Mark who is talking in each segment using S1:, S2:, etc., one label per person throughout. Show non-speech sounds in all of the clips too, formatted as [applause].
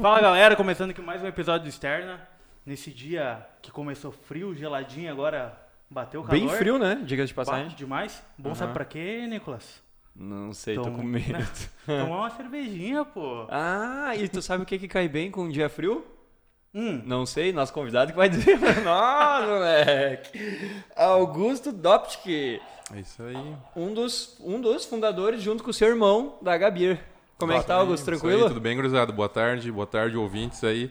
S1: Fala galera, começando aqui mais um episódio do Externa. Nesse dia que começou frio, geladinho, agora bateu o calor.
S2: Bem frio, né? Diga de
S1: Bate
S2: passagem.
S1: demais. Bom, sabe pra quê, Nicolas?
S2: Não sei, tô
S1: Toma-
S2: com medo. [laughs]
S1: Tomar uma cervejinha, pô.
S2: ah, e tu sabe o que, que cai bem com um dia frio?
S1: Hum,
S2: Não sei, nosso convidado que vai dizer pra nós, [laughs] moleque. Augusto Doptke,
S3: É isso aí.
S2: um dos, um dos fundadores, junto com o seu irmão, da Gabir. Como é que tá, Augusto?
S3: Isso aí,
S2: Tranquilo?
S3: tudo bem, gurizada? Boa tarde, boa tarde, ouvintes aí.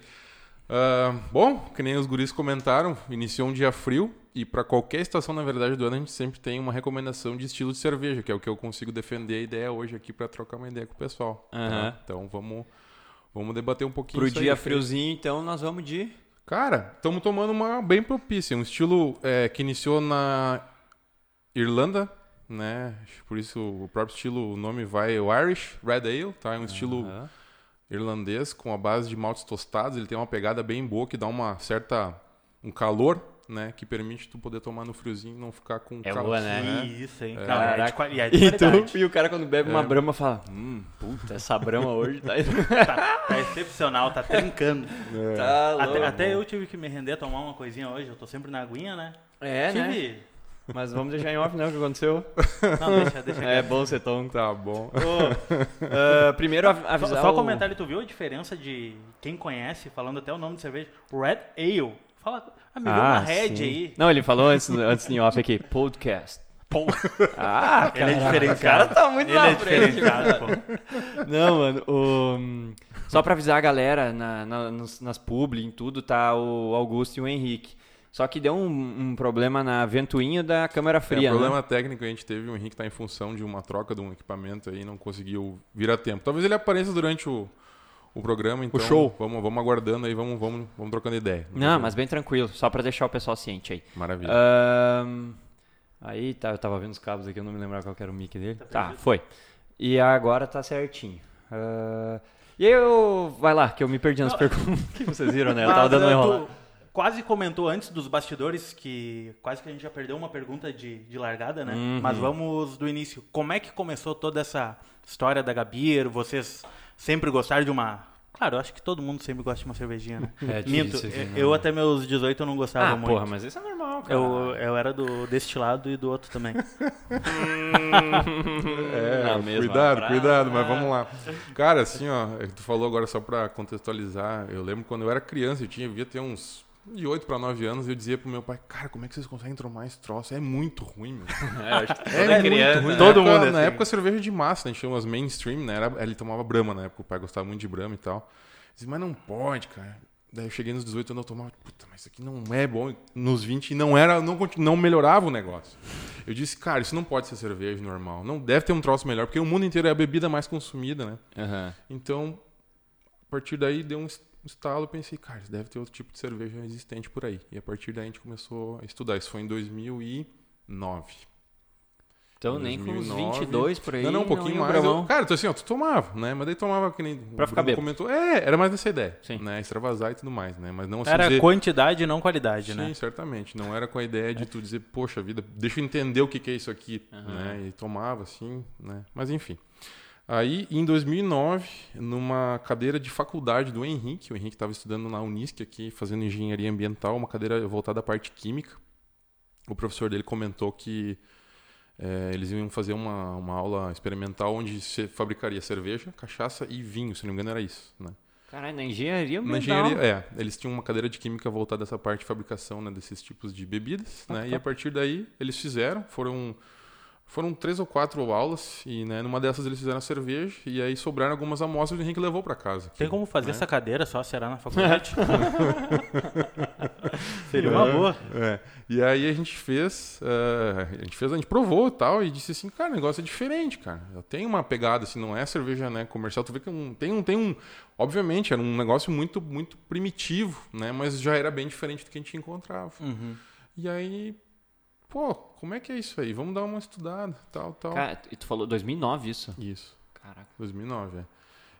S3: Ah, bom, que nem os guris comentaram, iniciou um dia frio e para qualquer estação, na verdade, do ano, a gente sempre tem uma recomendação de estilo de cerveja, que é o que eu consigo defender a ideia hoje aqui para trocar uma ideia com o pessoal. tá?
S2: Aham.
S3: Então vamos, vamos debater um pouquinho
S2: Pro
S3: isso
S2: dia
S3: aí.
S2: friozinho, então, nós vamos de...
S3: Cara, estamos tomando uma bem propícia, um estilo é, que iniciou na Irlanda, né? Por isso o próprio estilo, o nome vai o Irish Red Ale, tá? É um estilo
S2: Aham.
S3: irlandês com a base de maltes tostados. Ele tem uma pegada bem boa que dá uma certa um calor, né? Que permite tu poder tomar no friozinho e não ficar com
S2: É
S3: calor.
S2: boa, né?
S1: isso, hein?
S3: É.
S1: Não, é de, e é de
S2: E, tu, e o cara quando bebe uma
S3: É.
S2: brama fala, hum, puta, essa brama hoje tá... [laughs]
S1: Tá, tá excepcional, tá trincando.
S2: tá louco.
S1: Até, até eu tive que me render a tomar uma coisinha hoje. Eu tô sempre na aguinha, né?
S2: É, né? Mas vamos deixar em off, né, o que aconteceu.
S1: Não, deixa, deixa
S2: É bom ser tonto.
S3: Tá bom.
S2: Ah, primeiro av-
S1: Só,
S2: avisar
S1: só
S2: o...
S1: comentário, tu viu a diferença de quem conhece, falando até o nome de cerveja? Red Ale. Fala, ah, me deu uma Red
S2: sim.
S1: aí.
S2: Não, ele falou antes, antes em off aqui, podcast.
S1: Pô,
S2: Ah,
S1: ele é diferenciado.
S2: O cara tá muito
S1: Ele
S2: na
S1: é
S2: frente.
S1: diferenciado, pô.
S2: Não, mano, o... só pra avisar a galera, na, na- nos- nas publi, em tudo, tá o Augusto e o Henrique. Só que deu um, um problema na ventoinha da câmera
S3: É,
S2: fria,
S3: o problema
S2: né?
S3: técnico que a gente teve, o Henrique tá em função de uma troca de um equipamento aí, não conseguiu vir a tempo. Talvez ele apareça durante o, o programa, então
S2: show.
S3: Vamos, vamos aguardando aí, vamos, vamos, vamos trocando ideia.
S2: Não, mas bem tranquilo, só pra deixar o pessoal ciente aí.
S3: Maravilha.
S2: Ahn, aí, tá, eu tava vendo os cabos aqui, eu não me lembrava qual que era o mic dele. Tá, foi. E agora tá certinho. Ah, e aí eu... Vai lá, que eu me perdi nas perguntas. [laughs] que vocês viram, né? Eu tava dando uma
S1: eh,
S2: enrolada.
S1: Quase comentou antes dos bastidores que quase que a gente já perdeu uma pergunta de, de largada, né?
S2: Uhum.
S1: Mas vamos do início. Como é que começou toda essa história da Gabir? Vocês sempre gostaram de uma... Claro, eu acho que todo mundo sempre gosta de uma cervejinha, né?
S2: É
S1: Minto,
S2: aqui,
S1: eu,
S2: né?
S1: eu até meus 18 eu não gostava
S2: Ah,
S1: muito.
S2: porra, mas isso é normal, cara.
S1: Eu, eu era do deste lado e do outro também. [laughs]
S3: É,
S2: mesma
S3: cuidado,
S2: frase.
S3: cuidado, mas vamos lá. Cara, assim, ó, tu falou agora só pra contextualizar. Eu lembro quando eu era criança, eu tinha, devia ter uns de 8 para 9 anos, eu dizia pro meu pai, cara, como é que vocês conseguem tomar esse troço? É muito ruim, meu. [laughs]
S2: É, acho que
S3: É
S2: toda criança,
S3: muito ruim.
S2: né?
S1: Todo
S3: na época,
S1: mundo é
S3: Na
S1: assim.
S3: época, cerveja de massa, né? A gente chama as mainstream, né? Era, ele tomava Brahma na época, o pai gostava muito de Brahma e tal. Eu disse, mas não pode, cara. Daí eu cheguei nos 18 anos, eu tomava, puta, mas isso aqui não é bom. Nos 20 não era, não, não melhorava o negócio. Eu disse, cara, isso não pode ser cerveja normal. Não deve ter um troço melhor, porque o mundo inteiro é a bebida mais consumida, né?
S2: Aham.
S3: Então, a partir daí deu um estalo, pensei, cara, deve ter outro tipo de cerveja existente por aí. E a partir daí a gente começou a estudar. Isso foi em 2009.
S2: Então
S3: Em
S2: nem com uns
S3: 2009.
S2: 22 por aí.
S3: não, não, um pouquinho
S2: ia o
S3: mais. Eu, cara, tu assim, ó, tu tomava, né? Mas daí tomava que nem.
S2: Pra ficar bêbado.
S3: comentou. É, era mais nessa ideia.
S2: Sim.
S3: Né? Extravasar e tudo mais, né? Mas não assim.
S1: Era
S3: dizer-
S1: quantidade e não qualidade,
S3: Sim,
S1: né?
S3: certamente. Não era com a ideia de tu dizer, poxa vida, deixa eu entender o que, que é isso aqui. Né? E tomava assim, né? Mas enfim. Aí, em 2009, numa cadeira de faculdade do Henrique, o Henrique estava estudando na Unisc aqui, fazendo engenharia ambiental, uma cadeira voltada à parte química. O professor dele comentou que eh, eles iam fazer uma, uma aula experimental onde se fabricaria cerveja, cachaça e vinho, se não me engano era isso, né?
S2: Caralho, na engenharia
S3: Na
S2: ambiental.
S3: engenharia, é. Eles tinham uma cadeira de química voltada a essa parte de fabricação né, desses tipos de bebidas, né? E a partir daí eles fizeram, foram foram três ou quatro aulas e né, numa dessas eles fizeram a cerveja e aí sobraram algumas amostras e o Henrique levou para casa.
S1: Tem como fazer
S3: né?
S1: essa cadeira só será na faculdade? [laughs] Seria uma boa.
S3: É. E aí a gente fez, eh, a gente fez, a gente provou e tal, e disse assim, cara, o negócio é diferente, cara. Tem uma pegada, assim, não é cerveja né, comercial, tu vê que um- tem, um, tem um. Obviamente, era um negócio muito, muito primitivo, né? Mas já era bem diferente do que a gente encontrava.
S1: Uhum.
S3: E aí, pô, como é que é isso aí? Vamos dar uma estudada, tal, tal.
S2: Cara, e tu falou 2009 isso?
S3: Isso,
S2: Caraca.
S3: 2009, é.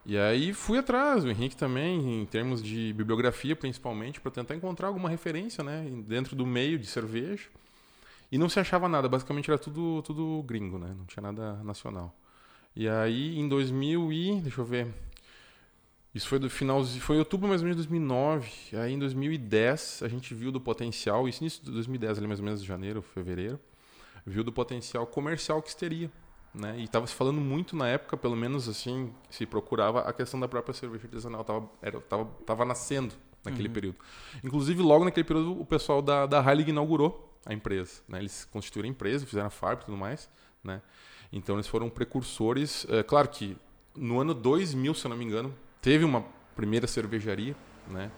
S3: E aí fui atrás, o Henrique também, em termos de bibliografia principalmente, para tentar encontrar alguma referência, né, dentro do meio de cerveja. E não se achava nada, basicamente era tudo, tudo gringo, né, não tinha nada nacional. E aí em 2000 e, deixa eu ver, Isso foi do final, foi em outubro mais ou menos de 2009. Aí em 2010 a gente viu do potencial, isso início de 2010, ali mais ou menos de janeiro, fevereiro, viu do potencial comercial que isso teria. Né? E estava se falando muito na época, pelo menos assim, se procurava a questão da própria cerveja artesanal, estava tava, tava nascendo naquele uhum. período. Inclusive, logo naquele período, o pessoal da, da Heilig inaugurou a empresa. Né? Eles constituíram a empresa, fizeram a fábrica e tudo mais. Né? Então, eles foram precursores. É, claro que no ano 2000, se eu não me engano, teve uma primeira cervejaria, né?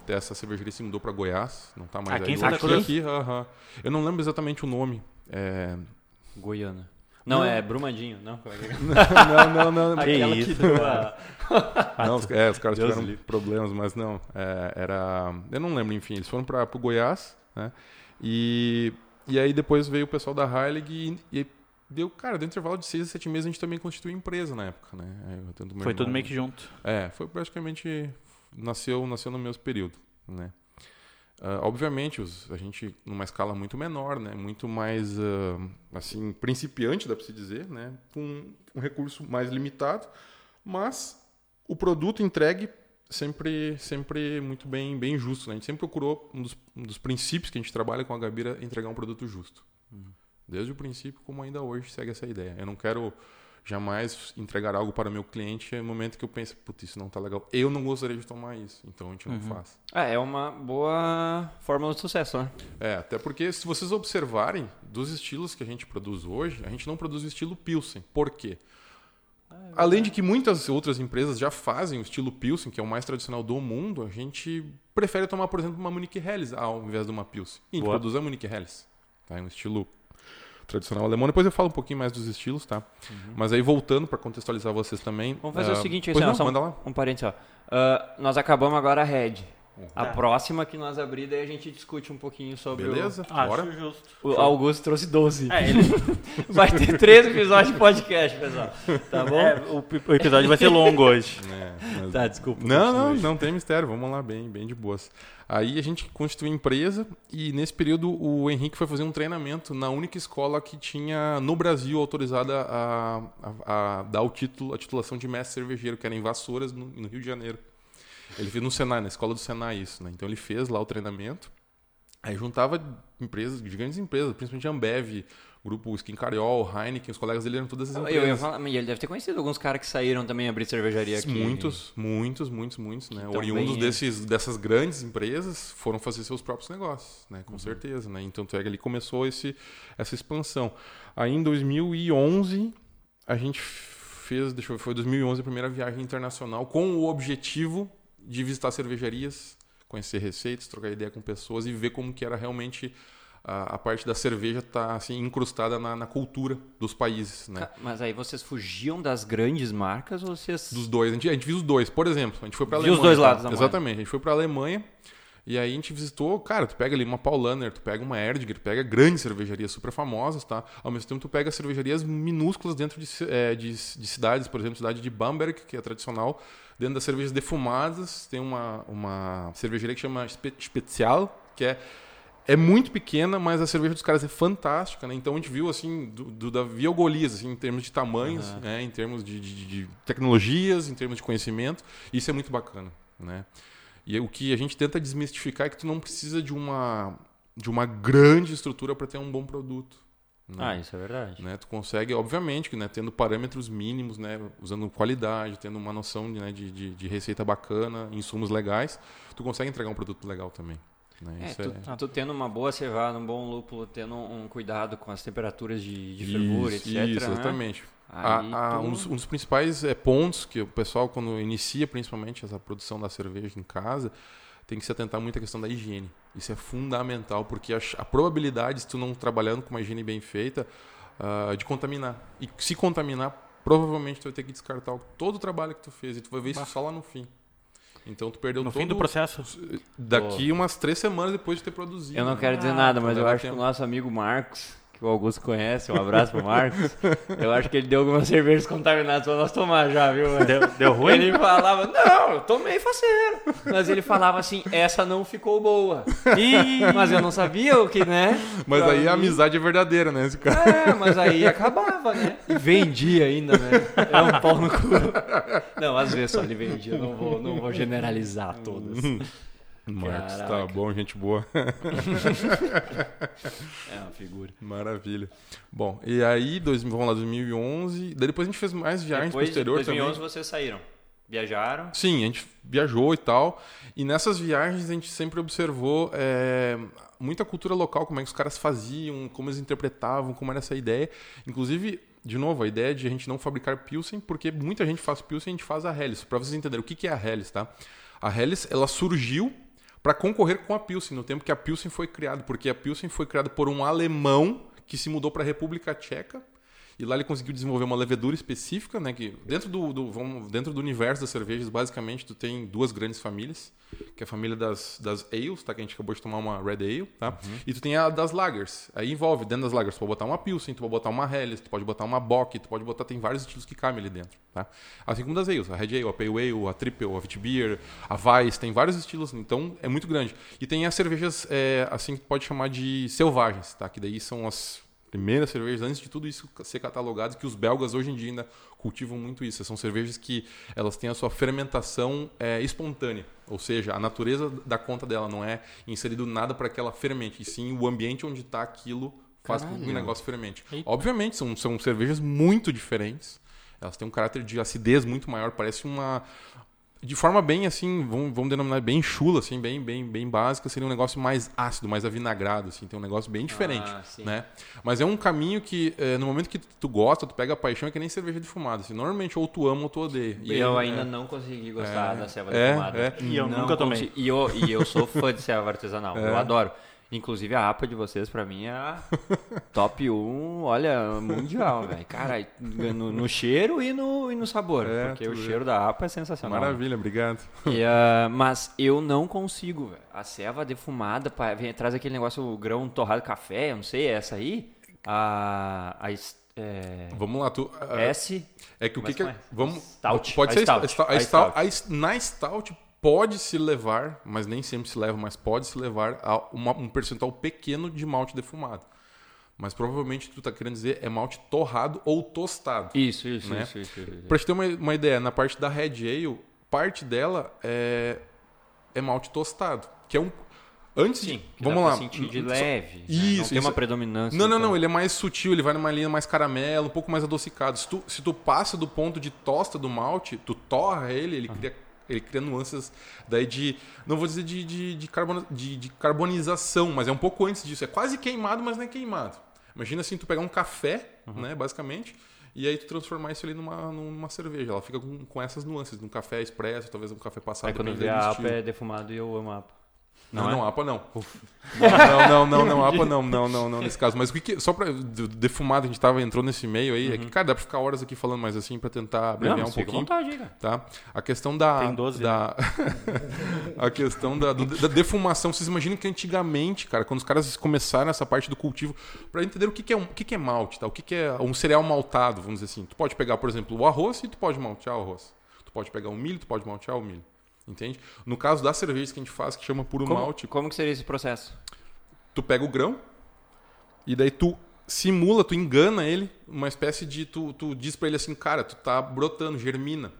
S3: Até essa cervejaria se mudou para Goiás, não está mais
S1: aqui
S3: aí.
S1: Santa Cruz?
S3: Aqui, uh -huh. Eu não lembro exatamente o nome. É...
S2: Goiana. Não, não, é Brumadinho, não? [laughs]
S3: não, não, não.
S2: Aquela que deu a... [laughs]
S3: não, os, é, os caras Deus tiveram livre. problemas, mas não. É, era... Eu não lembro, enfim. Eles foram para o Goiás, né? E, e aí depois veio o pessoal da Heilig e, e deu, cara, dentro do intervalo de seis a sete meses a gente também constituiu empresa na época, né?
S1: foi irmão, tudo meio que junto.
S3: É, foi praticamente nasceu, nasceu no mesmo período, né? Uh, obviamente, os, a gente numa escala muito menor, né? Muito mais uh, assim principiante, dá para se dizer, né? Com um recurso mais limitado, mas o produto entregue sempre sempre muito bem bem justo. Né? A gente sempre procurou um dos, um dos princípios que a gente trabalha com a Gabira entregar um produto justo. Uhum. Desde o princípio, como ainda hoje segue essa ideia. Eu não quero jamais entregar algo para meu cliente no momento que eu penso, putz, isso não está legal. Eu não gostaria de tomar isso, então a gente não uhum. faz.
S2: É, é uma boa fórmula de sucesso, né?
S3: É, até porque se vocês observarem dos estilos que a gente produz hoje, a gente não produz o estilo Pilsen. Por quê? É, Além de que muitas outras empresas já fazem o estilo Pilsen, que é o mais tradicional do mundo, a gente prefere tomar, por exemplo, uma Munich Helles ao invés de uma Pilsen. E a gente Boa. produz a Munich Helles. Tá? É um estilo tradicional alemão. Depois eu falo um pouquinho mais dos estilos, tá? Uhum. Mas aí voltando para contextualizar vocês também.
S2: Vamos fazer uh, o ah, seguinte, assim, não, só um, um parênteses, ó. Uh, nós acabamos agora a Red. A é. próxima que nós abrir, daí a gente discute um pouquinho sobre
S3: Beleza,
S2: o...
S3: bora.
S1: Acho justo.
S2: O Augusto trouxe 12. É, ele... [laughs] vai ter 13 episódios de podcast, pessoal. Tá bom? É,
S1: o, o, episódio vai ser longo hoje. [laughs]
S2: É, mas... Tá, desculpa.
S3: Não, não, não tem mistério. Vamos lá, bem, bem de boas. Aí a gente constituiu a empresa e nesse período o Henrique foi fazer um treinamento na única escola que tinha no Brasil autorizada a, a, a dar o título, a titulação de mestre cervejeiro, que era em Vassouras, no, no Rio de Janeiro. Ele fez no Senai, na escola do Senai isso, né? Então ele fez lá o treinamento. Aí juntava empresas, grandes empresas, principalmente Ambev, grupo Skin Cariol, Heineken, os colegas dele eram todas essas empresas.
S2: Eu ia falar, e ele deve ter conhecido alguns caras que saíram também abrir cervejaria aqui.
S3: Muitos, muitos, muitos, muitos, né? Oriundos desses, dessas grandes empresas foram fazer seus próprios negócios, né? Com uhum. certeza, né? Então, é que ali começou esse, essa expansão. Aí em 2011, a gente fez, deixa eu ver, foi 2011 a primeira viagem internacional com o objetivo de visitar cervejarias, conhecer receitas, trocar ideia com pessoas e ver como que era realmente a, a parte da cerveja tá assim incrustada na, na, cultura dos países, né?
S2: Mas aí vocês fugiam das grandes marcas ou vocês
S3: dos dois? A gente, a gente viu os dois. Por exemplo, a gente foi para
S2: Alemanha. os dois lados da
S3: Exatamente. A gente foi para Alemanha. E aí a gente visitou, cara, tu pega ali uma Paulaner, tu pega uma Erdinger, tu pega grandes cervejarias super famosas, tá? Ao mesmo tempo tu pega cervejarias minúsculas dentro de, é, de, de cidades, por exemplo, cidade de Bamberg, que é tradicional, Dentro das cervejas defumadas, tem uma, uma cervejaria que chama Special, que é, é muito pequena, mas a cerveja dos caras é fantástica, né? Então a gente viu, assim, do, do Davi ao Golias, assim, em termos de tamanhos, uhum. né? em termos de, de, de, tecnologias, em termos de conhecimento. Isso é muito bacana, né? E o que a gente tenta desmistificar é que tu não precisa de uma, de uma grande estrutura para ter um bom produto.
S2: Né? Ah, isso é verdade.
S3: Né? Tu consegue, obviamente, né, tendo parâmetros mínimos, né, usando qualidade, tendo uma noção de, né, de, de, de, receita bacana, insumos legais, tu consegue entregar um produto legal também. Né?
S2: É, tu, é... tu, tendo uma boa cevada, um bom lúpulo, tendo um cuidado com as temperaturas de, de fervura,
S3: etc.
S2: Isso,
S3: né? exatamente. A, a, tu... um, dos, um, dos, principais é, pontos que o pessoal, quando inicia principalmente essa produção da cerveja em casa, tem que se atentar muito à questão da higiene. Isso é fundamental, porque a, a probabilidade, se tu não trabalhando com uma higiene bem feita, uh, de contaminar. E se contaminar, provavelmente tu vai ter que descartar todo o trabalho que tu fez. E tu vai ver isso só lá no fim. Então tu perdeu
S1: no
S3: todo...
S1: fim do processo.
S3: Daqui umas três semanas depois de ter produzido.
S2: Eu não quero dizer ah, nada, mas eu acho tempo. que o nosso amigo Marcos, que o Augusto conhece, um abraço pro Marcos. Eu acho que ele deu algumas cervejas contaminadas pra nós tomar já, viu?
S1: Deu, deu ruim?
S2: Ele falava, não, eu tomei faceiro. Mas ele falava assim, essa não ficou boa.
S1: Ih,
S2: Mas eu não sabia o que, né?
S3: Mas
S2: Pra
S3: aí a
S2: mim-
S3: amizade é verdadeira, né? Esse cara.
S2: É, mas aí acabava, né? E vendia ainda, né? É um pau no cu. Não, às vezes só ele vendia, não vou, não vou generalizar todas. [laughs]
S3: Marcos, tá
S2: Caraca.
S3: bom, gente boa. [laughs]
S2: É uma figura.
S3: Maravilha. Bom, e aí, dois, vamos lá, 2011. Daí depois a gente fez mais viagens
S2: Depois
S3: pro
S2: de
S3: exterior
S2: 2011
S3: também.
S2: vocês saíram. Viajaram.
S3: Sim, a gente viajou e tal. E nessas viagens a gente sempre observou é, muita cultura local, como é que os caras faziam, como eles interpretavam, como era essa ideia. Inclusive, de novo, a ideia de a gente não fabricar Pilsen, porque muita gente faz Pilsen e a gente faz a Helles. Para vocês entenderem o que que é a Helles, tá? A Helles, ela surgiu para concorrer com a Pilsen, no tempo que a Pilsen foi criada, porque a Pilsen foi criada por um alemão que se mudou para a República Tcheca e lá ele conseguiu desenvolver uma levedura específica, né? Que dentro do, do- vamos, dentro do universo das cervejas, basicamente, tu tem duas grandes famílias, que é a família das, das ales, tá? Que a gente acabou de tomar uma Red Ale, tá? E tu tem a das lagers. Aí envolve, dentro das lagers, tu pode botar uma Pilsen, tu pode botar uma Helles, tu pode botar uma Bock, tu pode botar, tem vários estilos que cabem ali dentro, tá? Assim como das ales, a Red Ale, a Pale Ale, a Triple, a Witbier, a Weiss, tem vários estilos, então é muito grande. E tem as cervejas, é, assim, que tu pode chamar de selvagens, tá? Que daí são as primeiras cervejas, antes de tudo isso ser catalogado, que os belgas hoje em dia ainda cultivam muito isso. São cervejas que elas têm a sua fermentação é, espontânea, ou seja, a natureza da conta dela não é inserido nada para que ela fermente, e sim o ambiente onde está aquilo faz com que o negócio fermente.
S1: Eita.
S3: Obviamente, são, são cervejas muito diferentes. Elas têm um caráter de acidez muito maior, parece uma de forma bem assim, vamos, vamos denominar bem chula, assim, bem, bem, bem básica, seria um negócio mais ácido, mais avinagrado, assim, tem um negócio bem diferente,
S2: Ah,
S3: né? Mas é um caminho que, eh, no momento que tu gosta, tu pega a paixão, é que nem cerveja defumada, assim, normalmente ou tu ama ou tu odeia.
S2: E
S3: aí,
S2: eu
S3: é,
S2: ainda não consegui gostar
S3: É,
S2: da selva
S3: é,
S2: defumada.
S3: é.
S1: E eu
S2: Não
S1: nunca tomei.
S2: E eu, e eu sou fã de selva artesanal. [laughs]
S3: É.
S2: Eu adoro. Inclusive a APA de vocês, pra mim, é a [laughs] top 1, olha, mundial, velho. Cara, no, no cheiro e no, e no sabor.
S3: É,
S2: porque o cheiro da APA é sensacional.
S3: Maravilha, obrigado.
S2: E, ah, mas eu não consigo, velho. A selva defumada pa- vem, traz aquele negócio, o grão torrado café, eu não sei, é essa aí? A. a é,
S3: Vamos lá, tu. ah,
S2: S.
S3: É que o que, que é.
S2: é?
S3: Vamos.
S2: Stout.
S3: Pode
S2: A
S3: ser
S2: stout.
S3: stout. A
S2: A
S3: stout- a na stout pode se levar, mas nem sempre se leva, mas pode se levar a uma- um percentual pequeno de malte defumado. Mas provavelmente tu tá querendo dizer é malte torrado ou tostado.
S2: Isso, isso,
S3: Né?
S2: isso, isso, isso.
S3: Pra te ter uma, uma ideia, na parte da Red Ale, parte dela é, é malte tostado. Que é um. Antes
S2: Sim,
S3: de. Vamos lá.
S2: sentir de leve. né? Não
S3: Isso,
S2: tem uma
S3: isso.
S2: predominância.
S3: Não, não,
S2: então.
S3: não. Ele é mais sutil, ele vai numa linha mais caramelo, um pouco mais adocicado. Se tu, se tu passa do ponto de tosta do malte, tu torra ele, ele cria, ele cria nuances daí de. Não vou dizer de, de, de, carbono- de- de carbonização, mas é um pouco antes disso. É quase queimado, mas não é queimado. Imagina assim, tu pegar um café, né, basicamente, e aí tu transformar isso ali numa, numa cerveja. Ela fica com, com essas nuances, num café expresso, talvez um café passado.
S2: Aí quando vê a. APA é defumado e eu amo a APA.
S3: Não,
S2: Não
S3: não,
S2: é?
S3: APA não. [laughs] Não, não, não, não, APA não, não, não, não, nesse caso. Mas o que que, só pra de- defumado, a gente tava, entrou nesse meio aí, é que, cara, dá pra ficar horas aqui falando mais assim, pra tentar abreviar
S2: Não,
S3: um pouquinho.
S2: vontade, cara.
S3: Tá? A questão da.
S1: Tem 12
S3: da [laughs] A questão da, da defumação. Vocês imaginam que antigamente, cara, quando os caras começaram essa parte do cultivo, pra entender o que, que é um, o que, que é malte, tá? O que, que é um cereal maltado, vamos dizer assim. Tu pode pegar, por exemplo, o arroz e tu pode maltear o arroz. Tu pode pegar o milho, tu pode maltear o milho. Entende? No caso das cervejas que a gente faz, que chama puro
S2: Como,
S3: malte,
S2: como que seria esse processo?
S3: tu pega o grão e daí tu simula, tu engana ele, uma espécie de tu, tu diz pra ele assim, cara, tu tá brotando, germina,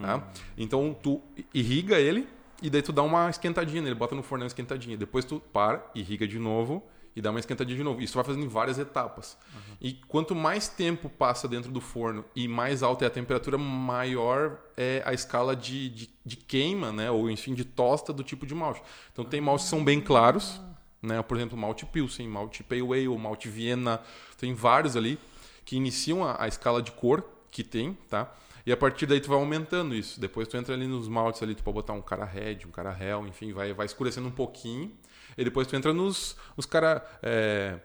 S3: tá? Então tu irriga ele e daí tu dá uma esquentadinha nele, bota no forno uma esquentadinha, depois tu para, irriga de novo e dá uma esquentadinha de novo. Isso vai fazendo em várias etapas. E quanto mais tempo passa dentro do forno e mais alta é a temperatura, maior é a escala de, de, de queima, né? Ou enfim, de tosta do tipo de malte. Então tem maltes que são bem claros, né? Por exemplo, malte Pilsen, malte Pale Ale, malte Viena, tem vários ali que iniciam a, a escala de cor que tem, tá? E a partir daí tu vai aumentando isso. Depois tu entra ali nos maltes ali, tu pode botar um cara red, um cara hell, enfim, vai, vai escurecendo um pouquinho. E depois tu entra nos, nos cara... é,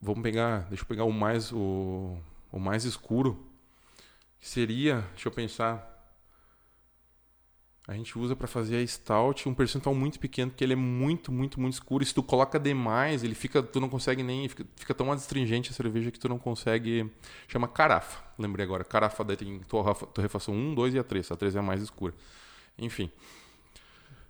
S3: Vamos pegar... Deixa eu pegar o mais, o, o mais escuro. Que seria... Deixa eu pensar... A gente usa para fazer a stout um percentual muito pequeno, porque ele é muito, muito, muito escuro. E se tu coloca demais, ele fica, tu não consegue nem, fica, fica tão astringente a cerveja que tu não consegue. Chama carafa. Lembrei agora. Carafa daí tem torrefação 1, 2 e a 3. A 3 é a mais escura. Enfim.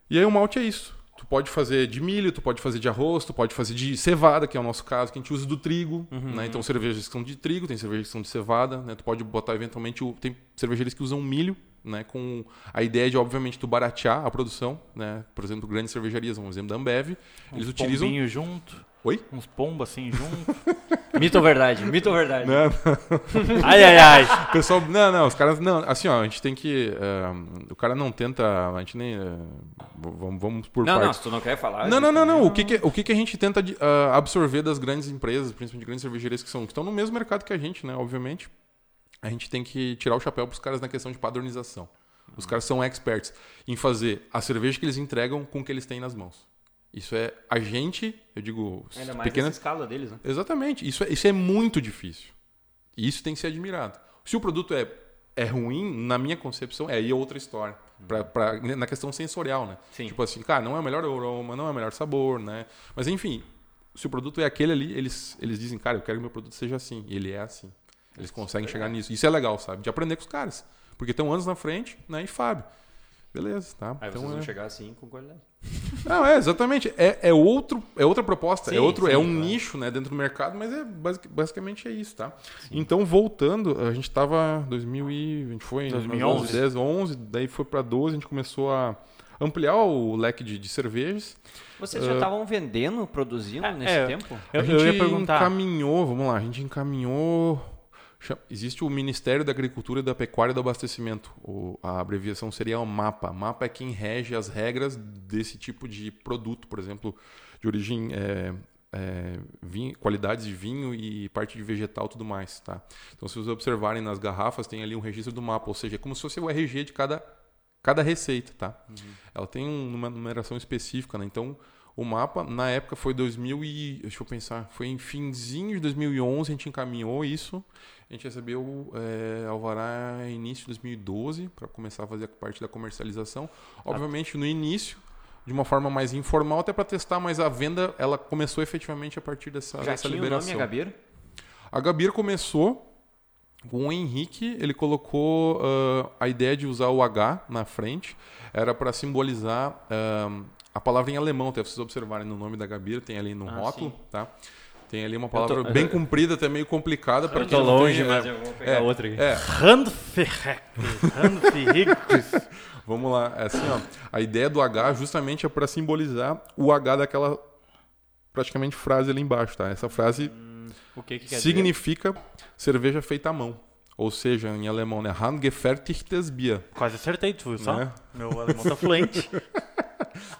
S3: E aí o malte é isso. Tu pode fazer de milho, tu pode fazer de arroz, tu pode fazer de cevada, que é o nosso caso, que a gente usa do trigo. Uhum. Né? Então, cervejas que são de trigo, tem cervejas que são de cevada. Né? Tu pode botar eventualmente. Tem cervejeiros que usam milho, né? com a ideia de, obviamente, tu baratear a produção. Né? Por exemplo, grandes cervejarias, um exemplo da Ambev. Eles
S1: um
S3: utilizam.
S1: junto.
S3: Oi?
S1: Uns pombos assim junto. [laughs]
S2: mito ou verdade? Mito ou verdade?
S3: Não,
S1: não. [laughs] ai, ai, ai.
S3: Pessoal, não, não, os caras. Não, assim, ó, a gente tem que. Uh, o cara não tenta. A gente nem. Uh, vamos, vamos por
S2: não,
S3: partes.
S2: Não, se tu não quer falar.
S3: Não, não, não, não. O que, que, o que, que a gente tenta uh, absorver das grandes empresas, principalmente grandes cervejarias que, são, que estão no mesmo mercado que a gente, né? Obviamente. A gente tem que tirar o chapéu para os caras na questão de padronização. Os caras são experts em fazer a cerveja que eles entregam com o que eles têm nas mãos. Isso é a gente, eu digo,
S2: Ainda mais pequena escala deles, né?
S3: Exatamente. Isso é, isso é muito difícil. E isso tem que ser admirado. Se o produto é, é ruim, na minha concepção, é aí outra história. Pra, pra, na questão sensorial, né?
S2: Sim.
S3: Tipo assim, cara, não é o melhor aroma, não é o melhor sabor, né? Mas enfim, se o produto é aquele ali, eles, eles dizem, cara, eu quero que meu produto seja assim. E ele é assim. Eles conseguem chegar nisso. Isso é legal, sabe? De aprender com os caras. Porque estão anos na frente, né? E Fábio. Beleza, tá?
S2: Aí
S3: então,
S2: vocês vão
S3: é...
S2: chegar assim com qualidade.
S3: Não, é, exatamente. É, é, outro, é outra proposta, é
S2: sim,
S3: é, outro,
S2: sim,
S3: é um
S2: claro.
S3: nicho né, dentro do mercado, mas é basic, basicamente é isso, tá? Sim. Então, voltando, a gente estava 2000 e, a gente foi em
S1: 2011,
S3: 10, 11, daí foi para 12, a gente começou a ampliar o leque de, de cervejas.
S2: Vocês já estavam uh, vendendo, produzindo
S1: é,
S2: nesse tempo?
S3: Eu, a gente eu ia perguntar. encaminhou, vamos lá, a gente encaminhou Existe o Ministério da Agricultura, da Pecuária e do Abastecimento. O, a abreviação seria o MAPA. MAPA é quem rege as regras desse tipo de produto, por exemplo, de origem é, é, vinho, qualidades de vinho e parte de vegetal tudo mais. Tá? Então, se vocês observarem nas garrafas, tem ali um registro do MAPA, ou seja, é como se fosse o RG de cada, cada receita. Tá? Uhum. Ela tem uma numeração específica, né? então o mapa, na época foi 2000 e... Deixa eu pensar. Foi em finzinho de 2011 a gente encaminhou isso. A gente recebeu é, Alvará início de 2012 para começar a fazer a parte da comercialização. Obviamente, no início, de uma forma mais informal, até para testar, mas a venda ela começou efetivamente a partir dessa,
S2: Já
S3: dessa
S2: tinha
S3: liberação.
S2: O nome, a Gabir?
S3: A Gabir começou com o Henrique, ele colocou uh, a ideia de usar o H na frente, era para simbolizar uh, a palavra em alemão, até vocês observarem no nome da Gabir, tem ali no ah, rótulo, sim. tá? Tem ali uma palavra tô... bem comprida, até meio complicada.
S2: Eu tô longe, tem, mas é, eu vou pegar
S3: é,
S2: outra aqui.
S3: É. [laughs] Vamos lá, é assim, ó. A ideia do H justamente é para simbolizar o H daquela praticamente frase ali embaixo, tá? Essa frase
S2: hum, o que que
S3: significa dizer? cerveja feita à mão. Ou seja, em alemão, né? Handgefertigtes Bier.
S1: Quase acertei, tu viu só? Né? Meu alemão tá fluente. [laughs]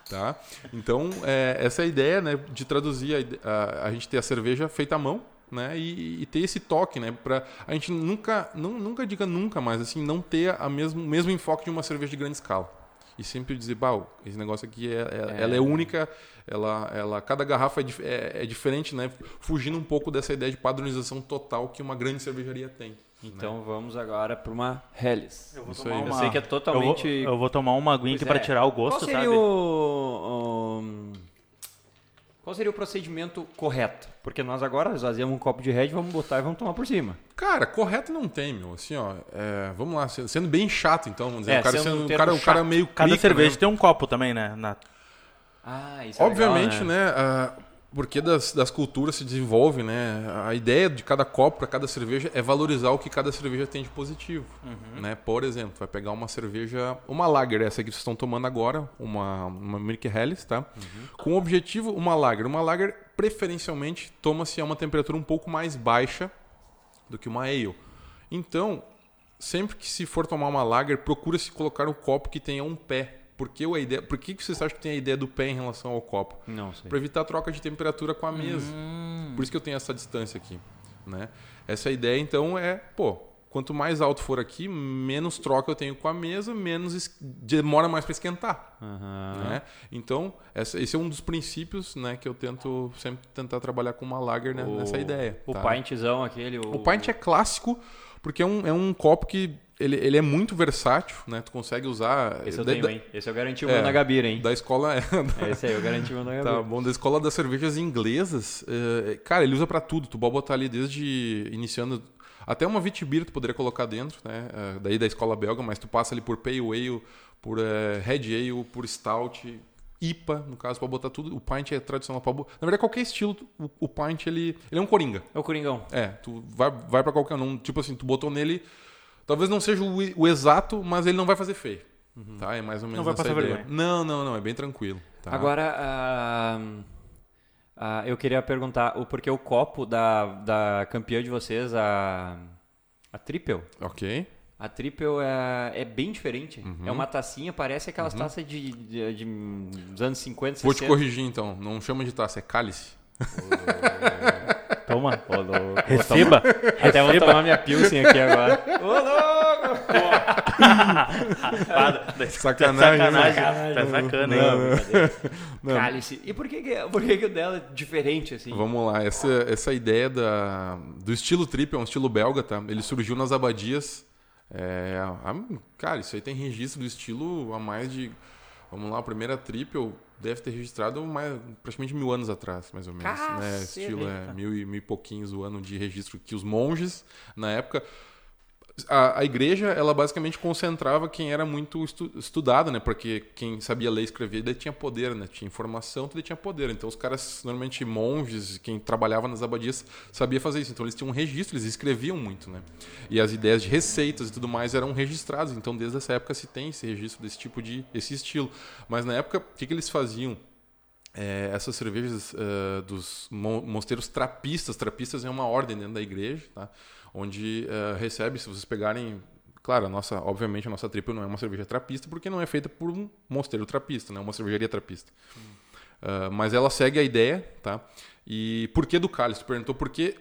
S3: tá? Então, é, essa é a ideia, né, de traduzir a, a, a, gente ter a cerveja feita à mão, né, e, e ter esse toque, né, para a gente nunca, não, nunca diga nunca, mas assim, não ter a mesmo mesmo enfoque de uma cerveja de grande escala. E sempre dizer, bah, esse negócio aqui é, é, é, ela é única, ela, ela, cada garrafa é, é, é diferente, né, fugindo um pouco dessa ideia de padronização total que uma grande cervejaria tem.
S2: Então
S3: né?
S2: vamos agora para uma Helles.
S1: Eu, vou tomar uma...
S2: eu sei que é totalmente.
S1: Eu vou, eu vou tomar uma aguinha para é. tirar o gosto,
S2: Qual seria
S1: sabe?
S2: O, o, Qual seria o procedimento correto? Porque nós agora esvaziamos um copo de Red, vamos botar e vamos tomar por cima.
S3: Cara, correto não tem, meu. Assim, ó, é, vamos lá, sendo bem chato, então, vamos dizer.
S2: É,
S3: o, cara
S2: sendo
S3: o, cara, o cara meio
S1: Cada
S3: clica,
S1: cerveja
S3: né?
S1: tem um copo também, né? Na...
S2: Ah, isso é
S3: Obviamente,
S2: legal, né?
S3: né? Uh, porque das, das culturas se desenvolve, né? A ideia de cada copo para cada cerveja é valorizar o que cada cerveja tem de positivo, uhum. né? Por exemplo, vai pegar uma cerveja, uma lager, essa que vocês estão tomando agora, uma uma Milk Helles, tá? Uhum. Com o objetivo uma lager, uma lager preferencialmente toma-se a uma temperatura um pouco mais baixa do que uma ale. Então, sempre que se for tomar uma lager, procura-se colocar um copo que tenha um pé por que, a ideia, por que, que vocês acham que tem a ideia do pé em relação ao copo?
S2: Não sei.
S3: Para evitar a troca de temperatura com a mesa.
S2: Hum.
S3: Por isso que eu tenho essa distância aqui. Né? Essa ideia, então, é, pô, quanto mais alto for aqui, menos troca eu tenho com a mesa, menos demora mais para esquentar.
S2: Uhum.
S3: Né? Então, esse é um dos princípios né, que eu tento sempre tentar trabalhar com uma lager né,
S2: o,
S3: nessa ideia.
S2: O
S3: tá?
S2: pintzão aquele. O...
S3: o pint é clássico porque é um, é um copo que ele, ele é muito versátil, né? Tu consegue usar.
S2: Esse eu
S3: da,
S2: tenho,
S3: da,
S2: hein? Esse eu garanti o
S3: É,
S2: meu na Gabira, hein?
S3: da escola.
S2: É [laughs] esse aí, eu garanti o meu na Gabira.
S3: Tá bom, da escola das cervejas inglesas, eh, cara, ele usa pra tudo. Tu pode botar ali desde iniciando até uma Vitibir tu poderia colocar dentro, né? Eh, daí da escola belga, mas tu passa ali por Pale Ale, por eh, Red Ale, por Stout, IPA, no caso, pode botar tudo. O pint é tradicional. bo- Na verdade, qualquer estilo, o, o pint ele, ele é um coringa.
S2: É o Coringão.
S3: É, tu vai, vai para qualquer um. Tipo assim, tu botou nele. Talvez não seja o, o exato, mas ele não vai fazer feio. Tá? É mais ou menos
S1: vai
S3: essa
S1: passar
S3: ideia.
S1: vergonha.
S3: Não, não, não. É bem tranquilo. tá?
S2: Agora, ah, ah, eu queria perguntar, o porquê o copo da, da campeã de vocês, a, a Triple,
S3: Ok.
S2: a Triple é, é bem diferente.
S3: Uhum.
S2: É uma tacinha, parece aquelas taças de, de, de- dos anos 50, 60.
S3: Vou te corrigir então. Não chama de taça, é cálice.
S1: Toma.
S2: Ô, louco.
S1: Receba.
S2: Até vou tomar minha Pilsen aqui agora. Ô, louco! [laughs]
S3: Sacanagem, né?
S1: Sacanagem. Tá sacana, hein?
S2: Não, brincadeira. Cálice. E por que, que, por que, que o dela é diferente, assim?
S3: Vamos lá, essa, essa ideia da, do estilo trip, é um estilo belga, tá? Ele surgiu nas abadias. é, há- cara, isso aí tem registro do estilo há mais de. Vamos lá, a primeira triple deve ter registrado mais, praticamente mil anos atrás, mais ou menos. Né? Estilo é mil e, mil e pouquinhos o ano de registro que os monges, na época. A, a igreja, ela basicamente concentrava quem era muito estu, estudado, né? Porque quem sabia ler e escrever, daí tinha poder, né? Tinha informação, tudo tinha poder. Então os caras, normalmente monges, quem trabalhava nas abadias, sabia fazer isso. Então eles tinham um registro, eles escreviam muito, né? E as ideias de receitas e tudo mais eram registradas. Então desde essa época se tem esse registro desse tipo de, esse estilo. Mas na época, o que, que eles faziam? É, essas cervejas eh, dos mo- mosteiros trapistas, trapistas é uma ordem dentro da igreja, tá? Onde eh, recebe, se vocês pegarem, claro, a nossa, obviamente a nossa triple não é uma cerveja trapista porque não é feita por um mosteiro trapista, né? uma cervejaria trapista. Ah, mas ela segue a ideia, tá? E por que do cálice? Tu perguntou por que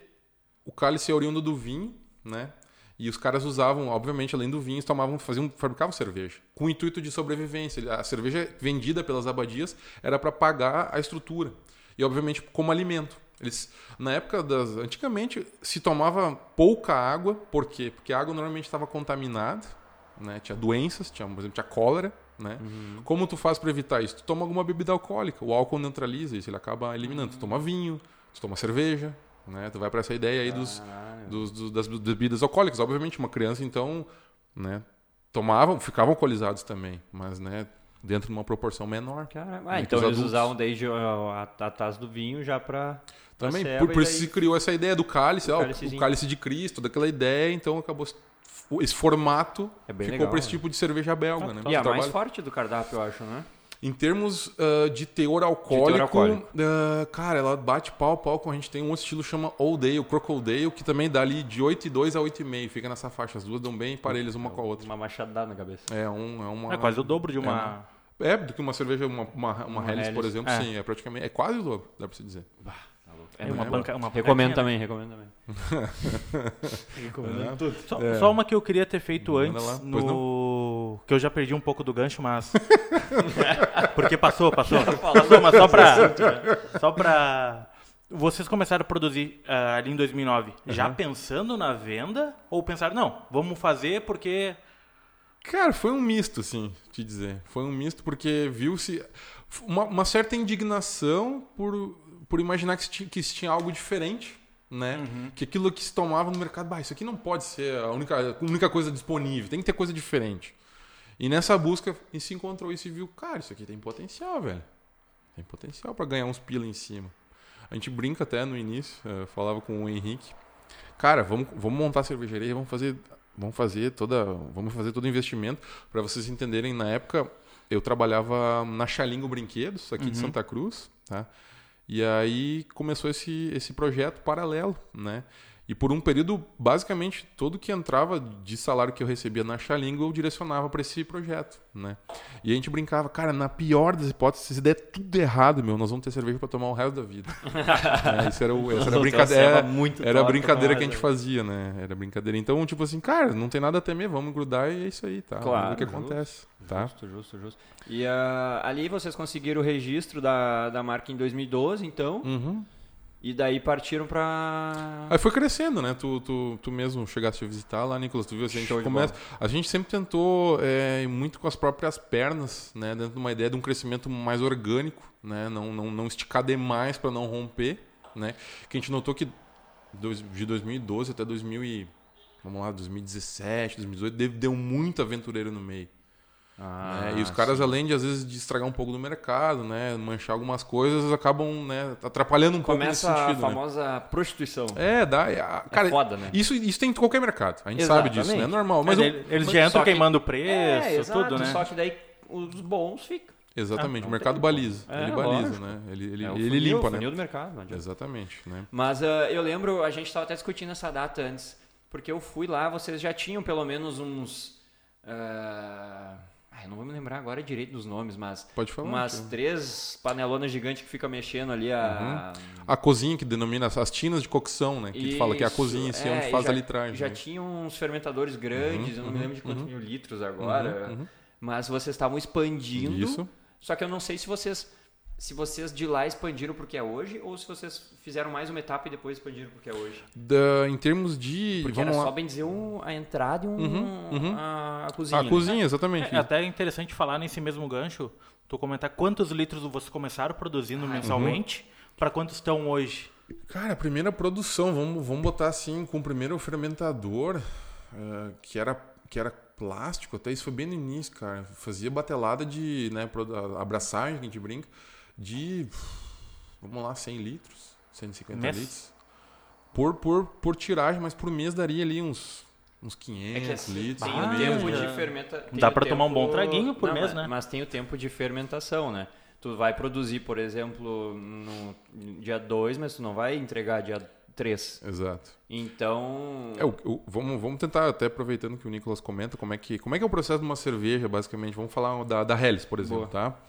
S3: o cálice é oriundo do vinho, né? E os caras usavam, obviamente, além do vinho, tomavam, faziam, fabricavam cerveja, com o intuito de sobrevivência. A cerveja vendida pelas abadias era para pagar a estrutura. E, obviamente, como alimento. Eles, na época das. Antigamente, se tomava pouca água, por quê? Porque a água normalmente estava contaminada, né? Tinha doenças, tinha, por exemplo, tinha cólera, né? Como tu faz para evitar isso? Tu toma alguma bebida alcoólica. O álcool neutraliza isso, ele acaba eliminando. Tu toma vinho, tu toma cerveja, né? Tu vai para essa ideia aí dos, dos- dos- das bebidas alcoólicas. Obviamente, uma criança, então, né? Tomavam, ficavam alcoolizados também, mas, né? Dentro de uma proporção menor.
S2: Caramba. Ah, então eles usavam desde a, a, a taça do vinho já pra. pra
S3: Também,
S2: ceva,
S3: por, por isso
S2: daí-
S3: se criou essa ideia do cálice, ó, o cálice de Cristo, daquela ideia, então acabou esse formato
S2: É bem
S3: ficou para esse
S2: né?
S3: tipo de cerveja belga, né?
S2: E a mais forte do cardápio, eu acho, né?
S3: Em termos ah, de teor alcoólico,
S2: alcoólico.
S3: ah, cara, ela bate pau a pau com a gente tem um outro estilo chama Old Ale, Crocodile, que também dá ali de 8,2 a 8,5, fica nessa faixa, as duas dão bem parelhas uma com a outra.
S2: Uma machadada na cabeça.
S3: É um é uma
S1: É quase o dobro de uma.
S3: É, do que uma cerveja, uma, uma, uma,
S2: Uma
S3: Helles, por exemplo,
S1: É.
S3: sim, é praticamente, é quase o dobro, dá pra se dizer.
S1: É uma
S3: né?
S1: banca, uma
S2: Recomendo
S1: pancadinha,
S2: também, recomendo também. [laughs]
S1: né? Só,
S3: É.
S1: só uma que eu queria ter feito
S3: Manda
S1: antes, no... que eu já perdi um pouco do gancho, mas... [laughs] Porque passou, passou. Passou, mas só pra... Só pra... Vocês começaram a produzir ah, ali em 2009, já
S3: Uhum.
S1: pensando na venda? Ou pensaram, não, vamos fazer porque...
S3: Cara, foi um misto, assim, te dizer. Foi um misto porque viu-se uma, uma certa indignação por, por imaginar que se, tinha, que se tinha algo diferente, né? Que aquilo que se tomava no mercado, bah, isso aqui não pode ser a única, a única coisa disponível, tem que ter coisa diferente. E nessa busca e se encontrou isso e viu, cara, isso aqui tem potencial, velho. Tem potencial para ganhar uns pila em cima. A gente brinca até no início, eh, falava com o Henrique. Cara, vamos, vamos montar a cervejaria, vamos fazer, vamos fazer toda, vamos fazer todo o investimento para vocês entenderem. Na época, eu trabalhava na Xalingo Brinquedos aqui de Santa Cruz, tá? E aí começou esse esse projeto paralelo, né? E por um período, basicamente, todo que entrava de salário que eu recebia na Xalingo, eu direcionava para esse projeto, né? E a gente brincava, cara, na pior das hipóteses, se der tudo errado, meu, nós vamos ter cerveja para tomar o resto da vida. [laughs] É, isso era, o, essa era a brincadeira.
S2: muito
S3: Era a brincadeira
S2: mas-
S3: que a gente fazia, né? Era brincadeira. Então, tipo assim, cara, não tem nada a temer, vamos grudar e é isso aí, tá?
S2: Claro,
S3: o que
S2: justo,
S3: acontece, tá?
S2: Justo, justo, justo. E ah, ali vocês conseguiram o registro da, da marca em 2012, então.
S3: Uhum.
S2: E daí partiram pra.
S3: Aí foi crescendo, né? Tu, tu, tu mesmo chegaste a visitar lá, Nicolas. Tu viu? Assim, a gente, começa, a gente sempre tentou é, muito com as próprias pernas, né? Dentro de uma ideia de um crescimento mais orgânico, né? Não, não, não esticar demais para não romper, né? Que a gente notou que de 2012 até 2000 e, vamos lá, 2017, 2018, deu muito aventureiro no meio. Ah, né? E os caras, sim. além de às vezes de estragar um pouco do mercado, né, manchar algumas coisas, acabam né, atrapalhando um
S2: Começa
S3: pouco nesse
S2: sentido. a né? famosa né? prostituição.
S3: É, dá. É, cara, é foda, né? Isso, isso tem em qualquer mercado. A gente Exatamente. sabe disso, né? É normal. Mas
S1: é, eu, eles já entram queimando o preço, é, exato, tudo, né?
S2: Só que daí os bons ficam.
S3: Exatamente, ah, o mercado baliza. É, ele baliza, lógico. né? Ele, ele, é, ele
S2: funil,
S3: limpa, né?
S2: do mercado.
S3: Exatamente, né?
S2: Mas uh, eu lembro, a gente estava até discutindo essa data antes, porque eu fui lá, vocês já tinham pelo menos uns... Uh, eu não vou me lembrar agora direito dos nomes, mas.
S3: Pode falar.
S2: Umas então. três panelonas gigantes que fica mexendo ali a.
S3: Uhum. A cozinha que denomina as tinas de cocção, né? Que Isso, fala que é a cozinha, assim, é, onde faz
S2: já,
S3: a litragem.
S2: Já
S3: né?
S2: tinha uns fermentadores grandes, uhum, eu não uhum, me lembro de quantos uhum. mil litros agora. Uhum, uhum. Mas vocês estavam expandindo. Isso. Só que eu não sei se vocês se vocês de lá expandiram porque é hoje ou se vocês fizeram mais uma etapa e depois expandiram porque é hoje.
S3: Da, em termos de.
S2: Porque era lá. só bem dizer um, a entrada e um, uhum, uhum. A, a, cozinha.
S3: A né? cozinha, exatamente.
S1: É, é, até interessante falar nesse mesmo gancho, tu comentar quantos litros vocês começaram produzindo ah, mensalmente uhum. para quantos estão hoje.
S3: Cara, a primeira produção, vamos, vamos botar assim, com o primeiro fermentador, uh, que, era, que era plástico, até isso foi bem no início, cara. Fazia batelada de né, abraçagem, que a gente brinca de, vamos lá, 100 litros, 150 mês? litros. Por, por, por tiragem, mas por mês daria ali uns, uns 500 é que assim, litros.
S2: Tem o tempo de fermentação.
S1: Dá para
S2: tempo...
S1: tomar um bom traguinho por
S2: Não,
S1: mês,
S2: mas,
S1: né?
S2: Mas tem o tempo de fermentação, né? Tu vai produzir, por exemplo, no dia 2, mas tu não vai entregar dia 3.
S3: Exato.
S2: Então.
S3: É, o, o, vamos, vamos tentar, até aproveitando que o Nicolas comenta, como é que, como é, que é o processo de uma cerveja, basicamente. Vamos falar da, da Helles, por exemplo, Boa. tá?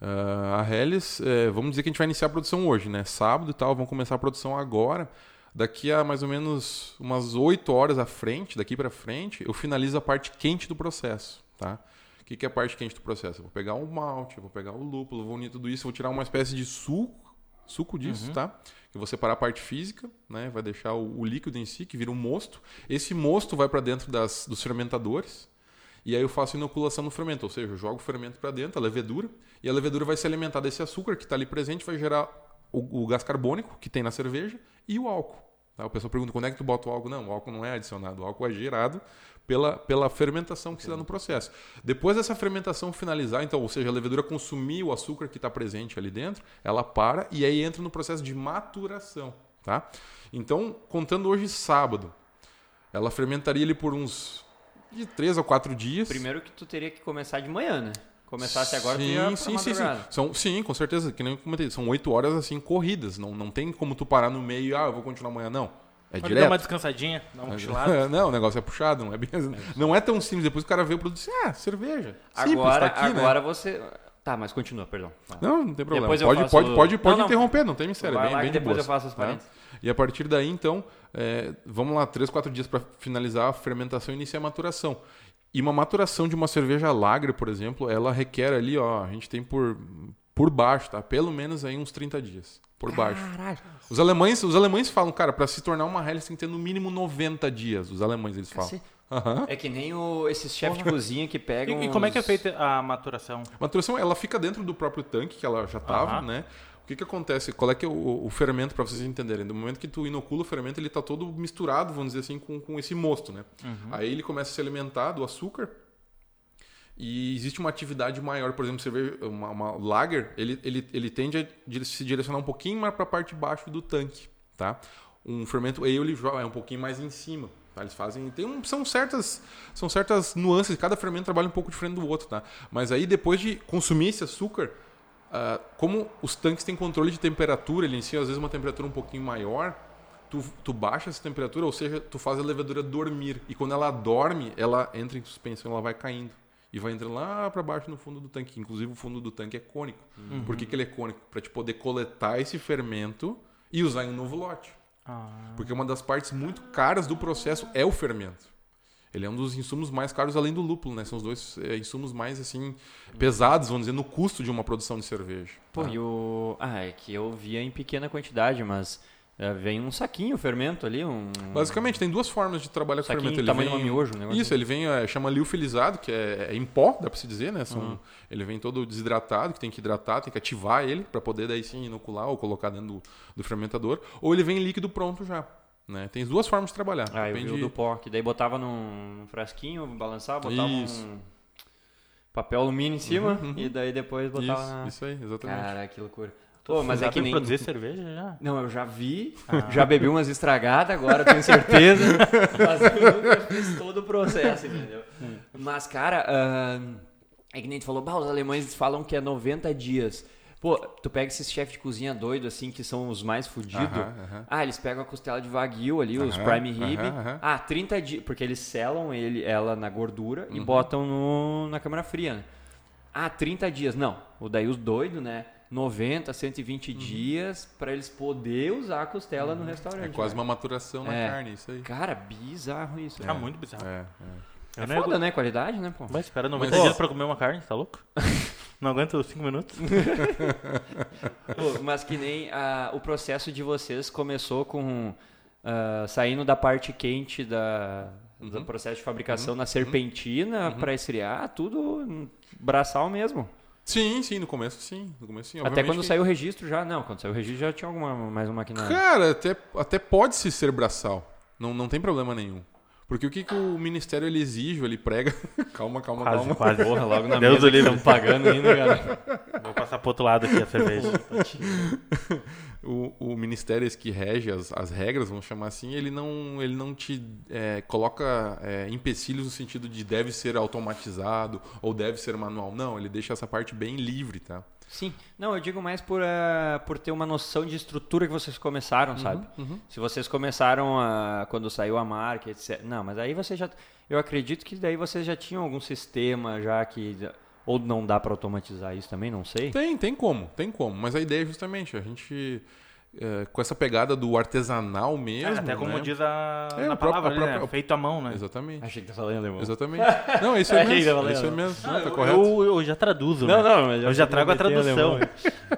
S3: Uh, a Helles, é, vamos dizer que a gente vai iniciar a produção hoje, né? Sábado e tal, vamos começar a produção agora. Daqui a mais ou menos umas 8 horas à frente, daqui para frente, eu finalizo a parte quente do processo, tá? O que, que é a parte quente do processo? Eu vou pegar o malte, vou pegar o lúpulo, vou unir tudo isso, vou tirar uma espécie de suco, suco disso, uhum. tá? Eu vou separar a parte física, né? Vai deixar o, o líquido em si, que vira um mosto. Esse mosto vai para dentro das, dos fermentadores, e aí eu faço inoculação no fermento, ou seja, eu jogo o fermento para dentro, a levedura, e a levedura vai se alimentar desse açúcar que está ali presente, vai gerar o, o, gás carbônico que tem na cerveja e o álcool. Tá? O pessoal pergunta quando é que tu bota o álcool? Não, o álcool não é adicionado, o álcool é gerado pela, pela fermentação que se dá no processo. Depois dessa fermentação finalizar, então, ou seja, a levedura consumir o açúcar que está presente ali dentro, ela para e aí entra no processo de maturação. Tá? Então, contando hoje sábado, ela fermentaria ali por uns de três ou quatro dias.
S2: Primeiro que tu teria que começar de manhã, né? Começasse agora,
S3: sim,
S2: tu ia
S3: sim, sim, sim. São, sim, com certeza. Que nem eu comentei. São oito horas assim corridas. Não, não tem como tu parar no meio e ah, eu vou continuar amanhã, não. É Pode direto. dar
S1: uma descansadinha, dar uma cochilada. [laughs]
S3: não, o negócio é puxado, não é bem assim. Não é tão simples. Depois o cara vê o produto e diz, ah, cerveja.
S2: Agora,
S3: tá aqui,
S2: né? agora né? você. Tá, mas continua, perdão.
S3: Não, não tem problema. Depois pode, faço... pode, pode, pode, não, interromper, não tem mistério.
S2: Vai
S3: bem,
S2: lá
S3: bem
S2: de depois
S3: boas,
S2: eu faço as
S3: tá?
S2: parênteses.
S3: E a partir daí, então, é, vamos lá, três, quatro dias para finalizar a fermentação e iniciar a maturação. E uma maturação de uma cerveja lager, por exemplo, ela requer ali, ó, a gente tem por, por baixo, tá? Pelo menos aí uns 30 dias. Por baixo. Caralho. Os alemães, os alemães falam, cara, para se tornar uma Helles tem que ter no mínimo 90 dias. Os alemães eles falam.
S2: Uhum. É que nem o, esses chefes de cozinha que pegam.
S1: E, e, como é que é feita a maturação?
S3: A maturação, ela fica dentro do próprio tanque que ela já estava, uhum. né? O que, que acontece? Qual é que é o, o fermento, para vocês entenderem? No momento que tu inocula o fermento, ele está todo misturado, vamos dizer assim, com, com esse mosto, né? Uhum. Aí ele começa a se alimentar do açúcar e existe uma atividade maior. Por exemplo, você vê uma, uma lager, ele, ele, ele tende a se direcionar um pouquinho mais para a parte de baixo do tanque, tá? Um fermento ale é um pouquinho mais em cima. Tá? Eles fazem. Tem um, são, certas, são certas nuances, cada fermento trabalha um pouco diferente do outro. Tá? Mas aí, depois de consumir esse açúcar, Uh, como os tanques têm controle de temperatura, ele ensina às vezes uma temperatura um pouquinho maior, tu, tu baixa essa temperatura, ou seja, tu faz a levedura dormir. E quando ela dorme, ela entra em suspensão, ela vai caindo. E vai entrando lá para baixo no fundo do tanque. Inclusive o fundo do tanque é cônico. Uhum. Por que, que ele é cônico? Para te poder coletar esse fermento e usar em um novo lote. Ah. Porque uma das partes muito caras do processo é o fermento. Ele é um dos insumos mais caros além do lúpulo, né? São os dois é, insumos mais assim pesados, vamos dizer, no custo de uma produção de cerveja.
S2: Pô,
S3: tá?
S2: e o. Ah, é que eu via em pequena quantidade, mas é, vem um saquinho fermento ali, um.
S3: Basicamente, tem duas formas de trabalhar com fermento. Ele
S2: tamanho
S3: vem...
S2: miojo, né?
S3: Isso, ele vem, é, chama liofilizado, que é, é em pó, dá pra se dizer, né? São,
S2: Uhum.
S3: Ele vem todo desidratado, que tem que hidratar, tem que ativar ele para poder daí sim inocular ou colocar dentro do, do fermentador. Ou ele vem líquido pronto já. Né? Tem duas formas de trabalhar.
S2: Ah, eu vi
S3: Depende...
S2: o do pó, que daí botava num, frasquinho, balançava, botava
S3: Isso.
S2: um papel alumínio em cima
S3: Uhum, uhum.
S2: e daí depois botava
S3: Isso,
S2: na...
S3: isso aí, exatamente.
S2: Cara, que loucura. Pô, mas é que nem...
S1: produzir cerveja já.
S2: Não, eu já vi, já bebi umas estragadas, agora tenho certeza. [laughs] mas eu nunca fiz todo o processo, entendeu? Mas, cara, ahn, é que nem tu falou, bah, os alemães falam que é 90 dias. Pô, tu pega esses chefes de cozinha doido, assim, que são os mais fudidos.
S3: Aham, aham.
S2: Ah, eles pegam a costela de wagyu ali, os
S3: Aham,
S2: prime rib. Ah, 30 dias, porque eles selam ele, ela na gordura
S3: Uhum.
S2: e botam no, na câmara fria, né? Ah, 30 dias. Não, o daí os doidos, né? 90, 120 dias pra eles poder usar a costela no restaurante.
S3: É quase
S2: né?
S3: uma maturação na
S2: É.
S3: carne, isso aí.
S2: Cara, bizarro isso.
S1: Tá muito bizarro.
S3: É, é.
S2: É
S1: não
S2: foda, né? Qualidade, né, pô?
S1: Vai esperar 90
S3: Mas-
S1: dias pra comer uma carne, tá louco? [laughs] Não aguento 5 minutos. [laughs]
S2: Pô, mas que nem ah, o processo de vocês começou com ah, saindo da parte quente da, do processo de fabricação na serpentina pra esfriar, tudo braçal mesmo.
S3: Sim, sim, no começo sim. No começo sim.
S2: Até quando
S3: que-
S2: saiu o registro já, não, quando saiu o registro já tinha alguma mais uma maquinário.
S3: Cara, até, até pode-se ser braçal. Não, não tem problema nenhum. Porque o que, que o ministério ele exige, ele prega. [laughs] calma, calma,
S1: Quase,
S3: calma.
S1: quase.
S2: Porra, logo na
S1: Deus
S2: mesa
S1: do
S2: estão pagando ainda, cara.
S1: Vou passar pro outro lado aqui a cerveja. [laughs]
S3: O, o ministério esse que rege as, as regras, vamos chamar assim, ele não, ele não te é, coloca é, empecilhos no sentido de deve ser automatizado ou deve ser manual. Não, ele deixa essa parte bem livre, tá?
S2: Sim, não, eu digo mais por, ah, por ter uma noção de estrutura que vocês começaram, sabe? Se vocês começaram a, quando saiu a marca, etc. Não, mas aí você já. Eu acredito que daí vocês já tinham algum sistema já que. Ou não dá para automatizar isso também, não sei.
S3: Tem, tem como, tem como. Mas a ideia é justamente a gente, é, com essa pegada do artesanal mesmo.
S1: Até como
S3: né?
S1: diz a,
S3: É, próprio-
S1: palavra,
S3: a
S1: ali, né?
S3: própria-
S1: feito à mão, né?
S3: Exatamente.
S2: Achei que tá falando alemão.
S3: Exatamente. Não, [laughs] é isso aí
S2: Achei que
S3: mesmo. É isso
S2: lendo.
S3: mesmo. Não, tá
S1: Eu,
S3: correto.
S1: eu, eu já traduzo,
S2: Não,
S1: né?
S2: não,
S1: Eu já
S2: fui
S1: trago a tradução.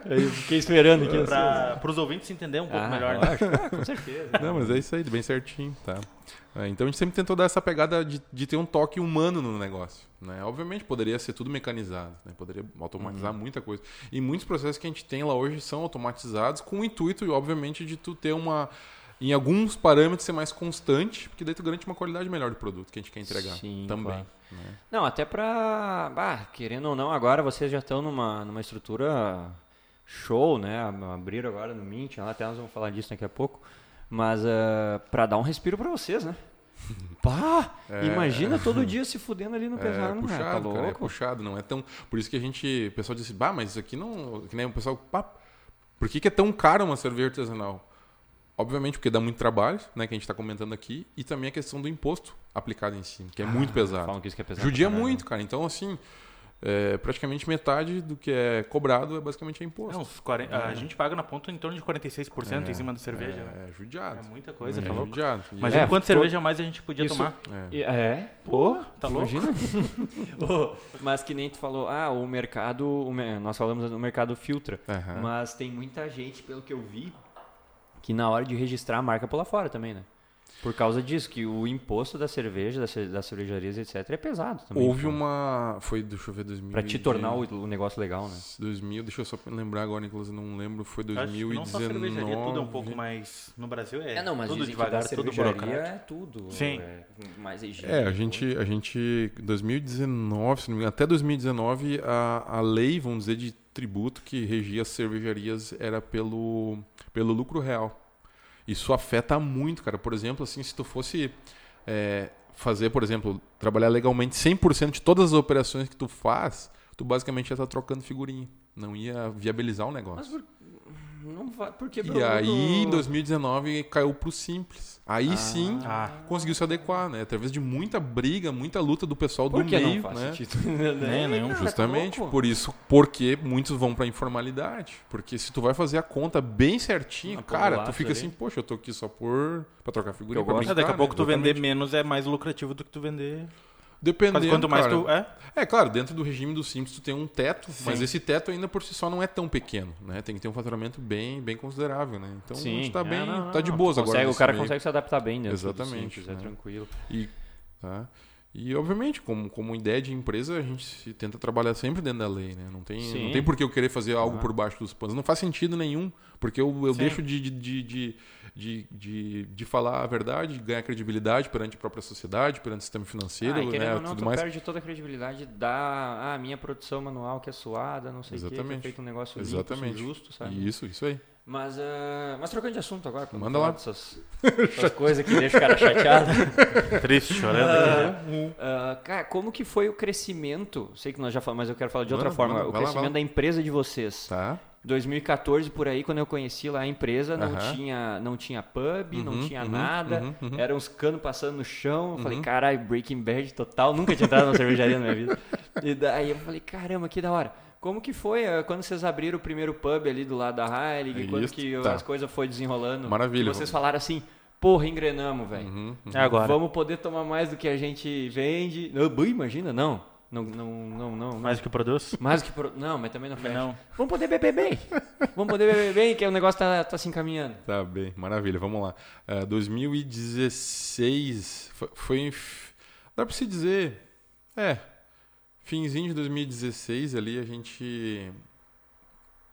S2: Eu fiquei esperando aqui.
S1: Pra, pros ouvintes entenderem um pouco
S2: Ah,
S1: melhor. né?
S2: Ah, com certeza.
S3: Não, mas é isso aí, bem certinho, tá? É, então a gente sempre tentou dar essa pegada de, de ter um toque humano no negócio, né? Obviamente poderia ser tudo mecanizado, né? Poderia automatizar muita coisa. E muitos processos que a gente tem lá hoje são automatizados com o intuito, obviamente, de tu ter uma... Em alguns parâmetros ser mais constante, porque daí tu garante uma qualidade melhor do produto que a gente quer entregar
S2: Sim,
S3: também.
S2: claro.
S3: né?
S2: Não, até pra. bah, querendo ou não, agora vocês já estão numa, numa estrutura show, né? Abriram agora no Mint, até nós vamos falar disso daqui a pouco. Mas uh, pra dar um respiro pra vocês, né? [laughs] Pá!
S3: É.
S2: Imagina todo dia se fudendo ali no
S3: É
S2: pesado,
S3: puxado,
S2: cara. Tá
S3: cara, é
S2: louco?
S3: puxado, não é tão. Por isso que a gente. O pessoal disse, bah, mas isso aqui não. Que nem o pessoal. Pá, por que, que é tão caro uma cerveja artesanal? Obviamente porque dá muito trabalho, né, que a gente está comentando aqui, e também a questão do imposto aplicado em cima, que é muito pesado.
S2: Falam que isso que é pesado.
S3: Judia muito, cara. Então, assim, é, praticamente metade do que é cobrado é basicamente é imposto.
S1: É, uns 40 a gente paga na ponta em torno de 46% em cima da cerveja. né?
S3: É, é judiado.
S1: É muita coisa,
S3: é
S1: tá louco?
S3: judiado.
S1: Imagina
S2: É,
S1: quanto
S2: to-
S1: cerveja a mais a gente podia
S2: Isso-
S1: tomar.
S3: é,
S2: É?
S1: Pô, tá louco?
S2: Imagina. [laughs] Ô, Mas que nem tu falou, ah, o mercado, o nós falamos do mercado filtra. Mas tem muita gente, pelo que eu vi, que na hora de registrar a marca pula fora também, né? Por causa disso, que o imposto da cerveja, das, ce- das cervejarias, etc., é pesado também.
S3: Houve
S2: pô.
S3: uma. Foi, deixa eu ver, 2000.
S2: Pra te tornar o, o negócio legal, né?
S3: 2000, deixa eu só lembrar agora, eu não lembro, foi
S1: Eu acho que não só
S3: 2019.
S1: cervejaria, tudo é um pouco mais... No Brasil é,
S2: É, não, mas
S1: tudo
S2: dizem que
S1: devagar,
S2: da
S1: tudo burocrático.
S2: é tudo.
S1: Sim.
S2: É mais higiênico.
S3: É, a gente, a gente, 2019, se não me engano, até 2019, a, a lei, vamos dizer, de tributo que regia as cervejarias era pelo, pelo lucro real. Isso afeta muito, cara. Por exemplo, assim, se tu fosse é, fazer, por exemplo, trabalhar legalmente 100% de todas as operações que tu faz, tu basicamente ia estar trocando figurinha. Não ia viabilizar o negócio.
S2: Mas por- Não vai, porque
S3: E aí, em 2019, caiu pro simples. Aí sim,
S1: Ah.
S3: conseguiu se adequar, né? Através de muita briga, muita luta do pessoal
S2: Por
S3: do
S2: que
S3: meio,
S2: não faz
S3: né?
S2: sentido?
S1: Nem, nenhum.
S2: Cara,
S3: Justamente
S2: tá
S3: por isso, porque muitos vão pra informalidade. Porque se tu vai fazer a conta bem certinho,
S2: Ah,
S3: cara, tu fica
S2: ali.
S3: assim, poxa, eu tô aqui só por pra trocar figurinha,
S2: Eu
S3: pra
S2: gosto.
S1: É, daqui a
S3: brincar,
S1: pouco
S3: né?
S1: tu vender menos é mais lucrativo do que tu vender.
S3: Dependendo,
S1: Mas quanto mais
S3: cara.
S1: tu. É?
S3: É, claro, dentro do regime do Simples tu tem um teto,
S1: Sim.
S3: mas esse teto ainda por si só não é tão pequeno, né? Tem que ter um faturamento bem, bem considerável, né? Então a gente tá
S2: é,
S3: bem,
S2: não, não,
S3: tá de boas agora.
S2: Consegue- O
S3: nesse
S2: cara
S3: meio.
S2: consegue se adaptar bem dentro do
S3: Exatamente,
S2: simples, é
S3: né?
S2: tranquilo.
S3: E, tá? E, obviamente, como, como ideia de empresa, a gente se tenta trabalhar sempre dentro da lei, né? Não tem,
S2: Sim.
S3: não tem por que eu querer fazer algo
S2: Ah.
S3: por baixo dos panos. Não faz sentido nenhum, porque eu, eu
S1: Sim.
S3: deixo de, de, de, de, de, de, falar a verdade, de ganhar credibilidade perante a própria sociedade, perante o sistema financeiro,
S2: ah, e
S3: né?
S2: não,
S3: tudo
S2: tu
S3: mais.
S2: perde toda a credibilidade da ah, minha produção manual que é suada, não sei o que, que é feito um negócio limpo,
S3: Exatamente.
S2: justo, sabe?
S3: Isso, isso aí.
S2: Mas, ah, mas trocando de assunto agora, não
S3: Manda lá.
S2: dessas, dessas coisas que deixam o cara chateado. [laughs]
S1: Triste, chorando né?
S2: Ah, cara, como que foi o crescimento? Sei que nós já falamos, mas eu quero falar de outra forma. o
S3: lá,
S2: crescimento
S3: vai
S2: da
S3: lá.
S2: empresa de vocês.
S3: Tá?
S2: 2014 por aí, quando eu conheci lá a empresa, não
S3: Aham.
S2: tinha, não tinha pub, não
S3: Uhum,
S2: tinha
S3: uhum,
S2: nada.
S3: uhum, uhum.
S2: Eram uns canos passando no chão. Eu falei,
S3: Uhum.
S2: caralho, Breaking Bad total. Nunca tinha entrado numa cervejaria na minha vida. [laughs] E daí eu falei, caramba, que da hora. Como que foi eh, quando vocês abriram o primeiro pub ali do lado da Heilig? Quando
S3: Isso,
S2: que
S3: tá.
S2: as coisas foi desenrolando?
S3: Maravilha.
S2: E vocês falaram assim, porra, engrenamos, velho.
S3: Uhum, uhum.
S1: É agora.
S2: Vamos poder tomar mais do que a gente vende. Não, bui, imagina, não. Não, não, não, não.
S1: Mais que produz?
S2: Mais do que... Pro... Não, mas também não fecha.
S1: Não.
S2: Vamos poder beber bem. Vamos poder beber bem, que o negócio tá, tá se encaminhando.
S3: Tá bem, maravilha, vamos lá. É, 2016 foi, foi dá pra se dizer, é, finzinho de 2016 ali a gente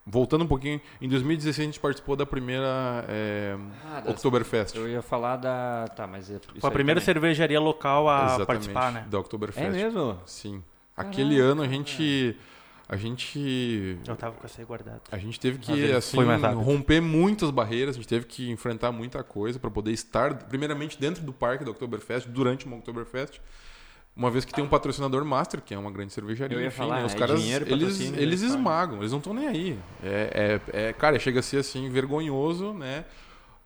S3: voltando um pouquinho, em 2016 a gente participou da primeira é,
S2: Ah, das-
S3: Oktoberfest.
S2: Eu ia falar da... Tá, mas... é-
S1: Foi a primeira
S2: também.
S1: cervejaria local a
S3: Exatamente,
S1: participar, né?
S3: da Oktoberfest.
S2: É mesmo?
S3: Sim. Aquele ano a gente a gente
S1: Eu tava com essa aí guardada.
S3: A gente teve que assim, romper muitas barreiras, a gente teve que enfrentar muita coisa para poder estar, primeiramente, dentro do parque da Oktoberfest, durante uma Oktoberfest. Uma vez que tem um patrocinador master, que é uma grande cervejaria,
S2: Eu ia
S3: enfim,
S2: falar,
S3: né, os
S2: é
S3: caras
S2: dinheiro,
S3: eles, eles
S2: eles
S3: esmagam, eles não estão nem aí. É, é, é- cara, chega a ser assim vergonhoso, né?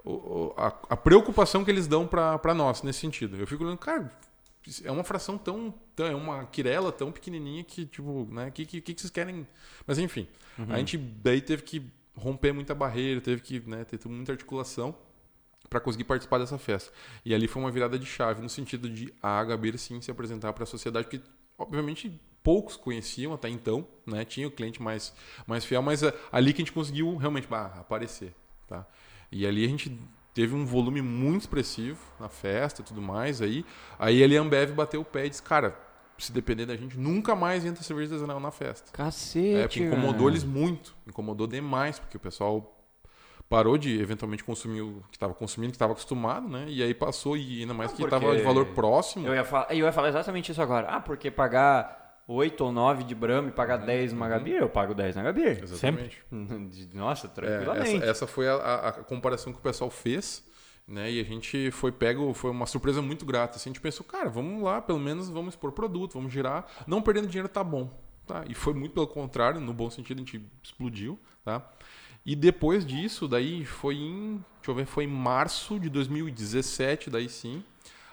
S3: o- a, a preocupação que eles dão para nós nesse sentido. Eu fico olhando, cara, é uma fração tão, tão é uma quirela tão pequenininha que tipo, né, que que, que vocês querem? Mas enfim, a gente daí teve que romper muita barreira, teve que, né, ter muita articulação para conseguir participar dessa festa. E ali foi uma virada de chave no sentido de a HB sim se apresentar para a sociedade, porque obviamente poucos conheciam até então, né? Tinha o cliente mais mais fiel, mas é ali que a gente conseguiu realmente bah, aparecer, tá? E ali a gente teve um volume muito expressivo na festa, e tudo mais aí. Aí ali a Ambev bateu o pé e disse: "Cara, se depender da gente, nunca mais entra cerveja artesanal na festa".
S2: Cacete,
S3: É, porque incomodou eles muito, incomodou demais, porque o pessoal parou de eventualmente consumir o que estava consumindo, que estava acostumado, né? E aí passou, e ainda mais
S2: Não,
S3: que estava de valor próximo.
S2: Eu ia, falar, eu ia falar exatamente isso agora. Ah, porque pagar 8 ou 9 de Brahma e pagar 10 numa Gabir, eu pago 10 na Gabir.
S3: Exatamente. [laughs]
S2: Nossa,
S3: É,
S2: tranquilamente.
S3: essa, essa foi a, a- a comparação que o pessoal fez, né? E a gente foi pego, foi uma surpresa muito grata. Assim, a gente pensou, cara, vamos lá, pelo menos vamos expor produto, vamos girar. Não perdendo dinheiro tá bom. Tá? E foi muito pelo contrário, no bom sentido, a gente explodiu, tá? E depois disso, daí foi em, deixa eu ver, foi em março de 2017, daí sim,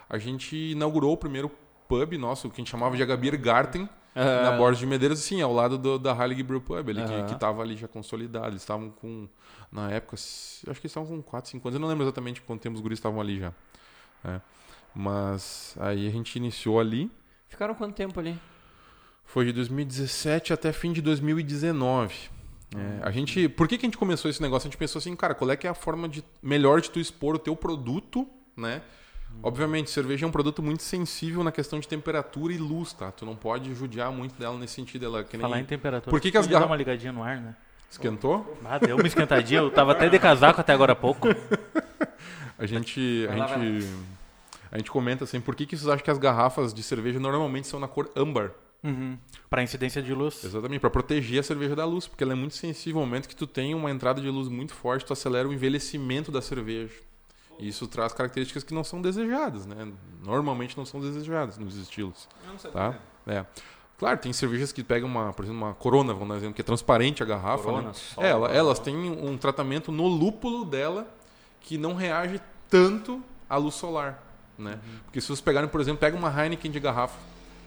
S3: a gente inaugurou o primeiro pub nosso, que a gente chamava de Agabir Garten,
S2: Ah.
S3: na Borda de Medeiros, sim, ao lado do, da Heilig Brew Pub, ali,
S2: Aham.
S3: que, que tava ali já consolidado. Eles estavam com, na época, acho que eles estavam com 4, 5 anos, eu não lembro exatamente quanto tempo os guris estavam ali já. É. Mas aí a gente iniciou ali,
S2: Ficaram quanto tempo ali?
S3: foi de 2017 até fim de 2019. É, a gente, por que, que a gente começou esse negócio? A gente pensou assim, cara, qual é que é a forma de, melhor de tu expor o teu produto, né? Obviamente, cerveja é um produto muito sensível na questão de temperatura e luz, tá? Tu não pode judiar muito dela nesse sentido. Ela é que nem
S1: Falar em temperatura.
S3: Por que que as
S1: podia dar uma ligadinha no ar, né?
S3: esquentou.
S1: Ah, deu uma esquentadinha. Eu tava até de casaco até agora há pouco. [laughs]
S3: A gente, a gente, a gente comenta assim, por que, que vocês acham que as garrafas de cerveja normalmente são na cor âmbar?
S1: Uhum. Pra incidência de luz.
S3: Exatamente, para proteger a cerveja da luz, porque ela é muito sensível. No momento que tu tem uma entrada de luz muito forte, tu acelera o envelhecimento da cerveja. E isso traz características que não são desejadas, né? Normalmente não são desejadas nos estilos, tá? É. Claro, tem cervejas que pegam uma, por exemplo, uma Corona, vamos dar um exemplo, que é transparente a garrafa.
S2: Corona,
S3: né?
S2: Sol,
S3: É, ela- elas têm um tratamento no lúpulo dela que não reage tanto à luz solar, né?
S2: Uhum.
S3: Porque se vocês pegarem, por exemplo, pega uma Heineken de garrafa,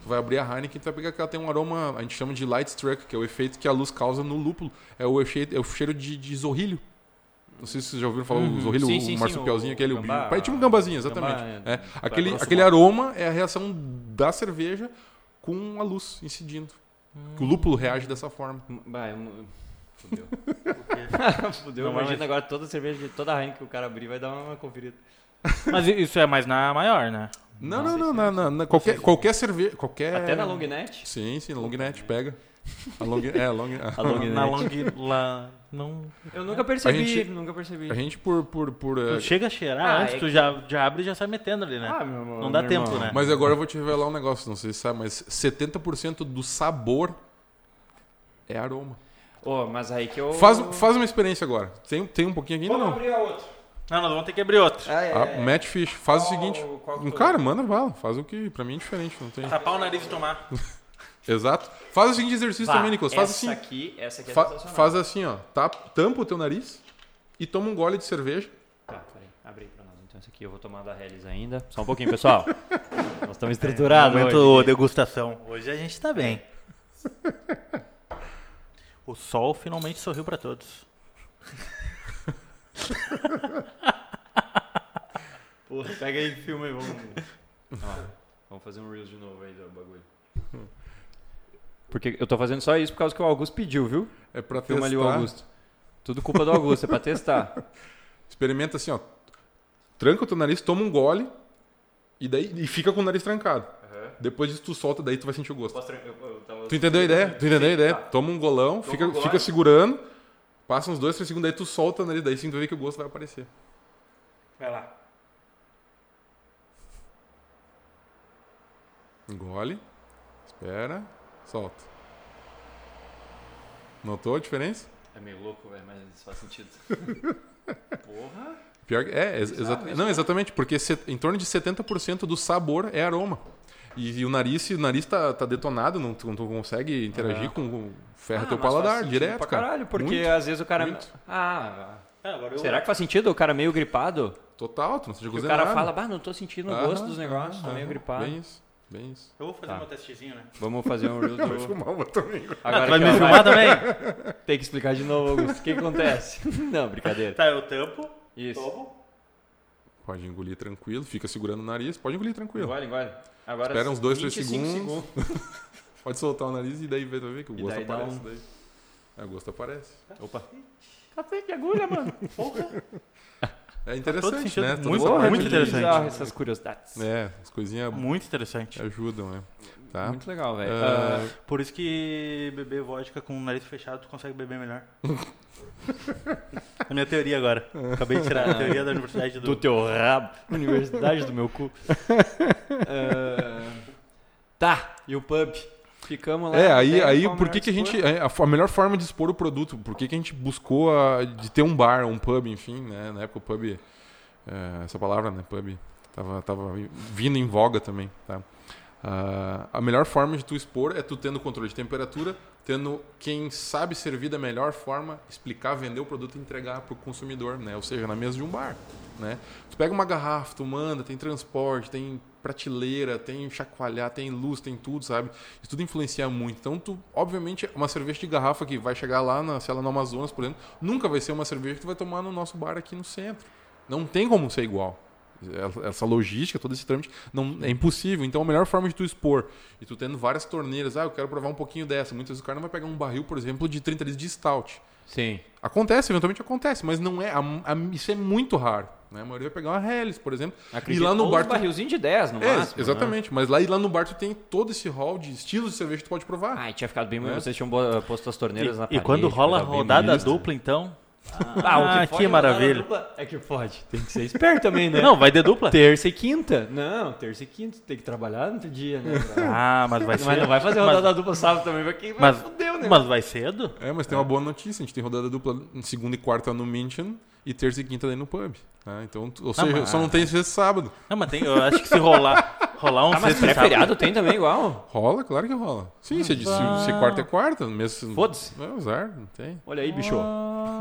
S3: tu vai abrir a Heineken, tu vai pegar que ela tem um aroma, a gente chama de light struck, que é o efeito que a luz causa no lúpulo. É o, cheiro, é o cheiro de, de zorrilho. Não sei se vocês já ouviram falar
S2: Uhum.
S3: o zorrilho,
S2: Sim,
S3: o
S2: sim, sim,
S3: marsupialzinho,
S2: o
S3: aquele.
S2: gambá.
S3: Parece tipo um gambazinho, exatamente.
S2: Gambá,
S3: É.
S2: é,
S3: Aquele,
S2: grosso
S3: aquele aroma é a reação da cerveja com a luz incidindo. Que o lúpulo reage dessa forma.
S2: Vai, mu- Fudeu.
S1: Porque- [laughs] [laughs]
S2: Fudeu.
S1: Não,
S2: Imagina
S1: mas-
S2: agora toda cerveja, de toda a Heineken que o cara abrir vai dar uma conferida.
S1: Mas isso é mais na maior, né?
S3: Não,
S2: Não
S3: não, não. na- na- na- qualquer, qualquer cerveja. Qualquer...
S2: Até na Longnet.
S3: Sim, sim, na Longnet, pega. A long, é, a long,
S2: A long- [laughs]
S1: Na
S2: Longnet.
S1: long lá não.
S2: Eu nunca percebi,
S3: gente-
S2: nunca percebi.
S3: A gente por. por, por eh,
S1: Tu chega a cheirar
S2: Ah,
S1: antes,
S2: é
S1: tu
S2: que-
S1: já, já abre e já sai metendo ali, né?
S2: Ah, meu irmão,
S1: Não dá
S2: meu
S1: tempo,
S2: irmão.
S1: né?
S3: Mas agora eu vou te revelar um negócio, não sei se sabe, mas 70% do sabor é aroma.
S2: Ô, mas aí que eu...
S3: Faz, faz uma experiência agora. Tem, tem um pouquinho aqui ainda não.
S2: abrir a outra.
S1: Não, nós vamos ter que abrir outro.
S2: Ah, é.
S3: Ah, Matt Fish, faz o
S2: Qual-
S3: seguinte.
S2: qual que tu-
S3: Cara, manda bala. Faz o que pra mim é diferente. Não tem.
S1: Tapar o nariz e tomar. [laughs]
S3: Exato. Faz o seguinte exercício
S2: Vá,
S3: também, Nicolas. Faz
S2: essa
S3: assim.
S2: aqui, essa aqui é
S3: Fa-
S2: sensacional.
S3: faz assim, ó. Tapa, tampa o teu nariz e toma um gole de cerveja.
S2: Tá, peraí. Abre aí pra nós. Então esse aqui eu vou tomar da Hellis ainda. Só um pouquinho, pessoal. [laughs] nós estamos estruturados
S1: Momento
S2: hoje.
S1: degustação. Hoje a gente tá bem. [laughs] O sol finalmente sorriu pra todos. [laughs]
S2: Porra, pega aí e filma aí, vamos... Ó, vamos fazer um Reels de novo aí do bagulho. Porque eu tô fazendo só isso por causa que o Augusto pediu, viu?
S3: É pra
S2: Filma ali o
S3: testar.
S2: Augusto. Tudo culpa do Augusto, é pra testar. [laughs]
S3: Experimenta assim, ó. Tranca o teu nariz, toma um gole e daí e fica com o nariz trancado. Depois disso tu solta, daí tu vai sentir o gosto. Tu entendeu a ideia? Tu entendeu a ideia? Toma um golão, fica,
S2: um gole.
S3: fica segurando, passa uns dois, três segundos, daí tu solta o nariz, daí sim tu vê que o gosto vai aparecer.
S1: Vai lá.
S3: Engole, espera, solta. Notou a diferença?
S2: É meio louco, velho, mas isso faz sentido. [laughs] Porra.
S3: Pior é, ex- exa- não, exatamente, porque em torno de 70% do sabor é aroma. E, e o nariz, o nariz tá, tá detonado, não, tu não consegue interagir
S2: É.
S3: com, ferra
S2: Ah,
S3: teu paladar direto,
S2: pra
S3: cara.
S2: caralho, porque
S3: Muito,
S2: às vezes o cara...
S3: muito.
S2: Ah,
S1: É, agora eu...
S2: será que faz sentido o cara meio gripado?
S3: Total, tu não sente
S2: o cara
S3: nada.
S2: fala, bah, não tô sentindo o gosto
S3: Aham,
S2: dos negócios, tô
S3: aham,
S2: meio gripado.
S3: Bem isso, bem isso.
S1: Eu vou fazer
S2: Tá.
S1: meu testezinho, né?
S2: Vamos fazer um Reels [laughs] do...
S3: Fumar também.
S1: Ah, tu vai me
S2: ó,
S1: filmar também? [laughs]
S2: Tem que explicar de novo, Augusto. O que que acontece? [laughs] Não, brincadeira.
S1: Tá, eu tampo,
S2: Isso.
S1: tomo.
S3: Pode engolir tranquilo, fica segurando o nariz, pode engolir tranquilo.
S2: Engole, engole. Agora
S3: Espera uns dois, três
S2: 25
S3: segundos. [laughs] Pode soltar o nariz e daí vai ver que o
S2: E
S3: gosto
S2: daí
S3: aparece.
S2: um-
S3: Daí. É, o gosto aparece.
S2: Opa. Café de agulha, mano.
S3: É interessante, né? Toda
S1: Muito- muito
S3: de-
S1: interessante.
S2: essas curiosidades.
S3: É, as coisinhas
S1: Muito interessante.
S3: ajudam, né? Tá?
S2: Muito legal, velho.
S3: Ah,
S1: Por isso que beber vodka com o nariz fechado tu consegue beber melhor. a minha teoria agora. Acabei de tirar a teoria da universidade do...
S2: do teu rabo. Universidade do meu cu. [laughs] Ah, tá, e o pub? Ficamos lá.
S3: É, aí, aí por que, que a gente. é, A, melhor forma de expor o produto, por que, que a gente buscou a- de ter um bar, um pub, enfim, né? Na época o pub. é, essa palavra, né? Pub. Tava, tava vindo em voga também, tá? Ah, a melhor forma de tu expor é tu tendo controle de temperatura, tendo quem sabe servir da melhor forma, explicar, vender o produto e entregar para o consumidor, né? Ou seja, na mesa de um bar, né? Tu pega uma garrafa, tu manda, tem transporte, tem prateleira, tem chacoalhar, tem luz, tem tudo, sabe? Isso tudo influencia muito. Então, tu, obviamente, uma cerveja de garrafa que vai chegar lá, na, sei lá, no Amazonas, por exemplo, nunca vai ser uma cerveja que tu vai tomar no nosso bar aqui no centro. Não tem como ser igual. Essa logística, todo esse trâmite, não, é impossível. Então, a melhor forma de tu expor, e tu tendo várias torneiras, ah, eu quero provar um pouquinho dessa. Muitas vezes o cara não vai pegar um barril, por exemplo, de 30 litros de stout.
S2: Sim.
S3: Acontece, eventualmente acontece, mas não é. a- a- isso é muito raro. Né? A maioria vai pegar uma Helles, por exemplo.
S2: Acredito,
S3: e lá no bar. Tu...
S2: barrilzinho de 10 no
S3: É,
S2: máximo. né?
S3: exatamente. Mas lá, e lá no bar tu tem todo esse hall de estilos de cerveja que tu pode provar.
S2: Ai, tinha ficado bem
S3: É.
S2: Vocês tinham posto as torneiras na
S1: E, e
S2: parede.
S1: quando rola rodada dupla, então...
S2: Ah,
S1: Ah,
S2: que,
S1: que
S2: na
S1: maravilha.
S2: É que pode. Tem que ser esperto também, né? [laughs]
S1: Não, vai de dupla.
S2: Terça e quinta. Não, terça e quinta. Tem que trabalhar no outro dia, né? [laughs]
S1: Ah, mas vai
S2: Mas
S1: ser...
S2: não vai fazer rodada dupla sábado também, porque vai
S1: Mas,
S2: fudeu, né?
S1: mas vai cedo?
S3: É, mas tem uma boa notícia. A gente tem rodada dupla em segunda e quarta no München e terça e quinta daí no pub. tá? Então, ou seja,
S1: mas-
S3: só não tem esse sábado.
S1: Não, mas tem, eu acho que se rolar... Rolar um
S2: Ah, mas
S1: sexta e sábado.
S2: pré-feriado tem também igual?
S3: Rola, claro que rola. Sim, se, se, se quarta é quarta, mesmo.
S2: Foda-se.
S3: É azar, não tem.
S2: Olha aí, bicho.
S1: Ah,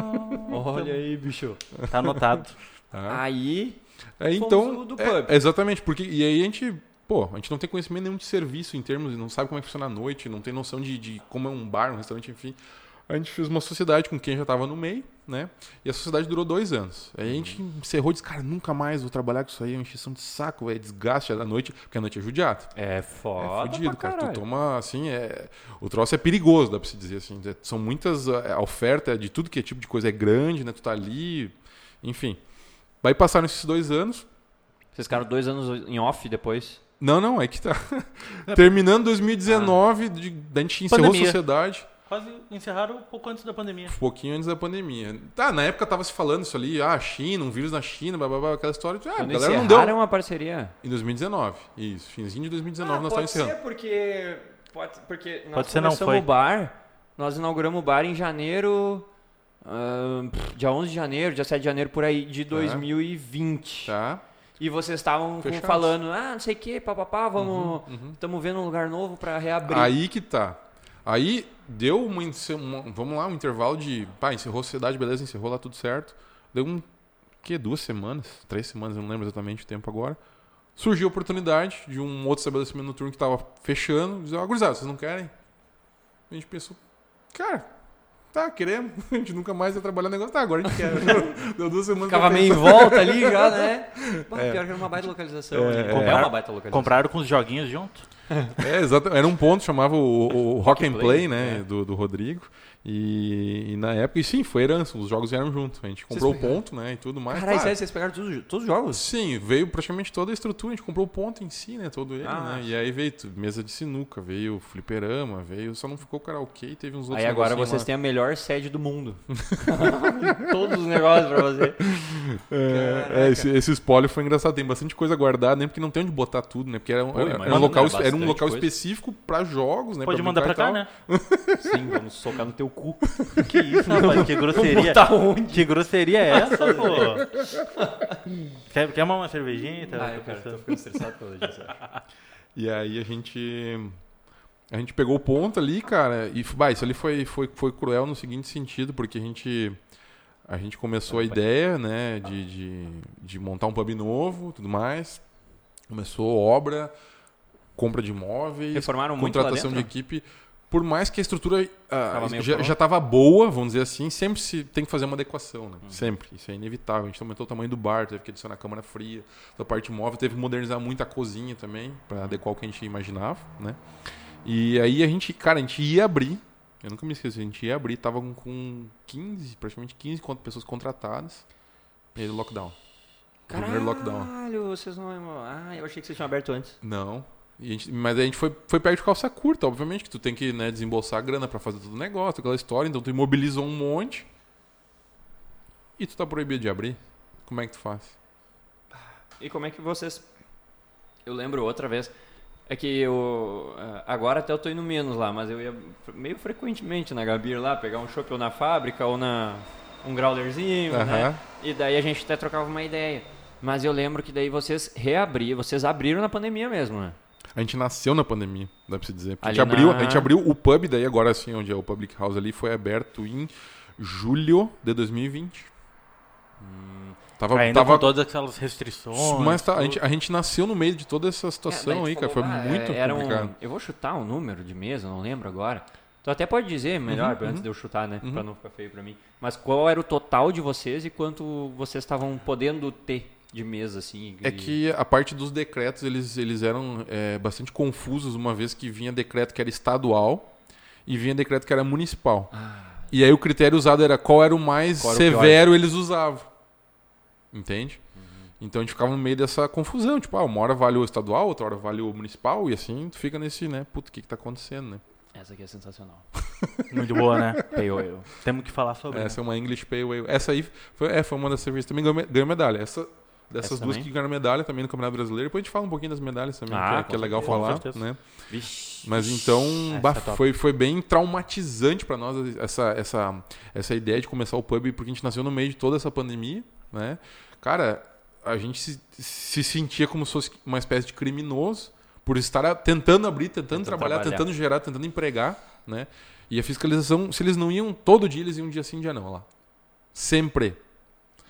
S2: Olha aí, bicho.
S1: Tá anotado. [laughs]
S3: Tá?
S2: Aí,
S3: É,
S2: Fomos
S3: então,
S2: o do
S3: é,
S2: pub.
S3: é exatamente, porque e aí a gente, pô, a gente não tem conhecimento nenhum de serviço em termos, não sabe como é que funciona a noite, não tem noção de, de como é um bar, um restaurante, enfim. A gente fez uma sociedade com quem já estava no meio, né? E a sociedade durou dois anos. Aí a gente encerrou e disse, cara, nunca mais vou trabalhar com isso aí, é uma encheção de saco, é desgaste da noite, porque a noite é judiado.
S2: é
S3: É
S2: foda
S3: fudido,
S2: pra
S3: cara. Tu toma, assim, é... o troço é perigoso, dá pra se dizer assim. É- São muitas, a a oferta de tudo que é tipo de coisa é grande, né? Tu tá ali, enfim. Vai passar nesses dois anos,
S2: Vocês ficaram dois anos em off depois?
S3: Não, não, é que tá. [laughs] Terminando 2019, de, a gente encerrou a sociedade
S1: Quase encerraram um pouco antes da pandemia.
S3: um pouquinho antes da pandemia. Tá, na época tava se falando isso ali, ah, China, um vírus na China, blá, blá, blá, aquela história. Ah, a
S2: Quando
S3: galera não deu.
S2: uma parceria?
S3: Em 2019, isso, finzinho de 2019
S2: Ah,
S3: nós
S2: pode
S3: estávamos encerrando.
S2: ser porque... Pode, porque nós
S1: Pode ser, não
S2: começamos
S1: foi.
S2: o bar, nós inauguramos o bar em janeiro... pff, dia 11 de janeiro, dia 7 de janeiro, por aí, de 2020.
S3: Tá?
S2: E vocês estavam falando, ah, não sei o que, papapá, vamos...
S3: Uhum.
S2: Estamos vendo um lugar novo pra reabrir.
S3: Aí que tá. Aí deu uma, uma- vamos lá, um intervalo de, pá, encerrou a sociedade, beleza, encerrou lá tudo certo. Deu um, que, duas semanas, três semanas, eu não lembro exatamente o tempo agora. Surgiu a oportunidade de um outro estabelecimento noturno que tava fechando, dizer, ó, gurizada, vocês não querem? A gente pensou, cara, tá, queremos, [laughs] a gente nunca mais ia trabalhar negócio, tá, agora a gente quer. [laughs] Deu duas semanas
S2: Ficava meio em volta ali já, né? [laughs] Bah, Pior que era uma baita localização.
S3: É, é.
S2: é uma baita localização.
S1: Compraram com os joguinhos junto.
S3: É, exato. Era um ponto, chamava o, o Rock and
S2: Play,
S3: né?
S2: é.
S3: Do, do Rodrigo. E, e na época, e sim, foi herança, os jogos vieram junto. A gente comprou o ponto, né? E tudo mais.
S2: Caralho,
S3: Claro,
S2: vocês pegaram todos, todos os jogos?
S3: Sim, veio praticamente toda a estrutura, a gente comprou o ponto em si, né? Todo ele,
S2: Ah.
S3: né? E aí veio mesa de sinuca, veio fliperama, veio. Só não ficou karaokê e teve uns outros
S2: Aí agora vocês
S3: lá.
S2: têm a melhor sede do mundo. [laughs] [laughs] todos os negócios pra você.
S3: É, é, esse, esse spoiler foi engraçado. Tem bastante coisa guardada, né? Porque não tem onde botar tudo, né? Porque era um,
S2: Pô,
S3: era,
S2: imagina,
S3: um local,
S2: né?
S3: era um local
S2: coisa.
S3: específico pra jogos, né?
S1: Pode
S3: pra
S1: mandar pra cá,
S3: tal.
S1: né? [laughs]
S2: Sim, vamos socar no teu cu. [laughs]
S1: Que isso, rapaz? Que grosseria.
S2: Botar onde?
S1: Que grosseria é essa, pô? [laughs] quer, quer uma cervejinha? Tá?
S2: Ah, eu quero, tô ficando estressado pelo disso.
S3: E aí a gente. A gente pegou o ponto ali, cara, e bah, isso ali foi, foi, foi cruel no seguinte sentido, porque a gente. A gente começou a ideia, né, de, de, de montar um pub novo tudo mais. Começou obra, compra de imóveis,
S2: Reformaram muito lá
S3: contratação de equipe. Por mais que a estrutura
S2: meio
S3: já, estava boa, vamos dizer assim, sempre se tem que fazer uma adequação, né?
S2: Uhum.
S3: Sempre. Isso é inevitável. A gente aumentou o tamanho do bar, teve que adicionar câmara fria, da parte móvel, teve que modernizar muito a cozinha também, para adequar o que a gente imaginava, né? E aí a gente, cara, a gente ia abrir, eu nunca me esqueço, a gente ia abrir, tava com- com 15, praticamente 15 con- pessoas contratadas, e aí lockdown. Primeiro lockdown.
S2: Caralho, vocês não... Ah, eu achei que vocês tinham aberto antes.
S3: Não. A gente- mas a gente foi, foi perto de calça curta, obviamente, que tu tem que né, desembolsar a grana pra fazer todo o negócio, aquela história, então tu imobilizou um monte e tu tá proibido de abrir. Como é que tu faz?
S2: E como é que vocês... Eu lembro outra vez... É que eu... ah, Agora até eu tô indo menos lá, mas eu ia meio frequentemente na Gabir lá, pegar um chopp ou na fábrica ou na... Um growlerzinho, né?
S3: Aham.
S2: E daí a gente até trocava uma ideia. Mas eu lembro que daí vocês reabriram, vocês abriram na pandemia mesmo, né?
S3: A gente nasceu na pandemia, dá pra se dizer. A gente, abriu,
S2: na-
S3: a gente abriu o pub, daí agora assim, onde é o Public House ali, foi aberto em julho de 2020. Tava,
S1: Ainda
S3: tava
S1: com todas aquelas restrições.
S3: mas tá- a, gente, a gente nasceu no meio de toda essa situação
S2: É,
S3: aí,
S2: tu
S3: cara. Foi
S2: falou, "Ah,
S3: muito
S2: era um-
S3: complicado.
S2: eu vou chutar um número de mesa, não lembro agora. Tu até pode dizer melhor,
S3: Uhum,
S2: antes
S3: uhum.
S2: de eu chutar, né?
S3: Uhum.
S2: Pra não ficar feio pra mim. Mas qual era o total de vocês e quanto vocês estavam podendo ter de mesa, assim?
S3: É
S2: e-
S3: que a parte dos decretos, eles, eles eram é, bastante confusos, uma vez que vinha decreto que era estadual e vinha decreto que era municipal.
S2: Ah,
S3: E aí o critério usado era qual era o mais
S2: era o pior.
S3: severo eles usavam. Entende? Então a gente ficava no meio dessa confusão. Tipo, ah, uma hora vale o estadual, outra hora vale o municipal, e assim tu fica nesse, né? Puta, o que que tá acontecendo, né?
S2: essa aqui é sensacional. [laughs]
S1: Muito boa, né?
S2: Eu.
S1: Temos que falar sobre. né?
S3: Essa é uma English Pale Ale. Essa aí foi, é, foi uma das cervejas também ganhou medalha. Essa, dessas
S2: Essa
S3: duas
S2: também?
S3: que ganharam medalha também no Campeonato Brasileiro. Depois a gente fala um pouquinho das medalhas também,
S2: Ah,
S3: que é, que é legal falar, né?
S2: Vixe.
S3: Mas então, bah,
S1: é
S3: foi, foi bem traumatizante pra nós essa, essa, essa ideia de começar o pub, porque a gente nasceu no meio de toda essa pandemia, né? Cara, a gente se, se sentia como se fosse uma espécie de criminoso por estar tentando abrir, tentando, tentando trabalhar, trabalhar, tentando gerar, tentando empregar, né? E a fiscalização, se eles não iam todo dia, eles iam um dia sim, dia não, lá. Sempre.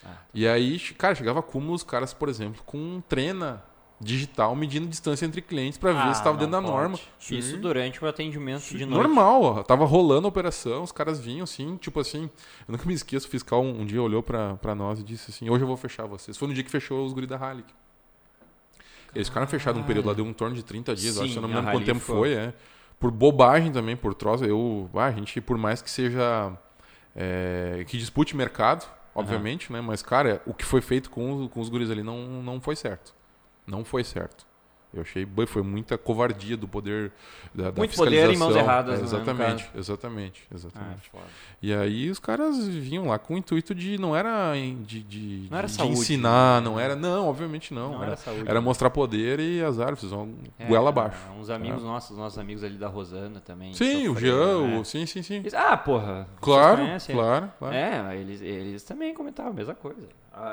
S3: Ah. E aí, cara, chegava como os caras, por exemplo, com trena digital medindo distância entre clientes para ver ah, se estava dentro da norma.
S2: Sim. Isso durante o atendimento de noite.
S3: Normal, ó, tava rolando a operação, os caras vinham assim, tipo assim, eu nunca me esqueço, o fiscal um, um dia olhou para nós e disse assim: "Hoje eu vou fechar vocês". Foi no dia que fechou os guri da Halik. Eles ficaram fechados um período lá, deu um torno de 30 dias, Sim, acho, eu não me lembro quanto tempo foi, foi é. Por bobagem também, por troço, eu, ah, a gente por mais que seja é, que dispute mercado, obviamente, uhum. né? Mas cara, o que foi feito com, com os guris ali não não foi certo. Não foi certo. Eu achei, foi muita covardia do poder da, da
S2: Muito poder em mãos erradas,
S3: é, exatamente,
S2: né,
S3: exatamente, exatamente. Ah, e aí os caras vinham lá com o intuito de não era de, de,
S2: não era
S3: de
S2: saúde,
S3: ensinar, não era, não, obviamente não,
S2: não
S3: era,
S2: era, saúde,
S3: era mostrar poder e azar, vocês vão é, goela abaixo.
S2: Uns amigos é. nossos, nossos amigos ali da Rosana também.
S3: Sim, o Jean, né? o, sim, sim, sim.
S2: Ah, porra.
S3: Claro, claro, claro.
S2: É, eles, eles também comentavam a mesma coisa.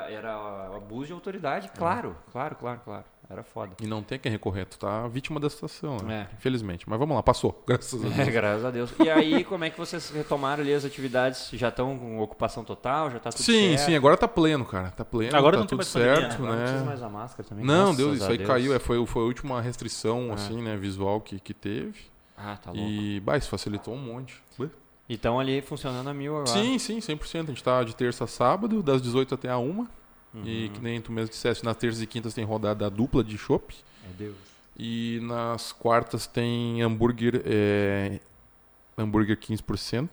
S2: Era abuso de autoridade, claro, claro, claro, claro. Era foda.
S3: E não tem quem recorrer, tu tá vítima da situação, né? É. Infelizmente. Mas vamos lá, passou, [laughs] graças a é, Deus.
S2: É, graças a Deus. E aí, como é que vocês retomaram ali as atividades? Já estão com ocupação total? Já tá tudo
S3: sim,
S2: certo?
S3: Sim, sim, agora tá pleno, cara. Tá pleno,
S1: agora
S3: tá
S1: não
S3: tudo certo, né? Não
S2: precisa mais a máscara também.
S3: Não, Deus, isso aí Deus. caiu. É, foi, foi a última restrição, é. assim, né, visual que, que teve.
S2: Ah, tá louco.
S3: E, bah, isso facilitou um monte.
S2: E estão ali funcionando a mil agora?
S3: Sim, sim, 100%. A gente tá de terça a sábado, das 18 até a 1. Uhum. E que nem tu mesmo disseste, nas terças e quintas tem rodada dupla de chopp.
S2: Meu Deus.
S3: E nas quartas tem hambúrguer, é, hambúrguer 15%,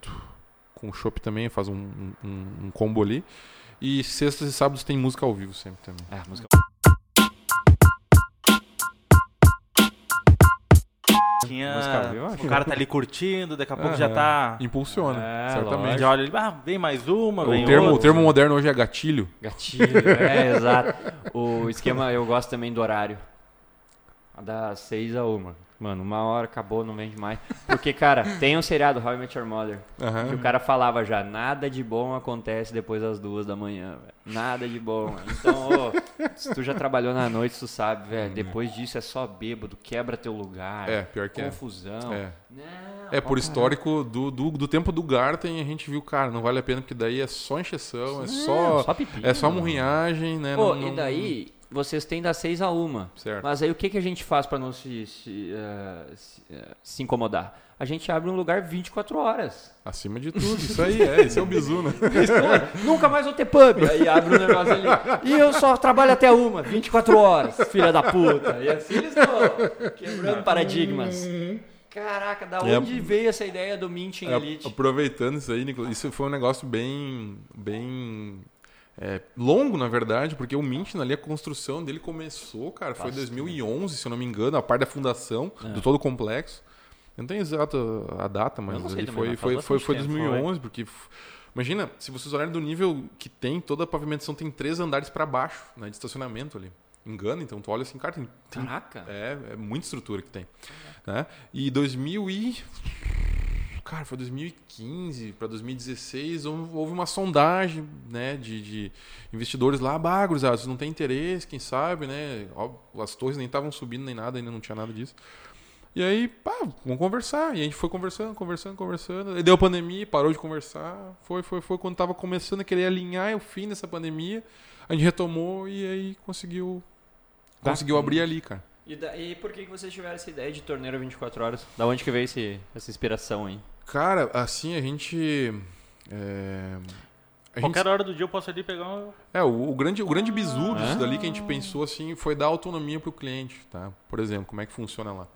S3: com chopp também, faz um, um, um, combo ali. E sextas e sábados tem música ao vivo sempre também.
S2: É, música
S1: o cara tá ali curtindo, daqui a pouco já tá.
S3: Impulsiona, é, certamente.
S1: Já olha ali, ah, vem mais uma, vem
S3: o termo,
S1: outra.
S3: O termo moderno hoje é gatilho.
S2: Gatilho, [laughs] é, exato. O esquema, eu gosto também do horário. Das seis a uma. Mano, uma hora acabou, não vende mais. Porque, cara, tem um seriado, How I Met Your Mother, uhum. que o cara falava já, nada de bom acontece depois das duas da manhã, velho. Nada de bom. Então, ô, se tu já trabalhou na noite, tu sabe, velho, uhum. depois disso é só bêbado, quebra teu lugar.
S3: É, pior que
S2: é. confusão.
S3: é. Não, é, por histórico do, do, do, tempo do Garten, a gente viu, cara, não vale a pena, porque daí é só encheção, é só.
S2: Só pipi,
S3: é só murrinhagem, né?
S2: Pô,
S3: não,
S2: não, e daí, vocês têm das seis a uma.
S3: Certo.
S2: Mas aí o que, que a gente faz para não se, se, uh, se, uh, se, incomodar? A gente abre um lugar 24 horas.
S3: Acima de tudo, isso aí é, isso é o bizu, né?
S2: Nunca mais vou ter pub. Aí abre um negócio ali. E eu só trabalho até uma, 24 horas, filha da puta. E assim eles estão quebrando paradigmas. Caraca, da é onde é, veio essa ideia do Minting é, Elite?
S3: Aproveitando isso aí, Nicolas, isso foi um negócio bem, bem é, longo, na verdade, porque o Mint ali, a construção dele começou, cara, foi em 2011, se eu não me engano, a parte da fundação é. do todo o complexo. Eu não tenho exata a data, mas ele foi, mas foi, foi, foi 2011, porque imagina, se vocês olharem do nível que tem, toda a pavimentação tem três andares para baixo, né, de estacionamento ali. Engana, então tu olha assim, cara, tem, tem
S2: Caraca.
S3: É, é muita estrutura que tem. Né? E 2000 e cara, foi 2015 para 2016, houve uma sondagem, né, de, de investidores lá, bagros, ah, não tem interesse, quem sabe, né? As torres nem estavam subindo nem nada, ainda não tinha nada disso. E aí, pá, vamos conversar. E a gente foi conversando, conversando, conversando. E deu a pandemia, parou de conversar. Foi, foi, foi quando tava começando a querer alinhar o fim dessa pandemia. A gente retomou e aí conseguiu tá. conseguiu abrir ali, cara.
S2: E, da, e por que, que vocês tiveram essa ideia de torneira 24 horas? Da onde que veio esse, essa inspiração aí?
S3: Cara, assim, a gente. É,
S1: a Qualquer gente... hora do dia eu posso ali pegar um...
S3: É, o, o grande, o grande bizu ah. disso dali que a gente pensou assim foi dar autonomia para o cliente, tá? Por exemplo, como é que funciona lá?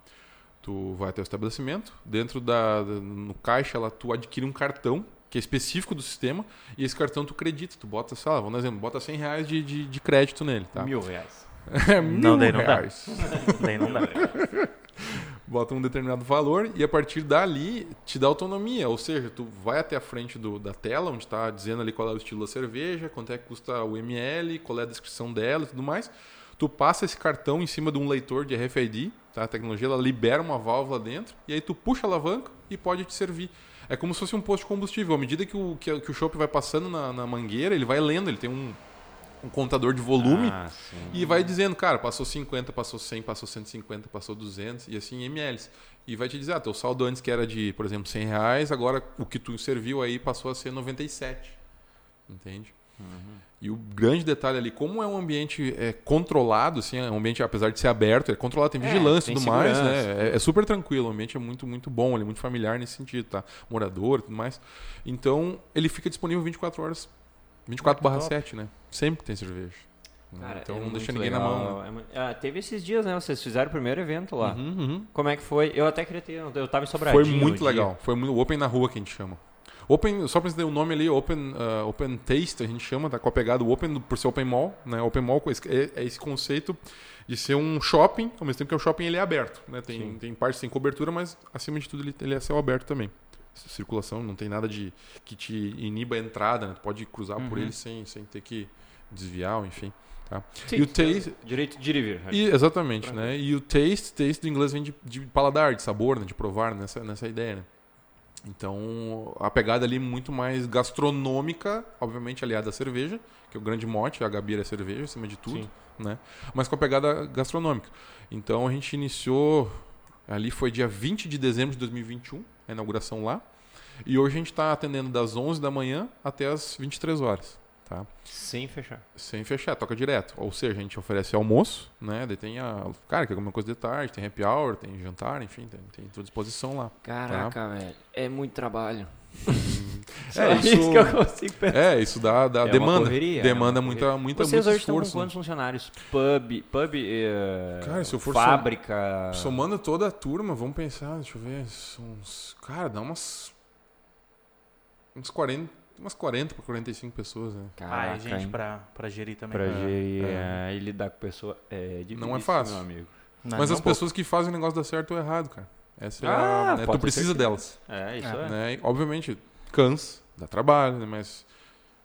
S3: Tu vai até o estabelecimento, dentro da, no caixa lá tu adquire um cartão que é específico do sistema e esse cartão tu acredita, tu bota, sei lá, vamos dar exemplo, bota 100 reais de, de, de crédito nele, tá?
S2: Mil reais. [laughs]
S3: é, mil não, daí não reais.
S1: dá. daí não dá. [laughs]
S3: bota um determinado valor e a partir dali te dá autonomia. Ou seja, tu vai até a frente do, da tela, onde está dizendo ali qual é o estilo da cerveja, quanto é que custa o ml, qual é a descrição dela e tudo mais. Tu passa esse cartão em cima de um leitor de RFID, tá? a tecnologia ela libera uma válvula dentro, e aí tu puxa a alavanca e pode te servir. É como se fosse um posto de combustível. À medida que o, que, que o chopp vai passando na, na mangueira, ele vai lendo, ele tem um, um contador de volume
S2: Ah,
S3: e vai dizendo, cara, passou 50, passou 100, passou 150, passou 200 e assim em ml. E vai te dizer, ah, teu saldo antes que era de, por exemplo, 100 reais, agora o que tu serviu aí passou a ser 97. Entende? E o grande detalhe ali, como é um ambiente é, controlado, assim, é um ambiente, apesar de ser aberto, é controlado, tem
S2: É,
S3: vigilância e
S2: tem
S3: tudo mais, né? É, é super tranquilo, o ambiente é muito, muito bom, ele é muito familiar nesse sentido, tá? Morador e tudo mais. Então, ele fica disponível 24 horas, 24 barra 7, né? Sempre tem cerveja.
S2: Cara,
S3: então
S2: é
S3: não deixa ninguém na
S2: legal.
S3: mão. Né?
S2: É ah, teve esses dias, né? Vocês fizeram o primeiro evento lá.
S3: Uhum, uhum.
S2: Como é que foi? Eu até queria ter. Eu tava em Sobradinho.
S3: Foi muito
S2: dia.
S3: legal. Foi muito, o Open na rua que a gente chama. Open, só pra você o nome ali, Open, ah, open Taste, a gente chama, tá com a pegada Open por ser Open Mall, né? Open Mall é, é esse conceito de ser um shopping, ao mesmo tempo que o shopping ele é aberto, né? Tem, tem parte sem cobertura, mas acima de tudo ele, ele é céu aberto também. Circulação, não tem nada de que te iniba a entrada, né? Tu pode cruzar por
S1: Uhum.
S3: ele sem, sem ter que desviar, enfim. Tá?
S2: Sim,
S3: E o taste-
S2: Direito de ir e vir.
S3: E, exatamente, né? E o taste, taste do inglês vem de, de paladar, de sabor, né? De provar, nessa, nessa ideia, né? Então, a pegada ali é muito mais gastronômica, obviamente aliada à cerveja, que é o grande mote, a Gabi é cerveja, acima de tudo,
S1: Sim.
S3: né? Mas com a pegada gastronômica. Então, a gente iniciou, ali foi dia 20 de dezembro de 2021, a inauguração lá. E hoje a gente está atendendo das 11 da manhã até as 23 horas, tá?
S2: Sem fechar.
S3: Sem fechar, toca direto. Ou seja, a gente oferece almoço, né? Daí tem a. Cara, quer alguma coisa de tarde, tem happy hour, tem jantar, enfim, tem, tem toda disposição lá.
S2: Caraca, velho. É muito trabalho. [laughs]
S3: É,
S2: É
S3: isso-
S2: isso que eu consigo pensar.
S3: É, isso dá, dá
S2: É uma
S3: demanda.
S2: correria, é
S3: demanda
S2: uma
S3: muita, muita,
S2: Vocês
S3: muito
S2: hoje estão com
S3: esforço. né?
S2: quantos funcionários? Pub, pub, eh,
S3: Cara, se eu for
S2: fábrica.
S3: Somando toda a turma, vamos pensar, deixa eu ver, são uns. Cara, dá umas. Uns 40. Umas 40 para 45 pessoas, né?
S1: Ah,
S2: Caraca,
S1: é gente pra, pra gerir também.
S2: Pra
S3: É,
S2: gerir
S3: é.
S2: eh, e lidar com pessoa é difícil,
S3: Não é fácil.
S2: meu amigo.
S1: Não,
S3: Mas
S1: não
S3: as
S1: pouco.
S3: pessoas que fazem o negócio dar certo ou errado, cara. Essa é
S2: Ah,
S3: a. né? Tu precisa
S2: certeza.
S3: delas.
S2: É, isso
S1: É.
S2: é.
S3: né? E, obviamente, cansa, dá trabalho, né? Mas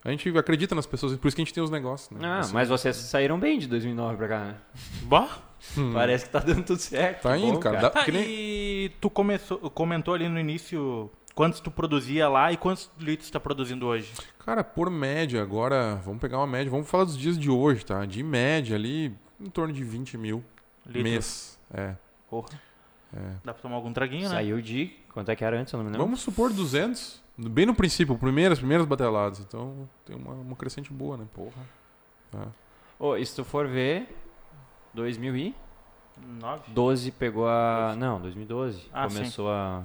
S3: a gente acredita nas pessoas, por isso que a gente tem os negócios, né?
S2: Ah,
S3: Assim,
S2: mas vocês saíram bem de 2009 pra cá, né?
S1: Bah.
S3: hum,
S2: Parece que tá dando tudo certo.
S3: Tá
S2: que
S3: indo,
S2: bom,
S3: cara. Dá-
S1: Tá,
S3: que nem-
S1: e tu começou, comentou ali no início quantos tu produzia lá e quantos litros tá produzindo hoje?
S3: Cara, por média, agora, vamos pegar uma média, vamos falar dos dias de hoje, tá? De média ali, em torno de 20 mil
S1: Litros?
S3: mês. É,
S1: Porra.
S3: é.
S1: Dá pra tomar algum traguinho, né?
S2: Saiu de. Quanto é que era antes? Eu não me lembro.
S3: Vamos supor 200, bem no princípio, primeiras, primeiras bateladas. Então, tem uma, uma crescente boa, né? Porra. Tá.
S2: Ô, e se tu for ver, 2012
S1: Nove?
S2: pegou a. Não, 2012.
S1: Ah,
S2: começou a.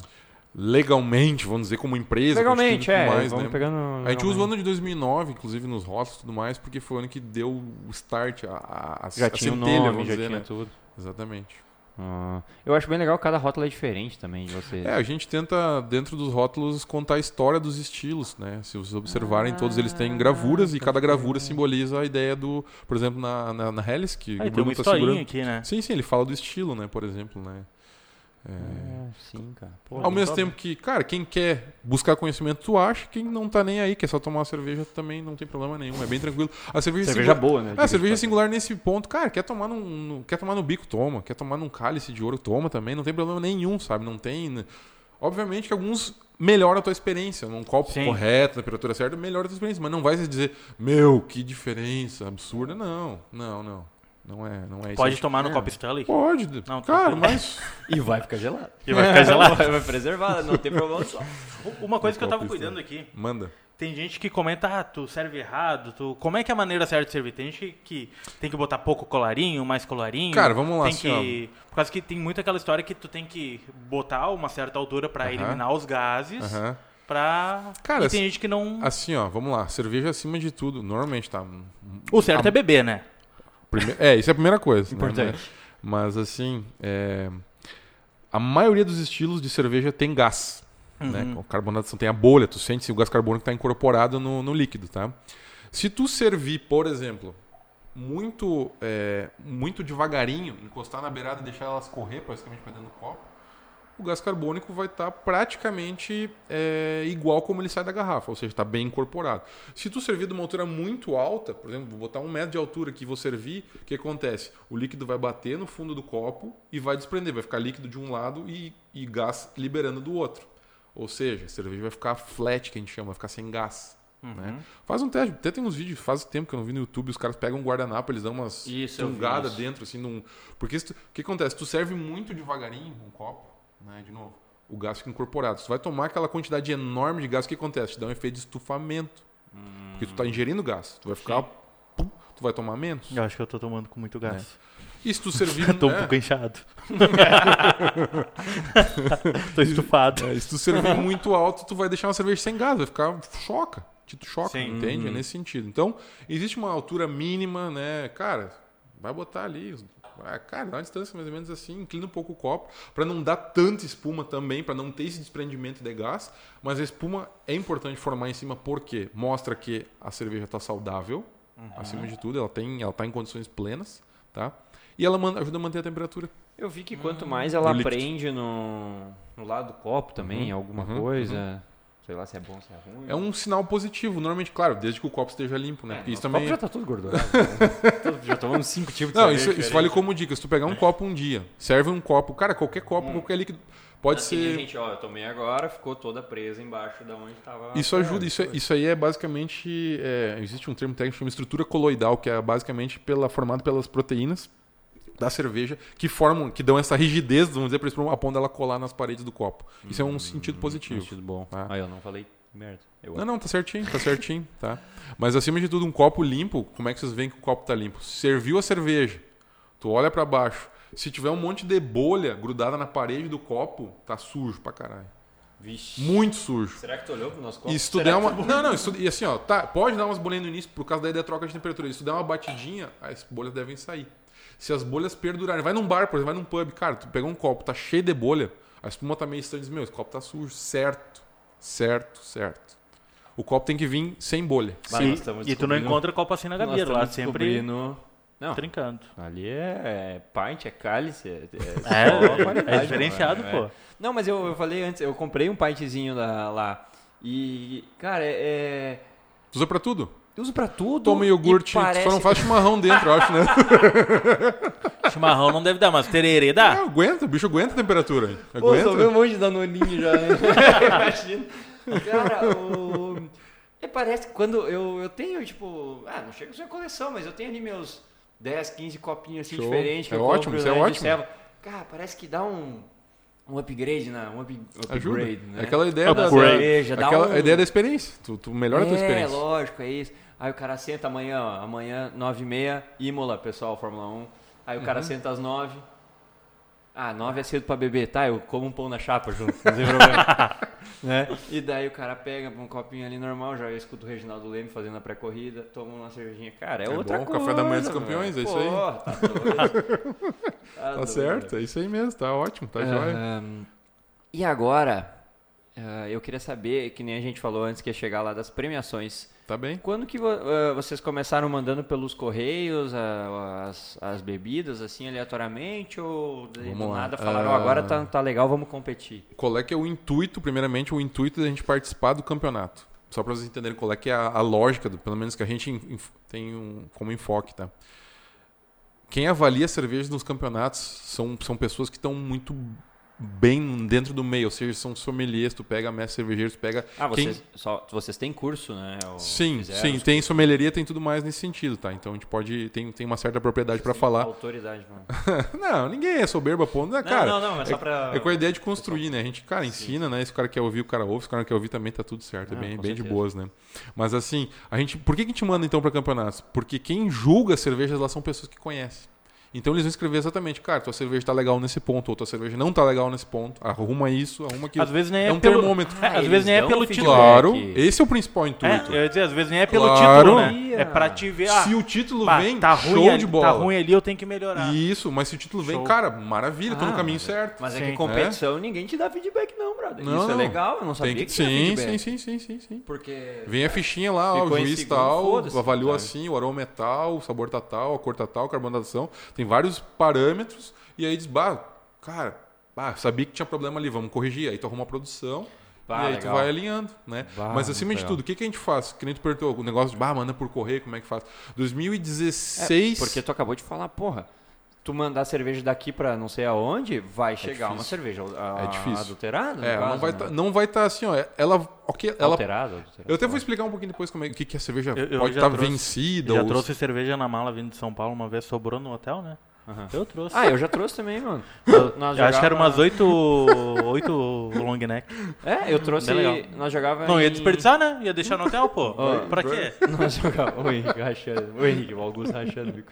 S3: Legalmente, vamos dizer, como empresa.
S2: Legalmente, é.
S3: mais,
S2: vamos
S3: né?
S2: pegando.
S3: A gente usa o ano de 2009, inclusive nos rótulos e tudo mais, porque foi o ano que deu o start, a, a, a,
S2: Já
S3: a
S2: tinha o
S3: centelha,
S2: nome,
S3: vamos
S2: já
S3: dizer,
S2: tinha
S3: né?
S2: tudo.
S3: Exatamente.
S2: Ah, eu acho bem legal, cada rótulo é diferente também de vocês.
S3: É, a gente tenta, dentro dos rótulos, contar a história dos estilos, né? Se vocês observarem, todos eles têm gravuras e cada gravura simboliza a ideia do... Por exemplo, na, na, na Helles, que
S1: Aí
S3: o
S1: tem uma
S3: Bruno tá segurando...
S1: aqui, né?
S3: Sim, sim, ele fala do estilo, né? Por exemplo, né? É,
S2: É, sim, cara. Pô,
S3: Ao mesmo tempo que, cara, quem quer buscar conhecimento, tu acha. Quem não tá nem aí, quer só tomar uma cerveja, também não tem problema nenhum. É bem tranquilo. A cerveja,
S2: cerveja
S3: singular-
S2: boa, né?
S3: Ah, a cerveja singular nesse ponto, cara, quer tomar num, no- quer tomar no bico, toma. Quer tomar num cálice de ouro, toma também. Não tem problema nenhum, sabe? Não tem. né? Obviamente que alguns melhoram a tua experiência. Num copo
S1: Sim.
S3: correto, na temperatura certa, melhora a tua experiência. Mas não vai se dizer, meu, que diferença absurda. Não, não, não. Não é, não é isso.
S1: Pode tomar no
S2: É.
S1: copo Stanley?
S3: Pode.
S1: Não,
S3: cara,
S1: tranquilo.
S3: mas. [laughs]
S2: E vai ficar gelado.
S1: E vai ficar gelado.
S2: vai, vai preservar, não tem problema só. [laughs]
S1: Uma coisa que eu tava cuidando aqui,
S3: Manda.
S1: tem gente que comenta, ah, tu serve errado, tu... como é que é a maneira certa de servir? Tem gente que, tem que botar pouco colarinho, mais colarinho.
S3: Cara, vamos lá,
S1: tem
S3: assim,
S1: que... Por causa que tem muito aquela história que tu tem que botar uma certa altura pra
S3: Aham.
S1: eliminar os gases,
S3: Aham.
S1: pra...
S3: Cara,
S1: e tem gente que não...
S3: Assim, ó, vamos lá. Cerveja acima de tudo. Normalmente, tá?
S1: O certo
S3: a-
S1: é beber, né?
S3: Prime- É, isso é a primeira coisa. né?
S2: Importante.
S3: Mas, mas, assim, é, a maioria dos estilos de cerveja tem gás. Né?
S1: Uhum.
S3: Com carbonatação tem a bolha, tu sente se o gás carbônico está incorporado no, no líquido, tá? Se tu servir, por exemplo, muito, é, muito devagarinho, encostar na beirada e deixar ela escorrer praticamente para dentro do copo, o gás carbônico vai estar praticamente é, igual como ele sai da garrafa, ou seja, está bem incorporado. Se tu servir de uma altura muito alta, por exemplo, vou botar um metro de altura aqui e vou servir, o que acontece? O líquido vai bater no fundo do copo e vai desprender, vai ficar líquido de um lado e, e gás liberando do outro. Ou seja, a cerveja vai ficar flat, que a gente chama, vai ficar sem gás. Né? Faz um teste, até tem uns vídeos, faz tempo que eu não vi no YouTube, os caras pegam um guardanapo, eles dão umas tungadas dentro, assim, num... porque tu- o que acontece? Tu serve muito devagarinho um copo, né, de novo, o gás fica incorporado. Se tu vai tomar aquela quantidade enorme de gás, o que acontece? Te dá um efeito de estufamento, porque tu tá ingerindo gás, tu vai ficar, pum, tu vai tomar menos.
S1: Eu acho que eu tô tomando com muito gás.
S3: E se tu servir...
S1: tô um
S3: é,
S1: pouco inchado. [laughs] tô estufado.
S3: É, se tu servir muito alto, tu vai deixar uma cerveja sem gás, vai ficar choca. Tu choca,
S1: Sim.
S3: entende? É nesse sentido. Então, existe uma altura mínima, né? Cara, vai botar ali. Cara, dá uma distância mais ou menos assim, inclina um pouco o copo, para não dar tanta espuma também, para não ter esse desprendimento de gás. Mas a espuma é importante formar em cima porque mostra que a cerveja está saudável, acima de tudo, ela tem, ela tá em condições plenas, tá? E ela ajuda a manter a temperatura.
S2: Eu vi que quanto mais ela
S3: no líquido.
S2: prende no, no lado do copo também, alguma
S3: uhum,
S2: coisa. Sei lá se é bom, se é ruim.
S3: É um sinal positivo, normalmente, claro, desde que o copo esteja limpo, né?
S2: É,
S3: Porque isso também
S2: copo já tá tudo gordurado. [laughs] né? já tomamos cinco tipos de
S3: Não, isso, isso vale como dica. Se tu pegar um copo um dia, serve um copo, cara, qualquer copo, qualquer líquido, pode
S2: Assim,
S3: ser.
S2: gente, ó, eu tomei agora, ficou toda presa embaixo da onde tava.
S3: Isso ajuda, isso, é- isso aí é basicamente. é, existe um termo técnico que chama estrutura coloidal, que é basicamente pela, formado pelas proteínas da cerveja que formam, que dão essa rigidez, vamos dizer, para espuma, a ponto dela colar nas paredes do copo. Isso é um sentido positivo.
S2: Sentido bom.
S3: Tá.
S2: Aí eu não falei merda. Eu
S3: Não, não, tá certinho, tá certinho, [laughs] tá? Mas acima de tudo, um copo limpo, como é que vocês veem que o copo tá limpo? Serviu a cerveja, tu olha pra baixo. Se tiver um monte de bolha grudada na parede do copo, tá sujo pra caralho.
S2: Vixe.
S3: Muito sujo.
S2: Será que tu olhou pro nosso copo?
S3: E se tu der uma. Não, não, isso- e assim, ó, tá, pode dar umas bolhinhas no início por causa da troca de temperatura. E se tu der uma batidinha, as bolhas devem sair. Se as bolhas perdurarem, vai num bar, por exemplo, vai num pub, cara, tu pegou um copo, tá cheio de bolha, a espuma tá meio estranha, diz, meu, esse copo tá sujo. Certo, certo, certo. O copo tem que vir sem bolha.
S1: Sim,
S2: nós estamos
S1: e tu não encontra copo assim na gabeira, lá sempre
S2: descobrindo- Não,
S1: trincando.
S2: ali é, é pint, é cálice. É,
S1: É, [laughs]
S2: qualidade,
S1: é diferenciado,
S2: mano, é.
S1: pô.
S2: Não, mas eu, eu falei antes, eu comprei um pintzinho lá. lá e, cara, é, é-
S3: Tu usa pra tudo?
S2: Eu uso pra tudo.
S3: Toma iogurte,
S2: parece...
S3: só não faz chimarrão dentro, eu acho, né? [laughs]
S1: Chimarrão não deve dar, mas tererê dá.
S3: aguenta, o bicho aguenta a temperatura.
S2: Pô,
S3: Aguenta.
S2: um monte de danoninho já, né? [laughs] Imagina. Cara, o... é, parece que quando eu, eu tenho, tipo... Ah, não chega a ser coleção, mas eu tenho ali meus 10, 15 copinhos assim
S3: Show.
S2: diferentes. Que
S3: É
S2: eu
S3: ótimo,
S2: compro,
S3: isso é
S2: né, de
S3: ótimo.
S2: Cara, parece que dá um... Um upgrade, né? Um up,
S3: Ajuda.
S2: upgrade, né?
S3: É aquela ideia da,
S1: Upgrade.
S2: cerveja, dá
S3: aquela
S2: um-
S3: ideia da experiência. Tu, tu melhora a tua
S2: é,
S3: experiência.
S2: lógico, é isso. Aí o cara senta amanhã, ó, amanhã, 9h30, Imola, pessoal, Fórmula 1. Aí o
S3: Uhum.
S2: cara senta às 9 Ah, 9 é cedo pra beber, tá? Eu como um pão na chapa junto, não tem [laughs] problema. né? E daí o cara pega um copinho ali normal, já escuta o Reginaldo Leme fazendo a pré-corrida, toma uma cervejinha. Cara, é,
S3: É
S2: outra
S3: bom,
S2: coisa.
S3: café da manhã dos campeões, é isso aí.
S2: Porra, tá doido. [laughs]
S3: Tá
S2: doido.
S3: certo, é isso aí mesmo, tá ótimo, tá jóia.
S2: Ahn, e agora, ah, eu queria saber, que nem a gente falou antes que ia chegar lá das premiações.
S3: Tá bem.
S2: Quando que ah, vocês começaram mandando pelos correios ah, as, as bebidas, assim, aleatoriamente? Ou de- do nada falaram,
S3: Ah.
S2: agora tá, tá legal, vamos competir?
S3: Qual é que é o intuito, primeiramente, o intuito da gente participar do campeonato? Só para vocês entenderem qual é que é a, a lógica, do, pelo menos que a gente tem um, como enfoque, tá? Quem avalia cerveja nos campeonatos são, são pessoas que estão muito bem dentro do meio, ou seja, são sommeliers, tu pega mestre tu pega
S2: Ah,
S3: quem-
S2: vocês, só, vocês têm curso, né? Ou
S3: Sim,
S2: fizeram
S3: sim, tem sommelieria, tem tudo mais nesse sentido, tá? Então a gente pode tem, tem uma certa propriedade para
S2: Sim,
S3: falar.
S2: Autoridade, mano. [laughs]
S3: não, ninguém é soberba ponto, né, cara?
S2: não, não, mas só pra...
S3: É com a ideia de construir, né? A gente, cara, ensina, né? Se o cara quer ouvir, o cara ouve. Se o cara não quer ouvir, também tá tudo certo. É bem, bem de boas, né? Mas assim, a gente, por que, que a gente manda então para campeonatos? Porque quem julga as cervejas lá são pessoas que conhecem. Então eles vão escrever exatamente, cara, tua cerveja tá legal nesse ponto, ou tua cerveja não tá legal nesse ponto. Arruma isso, arruma aquilo.
S1: Às vezes nem é,
S3: é um
S1: pelo...
S3: termômetro.
S1: É, [laughs]
S2: Ah,
S1: às vezes nem é pelo título.
S3: Claro, esse é o principal intuito.
S1: É, eu ia dizer, às vezes nem é pelo
S3: Claro.
S1: título, né? É pra te ver, ah,
S3: Se o título
S1: pá,
S3: vem,
S1: tá ruim,
S3: show
S1: ali,
S3: de bola.
S1: tá ruim ali, eu tenho que melhorar.
S3: Isso, mas se o título vem,
S1: Show.
S3: cara, maravilha, tô no
S2: Ah,
S3: caminho
S2: mas-
S3: certo.
S2: Mas é
S1: Sim.
S2: que competição ninguém te dá feedback não, brother.
S3: Não,
S2: Isso é legal, eu não sabia
S3: Tem que,
S2: que tinha
S3: sim,
S2: feedback.
S3: sim, sim, sim, sim, sim.
S2: Porque...
S3: Vem a fichinha lá, ó, o juiz tal, avaliou assim, o aroma é tal, o sabor tá tal, a cor tá tal, a carbonatação. Tem vários parâmetros e aí diz, bah, cara, bah, sabia que tinha problema ali, vamos corrigir. Aí tu arruma a produção
S2: Bah,
S3: e aí tu
S2: legal.
S3: vai alinhando, né?
S2: Bah,
S3: Mas acima de
S2: legal.
S3: tudo, o que, que a gente faz? Que nem tu perguntou, o negócio de, bah, manda por correio, como é que faz? 2016...
S2: Porque tu acabou de falar, porra, tu mandar cerveja daqui pra não sei aonde, vai chegar uma
S3: difícil.
S2: cerveja a-
S3: É difícil.
S2: adulterada,
S3: É,
S2: caso,
S3: não vai
S2: né?
S3: tá, não vai estar assim, ó. Ela, ok, ela
S2: Alterada, adulterada.
S3: Eu até vou explicar um pouquinho depois como é, o que, que a cerveja
S1: Eu- eu
S3: pode estar
S1: trouxe-
S3: vencida.
S1: Já
S3: ou-
S1: trouxe cerveja na mala vindo de São Paulo uma vez, sobrou no hotel, né?
S2: Aham.
S1: Eu trouxe.
S2: Ah, eu já trouxe também, mano. [laughs]
S1: Eu,
S2: Nós
S1: eu acho que era umas oito, oito long neck.
S2: É, eu trouxe. Nós jogava.
S1: Não, ia desperdiçar, né? Ia deixar no hotel, pô.
S2: Ó,
S1: pra quê? [laughs]
S2: Nós jogava. O Henrique rachando. O Henrique, o Augusto rachando.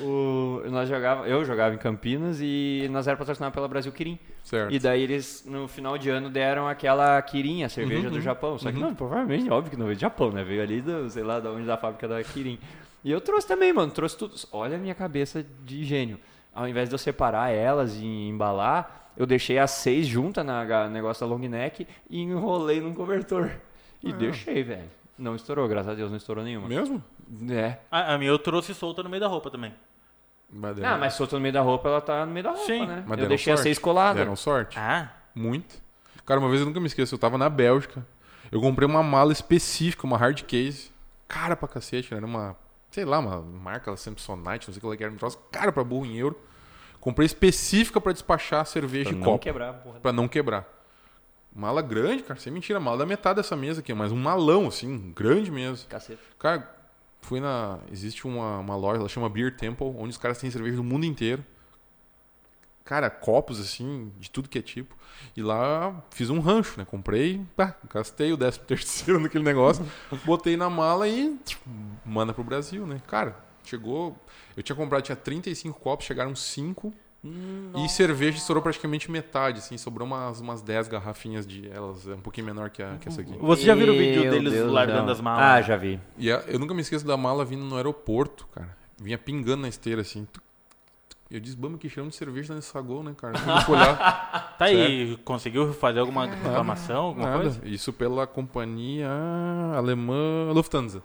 S2: o nós jogava, eu jogava em Campinas e nós era patrocinado pela Brasil Kirin.
S3: Certo.
S2: E daí eles, no final de ano, deram aquela Kirin, a cerveja
S3: Uhum,
S2: do
S3: uhum,
S2: Japão. Só que,
S3: uhum.
S2: não, provavelmente, óbvio que não veio do Japão, né? Veio ali do, sei lá, da onde da fábrica da Kirin. E eu trouxe também, mano. Trouxe tudo. Olha a minha cabeça de gênio. Ao invés de eu separar elas e embalar, eu deixei as seis juntas na negócio da long neck e enrolei num cobertor. E
S3: Ah.
S2: deixei, velho. Não estourou, graças a Deus, não estourou nenhuma.
S3: Mesmo?
S2: É.
S1: A, a minha eu trouxe solta no meio da roupa também.
S3: Mas
S2: Ah, mas solta no meio da roupa, ela tá no meio da roupa,
S1: Sim.
S2: né?
S3: Mas
S2: eu deixei as
S3: sorte.
S2: seis coladas.
S3: Deram sorte.
S1: Ah,
S3: Muito. Cara, uma vez eu nunca me esqueço, eu tava na Bélgica. Eu comprei uma mala específica, uma hard case. Cara pra cacete, né? Era uma, sei lá, uma marca Samsonite, não sei o que ela era, um troço cara pra burro em euro. Comprei específica pra despachar cerveja
S2: Pra
S3: e
S2: não
S3: copo.
S2: quebrar porra.
S3: Pra não quebrar. Mala grande, cara, sem mentira, mala da metade dessa mesa aqui, mas um malão, assim, grande mesmo.
S2: Caceta.
S3: Cara, fui na. Existe uma, uma loja, ela chama Beer Temple, onde os caras têm cerveja do mundo inteiro. Cara, copos assim, de tudo que é tipo. E lá fiz um rancho, né? Comprei, pá, gastei o 13 [laughs] terceiro naquele negócio, botei na mala e tipo, manda pro Brasil, né? Cara, chegou. Eu tinha comprado, tinha 35 copos, chegaram 5. E cerveja estourou praticamente metade, assim, sobrou umas, umas 10 garrafinhas de elas, é um pouquinho menor que, a, que essa aqui.
S1: Você já viu o vídeo deles
S2: Deus
S1: largando
S2: do
S1: as malas?
S2: Ah, já vi.
S3: E a- eu nunca me esqueço da mala vindo no aeroporto, cara. Vinha pingando na esteira, assim. Tuc. Eu disse, bama, que cheirão de cerveja nesse saguão, né, cara? [laughs] Não olhar.
S1: Tá aí, conseguiu fazer alguma reclamação, alguma
S3: Nada.
S1: coisa?
S3: Isso pela companhia alemã Lufthansa.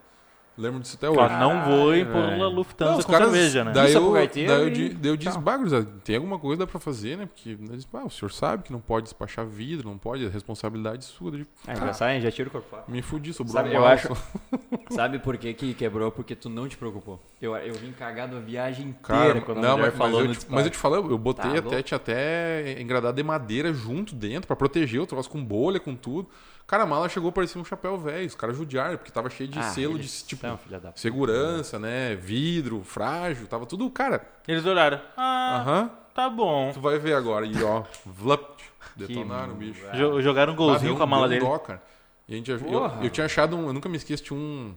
S3: Lembro disso até hoje.
S1: Ó, não vou por uma Lufthansa
S3: Não, os
S1: com
S3: caras-
S1: cerveja, né?
S3: Daí eu, daí eu,
S2: e
S3: daí eu disse, bagulho, tem alguma coisa que dá pra fazer, né? Porque eu disse, ah, o senhor sabe que não pode despachar vidro, não pode, é responsabilidade sua. Eu digo,
S2: É engraçado, hein? Já tira o corpo
S3: me fudi, sobrou
S2: Sabe,
S3: uma
S2: eu acho-. [laughs] Sabe por que, que quebrou? Porque tu não te preocupou. Eu, eu vim cagado a viagem inteira
S3: Cara,
S2: quando a
S3: não,
S2: mulher
S3: mas,
S2: falou
S3: mas, eu te, mas eu te falei, eu botei
S2: Tá
S3: até, tinha até engradado de madeira junto dentro pra proteger o troço com bolha, com tudo. Cara, a mala chegou parecia um chapéu velho, os caras judiaram, porque tava cheio de
S2: Ah,
S3: selo de tipo
S2: são da
S3: segurança, né? Vidro, frágil, tava tudo, cara.
S1: Eles olharam. Ah,
S3: Aham.
S1: tá bom.
S3: Tu vai ver agora. E ó, vlap, [laughs] detonaram o bicho.
S1: Jo- Jogaram um golzinho com a mala dele.
S3: dó, cara. E a gente, eu, eu tinha achado um. Eu nunca me esqueço, tinha um.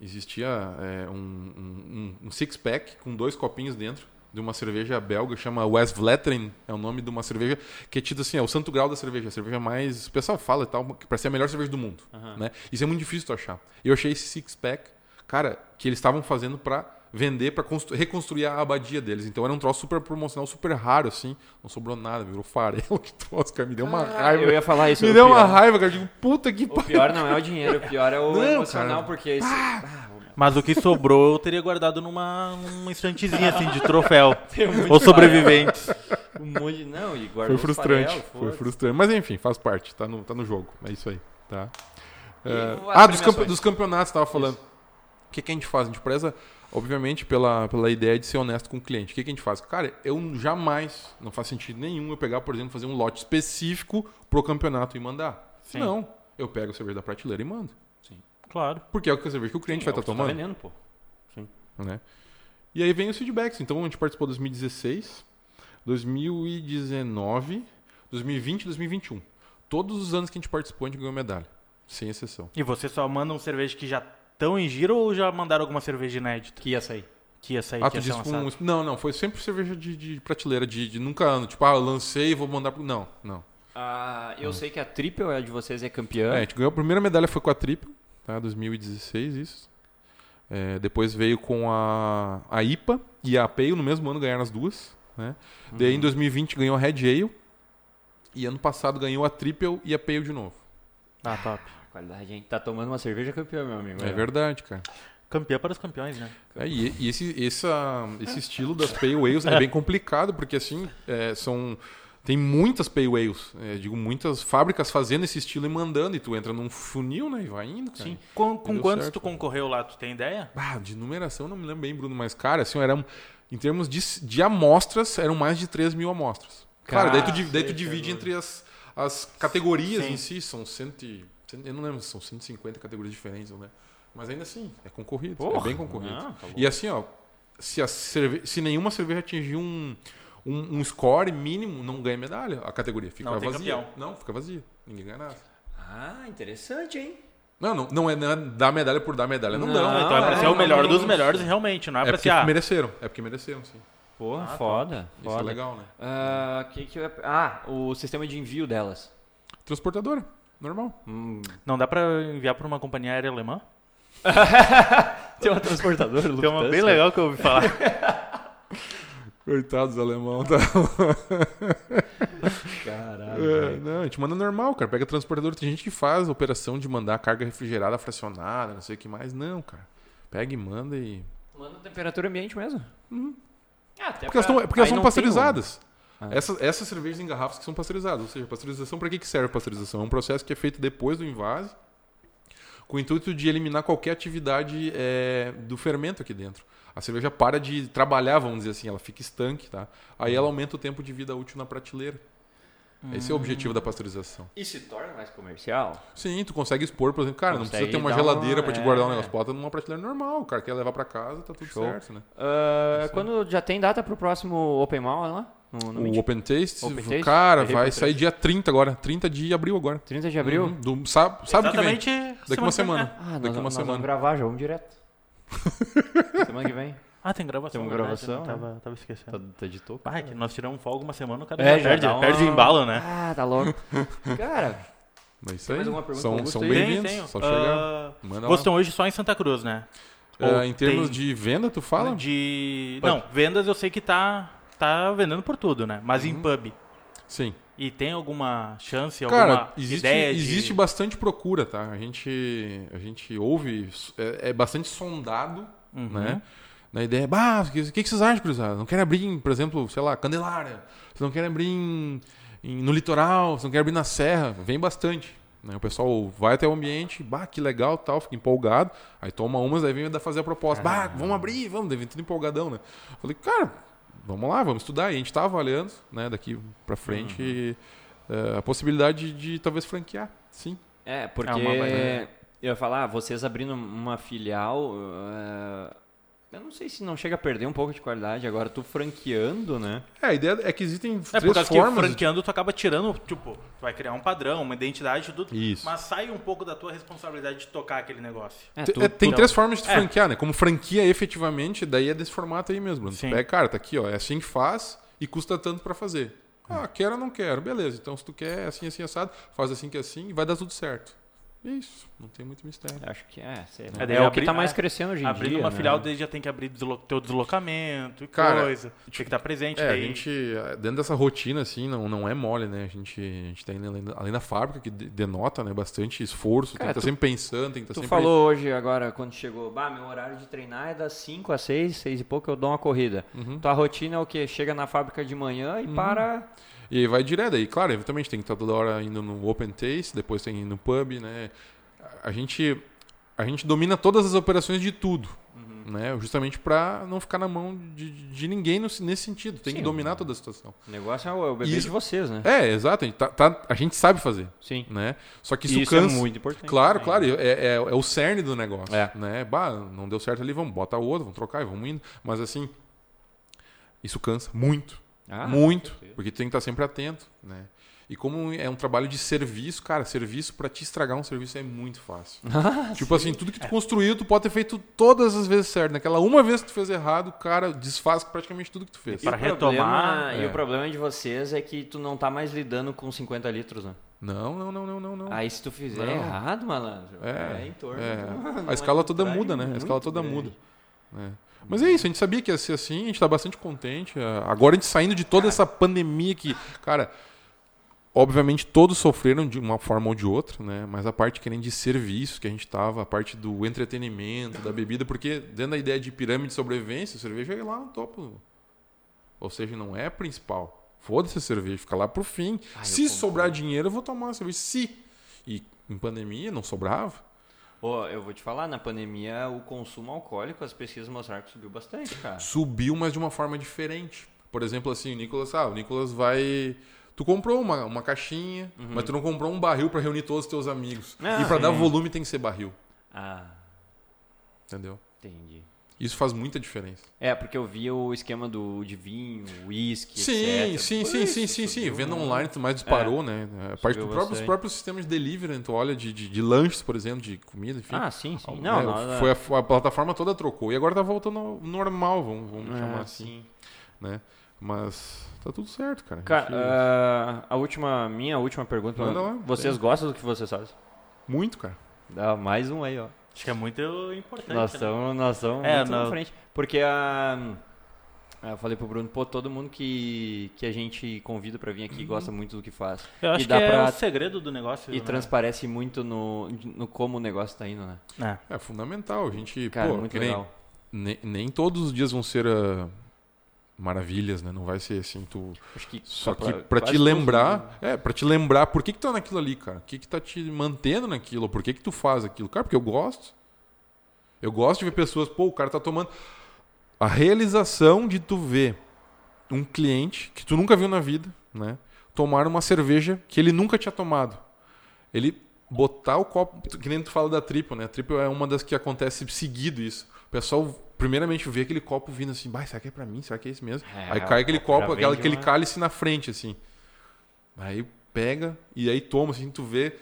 S3: Existia é, um, um, um six-pack com dois copinhos dentro de uma cerveja belga, chama West Vleteren, é o nome de uma cerveja que é tido assim, é o santo grau da cerveja, a cerveja mais, o pessoal fala e tal, que parece ser a melhor cerveja do mundo, né? Isso é muito difícil tu achar. Eu achei esse six-pack, cara, que eles estavam fazendo pra vender, pra constru- reconstruir a abadia deles. Então era um troço super promocional, super raro assim, não sobrou nada, virou farelo [laughs] que troço, cara, me deu uma raiva.
S2: Eu ia falar isso.
S3: Me
S2: o
S3: deu uma
S2: pior-
S3: raiva, cara. Eu digo, puta que
S2: O
S3: pariu.
S2: pior não é o dinheiro, o pior é o
S3: Não,
S2: emocional,
S3: cara.
S2: porque esse... Ah,
S1: Mas o que sobrou eu teria guardado numa, numa estantezinha assim de troféu. [laughs]
S2: um
S1: Ou sobreviventes.
S2: Um monte de... Não, e guardou
S3: Foi frustrante.
S2: farelo,
S3: foi frustrante. Mas enfim, faz parte. Tá no, tá no jogo. É isso aí. Tá. É, ah, dos, campe- dos campeonatos, tava falando. O que, que a gente faz? A gente preza, obviamente, pela, pela ideia de ser honesto com o cliente. O que, que a gente faz? Cara, eu jamais, não faz sentido nenhum eu pegar, por exemplo, fazer um lote específico pro campeonato e mandar.
S1: Sim.
S3: Não. Eu pego a cerveja da prateleira e mando.
S1: Claro.
S3: Porque é o que a cerveja que o cliente
S2: Sim,
S3: vai
S2: é
S3: estar
S2: que tu tá
S3: tomando.
S2: vendendo, pô.
S3: né? E aí vem os feedbacks. Então a gente participou em 2016, 2019, 2020 e 2021. Todos os anos que a gente participou, a gente ganhou medalha. Sem exceção.
S1: E você só manda um cerveja que já estão em giro ou já mandaram alguma cerveja inédita?
S2: Que ia sair.
S1: Que ia sair,
S3: Ah,
S1: que
S3: tu
S1: ia
S3: disse com... Não, não. Foi sempre cerveja de, de prateleira, de, de nunca ano. Tipo, ah, eu lancei e vou mandar pro... Não, não.
S2: Ah, eu sei que a Triple é de vocês é campeã.
S3: É, a gente ganhou a primeira medalha foi com a Triple, tá? 2016, isso. É, depois veio com a, a IPA e a Pale no mesmo ano ganharam as duas, né? Daí em 2020 ganhou a Red Ale e ano passado ganhou a Triple e a Pale de novo.
S1: Ah, top.
S2: Qualidade, hein? Tá tomando uma cerveja campeã, meu amigo.
S3: É verdade, cara.
S1: Campeã para os campeões, né?
S3: É, e e esse, essa, esse estilo das Pale Ales é bem complicado, porque assim, é, são. Tem muitas Ales, é, digo, muitas fábricas fazendo esse estilo e mandando, e tu entra num funil, né? E vai indo, cara.
S1: Sim. Com, com quantos
S3: certo.
S1: tu concorreu lá, tu tem ideia?
S3: Ah, de numeração não me lembro bem, Bruno, mas, cara, assim, era um- Em termos de, de amostras, eram mais de 3 mil amostras. Claro, daí tu, daí tu divide
S1: é
S3: entre as, as categorias
S1: Sim.
S3: em si, são cento, e- cento- eu não lembro, são 150 categorias diferentes, né? Mas ainda assim, é concorrido, é
S2: Porra,
S3: bem concorrido.
S2: não, tá
S3: e assim, ó, se, a cerve- se nenhuma cerveja atingir um, um, um score mínimo, não ganha medalha a categoria. Fica
S1: Não
S3: vazia.
S1: campeão.
S3: Não, fica vazia. Ninguém ganha nada.
S2: Ah, interessante, hein?
S3: Não, não, não, é, não é dar medalha por dar medalha. Não,
S2: Não,
S3: dão.
S1: Então é pra
S2: é,
S1: ser o
S2: não,
S1: melhor
S2: não,
S1: dos
S2: não.
S1: melhores, realmente. Não é,
S3: É
S1: pra
S3: porque
S1: ser. Ah,
S3: mereceram. É porque mereceram, sim.
S2: Porra,
S1: Ah,
S2: foda.
S3: Isso
S2: foda.
S3: é legal, né?
S2: Ah, que que eu ah, o sistema de envio delas.
S3: Transportadora, normal.
S2: Hum.
S1: não dá pra enviar pra uma companhia aérea alemã? [laughs]
S2: Tem uma transportadora,
S1: Tem uma bem legal que eu ouvi falar. [laughs]
S3: Coitados alemão, tá? [laughs]
S2: Caralho.
S3: É, não, a gente manda normal, cara. Pega transportador. Tem gente que faz operação de mandar carga refrigerada fracionada, não sei o que mais. Não, cara. Pega e manda e.
S2: Manda temperatura ambiente mesmo. Ah, até
S3: Porque elas,
S2: pra-
S3: tão- porque elas são pasteurizadas.
S2: Ah.
S3: Essas, essas cervejas em garrafas que são pasteurizadas. Ou seja, pasteurização, para que, que serve a pasteurização? É um processo que é feito depois do invase, com o intuito de eliminar qualquer atividade é, do fermento aqui dentro. A cerveja para de trabalhar, vamos dizer assim, ela fica estanque, tá? Aí ela aumenta o tempo de vida útil na prateleira. Esse é o objetivo da pasteurização.
S2: E se torna mais comercial?
S3: Sim, tu consegue expor, por exemplo, cara, não
S2: Consegue
S3: precisa ter uma geladeira
S2: uma-
S3: pra te guardar um
S2: é.
S3: negócio, bota numa prateleira normal, o cara quer levar pra casa, tá tudo
S2: Show.
S3: certo, né? Isso.
S2: quando já tem data pro próximo Open Mall lá? No, no
S3: O
S2: Meet?
S3: Open Taste,
S2: Open Taste?
S3: cara,
S2: Errei
S3: vai sair dia 30 agora, 30 de abril agora.
S2: 30 de abril?
S3: Uhum, do, sabe sabe o que vem?
S1: Exatamente.
S3: Daqui uma semana.
S1: né?
S2: Ah, nós,
S3: Daqui uma
S2: nós
S3: semana.
S2: vamos gravar, já vamos direto. Semana que vem.
S1: Ah, tem gravação.
S2: Tem uma gravação,
S1: eu Tava, tava esquecendo.
S2: Tá, tá de toco?
S1: Ah, é que nós tiramos folga uma semana, o cara
S2: É,
S1: já perde,
S2: uma-
S1: perde o embalo, né?
S2: Ah, tá louco. [laughs] Cara,
S3: Mas isso aí,
S2: mais alguma pergunta
S3: são, são bem-vindos, só chegar.
S1: Ah,
S3: Manda lá.
S1: vocês estão hoje só em Santa Cruz, né?
S3: Ah,
S1: Ou
S3: em termos
S1: tem-
S3: de venda, tu fala?
S1: De...
S3: Pub.
S1: Não, vendas eu sei que tá, tá vendendo por tudo, né? Mas
S3: Uhum.
S1: em pub.
S3: Sim.
S1: E tem alguma chance,
S3: Cara,
S1: alguma
S3: existe,
S1: ideia de...
S3: existe bastante procura, tá? A gente, a gente ouve, é, é bastante sondado,
S1: Uhum.
S3: né? Na ideia, bah, o que, que vocês acham, cruzado? Não querem abrir, em, por exemplo, sei lá, Candelária? Vocês não querem abrir em- em- no litoral? Vocês não querem abrir na serra? Vem bastante. Né? O pessoal vai até o ambiente, bah, que legal, tal, fica empolgado. Aí toma umas, aí vem fazer a proposta. Bah, vamos abrir, vamos, deve tudo empolgadão, né? Falei, cara, vamos lá, vamos estudar. E a gente tá avaliando, né, daqui pra frente, eh, a possibilidade de, de talvez franquear, sim.
S2: é, porque
S1: É uma
S2: eu ia falar, vocês abrindo uma filial, é, eu não sei se não chega a perder um pouco de qualidade. Agora, tu franqueando, né?
S3: É, a ideia é que existem
S1: É, por
S3: três
S1: causa que
S3: formas. de-
S1: franqueando tu acaba tirando, tipo, tu vai criar um padrão, uma identidade, tudo.
S3: Isso.
S1: Mas sai um pouco da tua responsabilidade de tocar aquele negócio.
S2: É, tu-
S3: é, tem
S1: tu-
S3: três formas de
S1: É.
S3: franquear, né? Como franquia efetivamente, daí é desse formato aí mesmo. Bruno. Tu
S1: Sim.
S3: Pega, cara, tá aqui, ó. É assim que faz e custa tanto pra fazer. Ah, quero ou não quero? Beleza. Então, se tu quer assim, assim, assado, faz assim que assim e vai dar tudo certo. Isso. Não tem muito mistério.
S2: Acho que é, sei lá.
S1: É,
S2: É,
S1: daí
S2: o que
S1: abrir-
S2: tá mais
S1: é,
S2: crescendo hoje em
S1: Abrindo
S2: dia.
S1: uma
S2: né?
S1: filial, daí já tem que abrir deslo teu deslocamento e
S3: Cara,
S1: coisa. Tem que estar presente.
S3: É, a
S1: daí...
S3: gente, dentro dessa rotina, assim, não, não é mole, né? A gente, a gente tá indo além da, além da fábrica, que de- denota, né? Bastante esforço,
S2: Cara,
S3: tem que estar
S2: tu-
S3: sempre pensando, tem que estar
S2: Tu
S3: sempre...
S2: falou hoje, agora, quando chegou, bah, meu horário de treinar é das 5 às 6, 6 e pouco eu dou uma corrida.
S3: Uhum.
S2: Tua rotina é o quê? Chega na fábrica de manhã e para...
S3: E vai direto. Aí, claro, evidentemente tem que estar toda hora indo no Open Taste, depois tem que ir no pub, né? A gente, a gente domina todas as operações de tudo,
S2: Uhum.
S3: né? Justamente para não ficar na mão de, de ninguém no- nesse sentido. Tem
S2: Sim,
S3: que dominar
S2: o-
S3: toda a situação.
S2: O negócio é o, é o bebê
S3: Isso-
S2: de vocês, né?
S3: É, exato. A gente, tá- tá- a gente sabe fazer,
S2: Sim.
S3: né? Só que isso,
S2: Isso,
S3: cansa.
S2: é muito importante.
S3: Claro,
S2: também.
S3: claro, é, é, é o cerne do negócio,
S2: É.
S3: né? Bah, não deu certo ali, vamos botar outro, vamos trocar e vamos indo. Mas assim, isso cansa muito.
S2: Ah,
S3: muito, porque tu tem que estar sempre atento, né? E como é um trabalho de serviço, cara, serviço pra te estragar um serviço é muito fácil. [laughs]
S2: Ah,
S3: tipo assim, tudo que tu construiu, tu pode ter feito todas as vezes certo. Naquela uma vez que tu fez errado, cara, desfaz praticamente tudo que tu fez.
S1: Pra
S2: E o problema-
S1: retomar,
S2: E
S3: é.
S2: o problema de vocês é que tu não tá mais lidando com 50 litros, né?
S3: Não, não, não, não, não, não.
S2: Aí se tu fizer
S3: Não.
S2: errado, malandro,
S3: É,
S2: em torno.
S3: é.
S2: não
S3: A [laughs] escala
S2: é
S3: toda muda, né? A escala toda
S2: grande.
S3: muda. né? Mas é isso, a gente sabia que ia ser assim, a gente tá bastante contente. Ah, Agora a gente saindo de toda essa pandemia que, cara, obviamente todos sofreram de uma forma ou de outra, né? Mas a parte que nem de serviço que a gente tava, a parte do entretenimento, da bebida, porque dentro da ideia de pirâmide de sobrevivência, a cerveja é lá no topo. Ou seja, não é principal. Foda-se a cerveja, fica lá pro fim.
S2: Ah, eu
S3: Se sobrar dinheiro, eu vou tomar uma cerveja. Se. E em pandemia não sobrava.
S2: Ô, eu vou te falar, na pandemia o consumo alcoólico, as pesquisas mostraram que subiu bastante, cara.
S3: Subiu, mas de uma forma diferente. Por exemplo, assim, o Nicolas, ah, o Nicolas vai. Tu comprou uma, uma caixinha, mas tu não comprou um barril pra reunir todos os teus amigos.
S2: Ah,
S3: e pra dar volume tem que ser barril.
S2: Ah,
S3: Entendeu?
S2: entendi.
S3: Isso faz muita diferença.
S2: É, porque eu vi o esquema do, de vinho, uísque,
S3: Sim,
S2: etc.
S3: sim,
S2: Por
S3: sim,
S2: isso,
S3: sim, sim, sim. Venda
S2: né?
S3: online tu mais disparou, né? A parte
S2: Subiu
S3: do próprio, os
S2: bastante.
S3: próprios sistemas de delivery, né? Tu olha de, de, de lanches, por exemplo, de comida, enfim.
S2: Ah, sim, sim.
S3: É,
S2: Não, não,
S3: foi a, a plataforma toda trocou. E agora tá voltando ao normal, vamos, vamos
S2: é,
S3: chamar assim,
S2: sim.
S3: né? Mas tá tudo certo, cara. A
S2: Cara,
S3: gente-
S2: ah, a última, minha última pergunta.
S3: Manda lá,
S2: vocês
S3: tem.
S2: gostam do que vocês fazem?
S3: Muito, cara.
S2: Dá mais um aí, ó.
S1: Acho que é muito importante.
S2: Nós
S1: né?
S2: estamos nós estamos
S1: É,
S2: muito na
S1: não-
S2: frente. Porque a. Eu falei pro Bruno, pô, todo mundo que, que a gente convida pra vir aqui gosta muito do que faz.
S1: Eu acho
S2: e
S1: que
S2: dá
S1: é
S2: pra-
S1: o segredo do negócio.
S2: E
S1: né?
S2: transparece muito no, no como o negócio tá indo, né?
S1: É.
S3: É fundamental. A gente,
S2: Cara,
S3: pô,
S2: muito
S3: que nem-
S2: legal.
S3: nem, nem todos os dias vão ser ah, maravilhas, né? Não vai ser assim, tu.
S2: Acho que
S3: Só que
S2: pra-
S3: pra
S2: quase
S3: te lembrar,
S2: né?
S3: é, para te lembrar por que que tu tá naquilo ali, cara. O que que tá te mantendo naquilo, por que que tu faz aquilo. Cara, porque eu gosto. Eu gosto de ver pessoas, pô, o cara tá tomando a realização de tu ver um cliente que tu nunca viu na vida, né, tomar uma cerveja que ele nunca tinha tomado. Ele botar o copo, que nem tu fala da triple, né? A triple é uma das que acontece seguido isso. O pessoal primeiramente vê aquele copo vindo assim, vai, será que é pra mim? Será que é esse mesmo?
S2: É,
S3: Aí cai aquele copo, aquela, aquele
S2: uma-
S3: cálice na frente, assim. Aí pega e aí toma, assim, tu vê,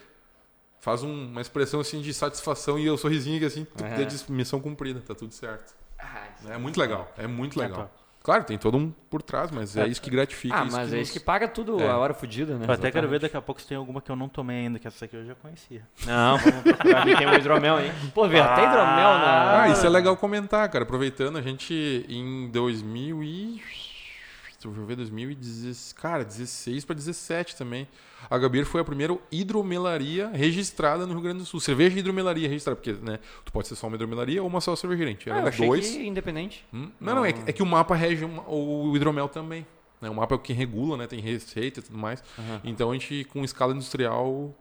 S3: faz um- uma expressão assim de satisfação e o sorrisinho que assim, tu dê de missão cumprida, tá tudo certo.
S2: Ah,
S3: É muito legal, é muito
S1: É
S3: legal.
S1: top.
S3: Claro, tem todo um por trás, mas é,
S1: É.
S3: isso que gratifica.
S2: Ah, mas é
S3: nos-
S2: isso que paga tudo
S3: É.
S2: a hora fodida, né?
S1: Eu até quero ver
S2: Exatamente.
S1: daqui a pouco se tem alguma que eu não tomei ainda, que essa aqui eu já conhecia.
S2: Não, tem um [laughs] hidromel aí. Pô, vê, até hidromel na...
S3: Ah, isso é legal comentar, cara. Aproveitando, a gente em 2000 e... Deixa eu ver, 2016... Cara, 16 para 17 também. A Gabier foi a primeira hidromelaria registrada no Rio Grande do Sul. Cerveja e hidromelaria registrada, porque, né, tu pode ser só uma hidromelaria ou uma só cervejaria. A gente
S2: Ah,
S3: era
S2: eu achei
S3: dois.
S2: que independente.
S3: Hum? Não, não, é que, é que o mapa rege o hidromel também. Né? O mapa é o que regula, né? Tem receita e tudo mais.
S2: Aham.
S3: Então a gente, com escala industrial,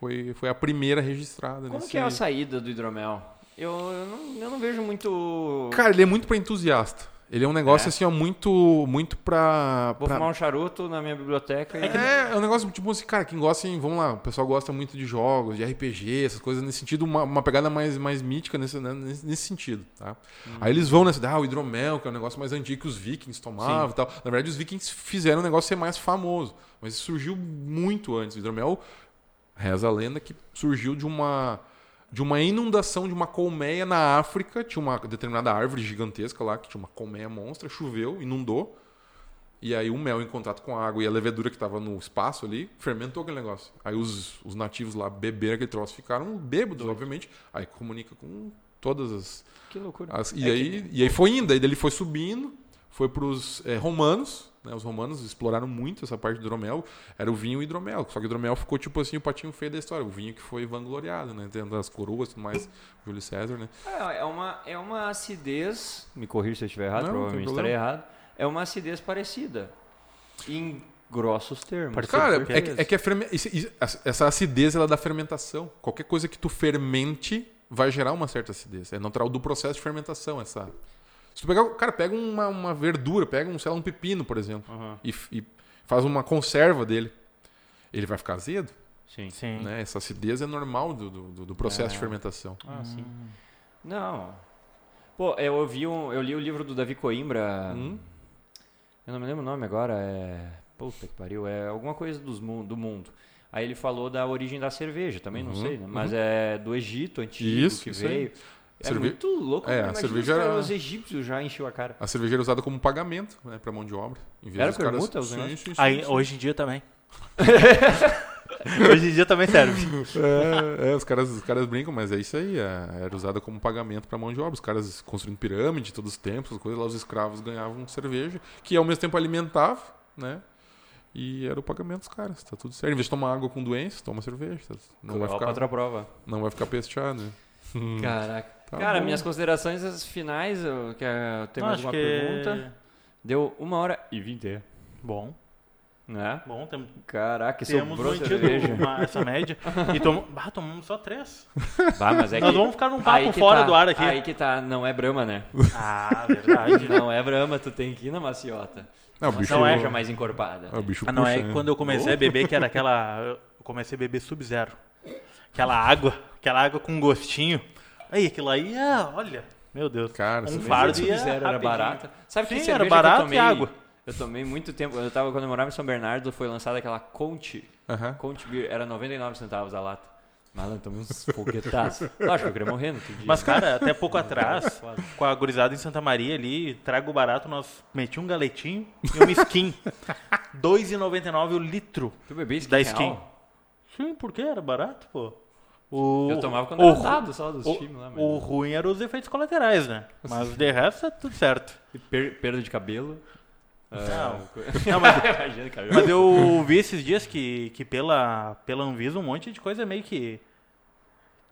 S3: foi, foi a primeira registrada.
S2: Como
S3: nesse...
S2: que é a saída do hidromel? Eu, eu, não, eu não vejo muito...
S3: Cara, ele é muito pra entusiasta. Ele é um negócio
S2: É?
S3: assim, ó, muito, muito pra.
S2: Vou
S3: pra-
S2: fumar um charuto na minha biblioteca e...
S3: É, é um negócio tipo assim, cara, quem gosta, assim, vamos lá, o pessoal gosta muito de jogos, de RPG, essas coisas nesse sentido, uma, uma pegada mais, mais mítica nesse, né, nesse, nesse sentido, tá? Aí eles vão nessa, ah, o hidromel, que é um negócio mais antigo que os vikings tomavam e tal. Na verdade, os vikings fizeram o negócio ser mais famoso, mas isso surgiu muito antes. O hidromel, reza a lenda, que surgiu de uma de uma inundação de uma colmeia na África, tinha uma determinada árvore gigantesca lá, que tinha uma colmeia monstra, choveu, inundou, e aí o mel em contato com a água e a levedura que estava no espaço ali, fermentou aquele negócio. Aí os, os nativos lá beberam aquele troço, ficaram bêbados, obviamente. Aí comunica com todas as...
S2: Que loucura.
S3: as- e,
S2: É
S3: aí, e aí foi indo, aí ele foi subindo, foi para os romanos, né? Os romanos exploraram muito essa parte do hidromel. Era o vinho e o hidromel. Só que o hidromel ficou tipo assim o patinho feio da história. O vinho que foi vangloriado, né? Tendo as coroas e tudo mais. Júlio César, né?
S2: É, é uma, é uma acidez, me corrija se eu estiver errado,
S3: Não,
S2: provavelmente estarei errado. É uma acidez parecida. Em grossos termos.
S3: Cara, é que, é que ferme- essa acidez ela é da fermentação. Qualquer coisa que tu fermente vai gerar uma certa acidez. É natural do processo de fermentação essa. Se tu pegar, cara, pega uma, uma verdura, pega um, sei lá, um pepino, por exemplo,
S2: Aham,
S3: e, e faz uma conserva dele. Ele vai ficar azedo,
S2: Sim.
S1: Sim.
S3: né? Essa acidez é normal do, do, do processo de
S2: É.
S3: fermentação.
S2: Ah, sim. Não. Pô, eu ouvi um, eu li o livro do Davi Coimbra.
S3: Hum?
S2: Eu não me lembro o nome agora, é. Puta que pariu, é alguma coisa dos do mundo. Aí ele falou da origem da cerveja, também não
S3: Uhum,
S2: sei, né? Mas é do Egito antigo
S3: Isso,
S2: que
S3: isso aí.
S2: É
S3: Cerve-
S2: muito louco,
S3: É,
S2: né?
S3: a cerveja
S2: os, caras-
S3: era-
S2: os egípcios já encheu a cara.
S3: A cerveja era usada como pagamento né, para mão de obra. Em vez
S2: Era
S3: dos caras-
S2: permuta os
S3: sim, sim, sim,
S1: Aí,
S3: sim.
S1: hoje em dia também. [laughs] hoje em dia também serve.
S3: É, é, os, caras, os caras brincam, mas é isso aí. é, era usada como pagamento para mão de obra. Os caras construindo pirâmide todos os tempos, as coisas lá, os escravos ganhavam cerveja, que ao mesmo tempo alimentava, né? E era o pagamento dos caras, tá tudo certo. Em vez de tomar água com doença, toma cerveja. tá- Não, vai ficar,
S2: outra prova.
S3: não vai ficar pesteado. né? [laughs]
S2: Caraca.
S3: Tá
S2: Cara,
S3: bom.
S2: minhas considerações as finais, eu, quer, tem
S1: Não,
S2: mais uma
S1: que-
S2: pergunta? Deu uma hora e vinte.
S1: Bom.
S2: Né?
S1: Bom, tem,
S2: Caraca,
S1: temos
S2: sobrou cerveja.
S1: uma- essa média. E tom, [laughs] bah, tomamos só três.
S2: Bah, mas é
S1: Nós
S2: que-
S1: vamos ficar num papo fora
S2: tá,
S1: do ar aqui.
S2: Aí que tá, não é Brahma, né? [laughs]
S1: Ah, verdade.
S2: Não é Brahma, tu tem que ir na maciota.
S3: Não,
S2: Uma
S3: bicho,
S2: cerveja mais encorpada.
S3: é, o bicho
S1: Ah, não, é
S3: né?
S1: quando eu comecei a beber, que era aquela. Eu comecei a beber sub-zero. Aquela água, aquela água com gostinho. Aí, aquilo aí, é, olha, meu Deus.
S3: Cara,
S1: um fardo ia
S2: Sub-Zero era
S1: rapidinho.
S2: barata. Sabe que
S1: Sim,
S2: cerveja
S1: era barato
S2: que eu tomei,
S1: e água.
S2: Eu tomei muito tempo. Eu tava, quando eu morava em São Bernardo, foi lançada aquela Conte.
S3: Aham.
S2: Conte Beer. Era 99 centavos a lata. Malandro, tomei uns foguetaços. Lógico, eu queria morrer no dia.
S1: Mas, cara, até pouco [laughs] atrás, com a gurizada em Santa Maria ali, trago barato, nós meti um galetinho e uma skin. [laughs] R$ 2,99 o litro.
S2: tu bebeu isso
S1: da
S2: real?
S1: skin. Sim, por quê? Era barato, pô. O,
S2: Eu tomava quando
S1: o,
S2: era dado só dos
S1: o,
S2: times lá. Mas...
S1: o ruim eram os efeitos colaterais, né? Mas de resto é tudo certo.
S2: E per- perda de cabelo. Ah, [laughs] co-
S1: Não, mas, [laughs] mas eu vi esses dias que, que pela, pela Anvisa um monte de coisa meio que,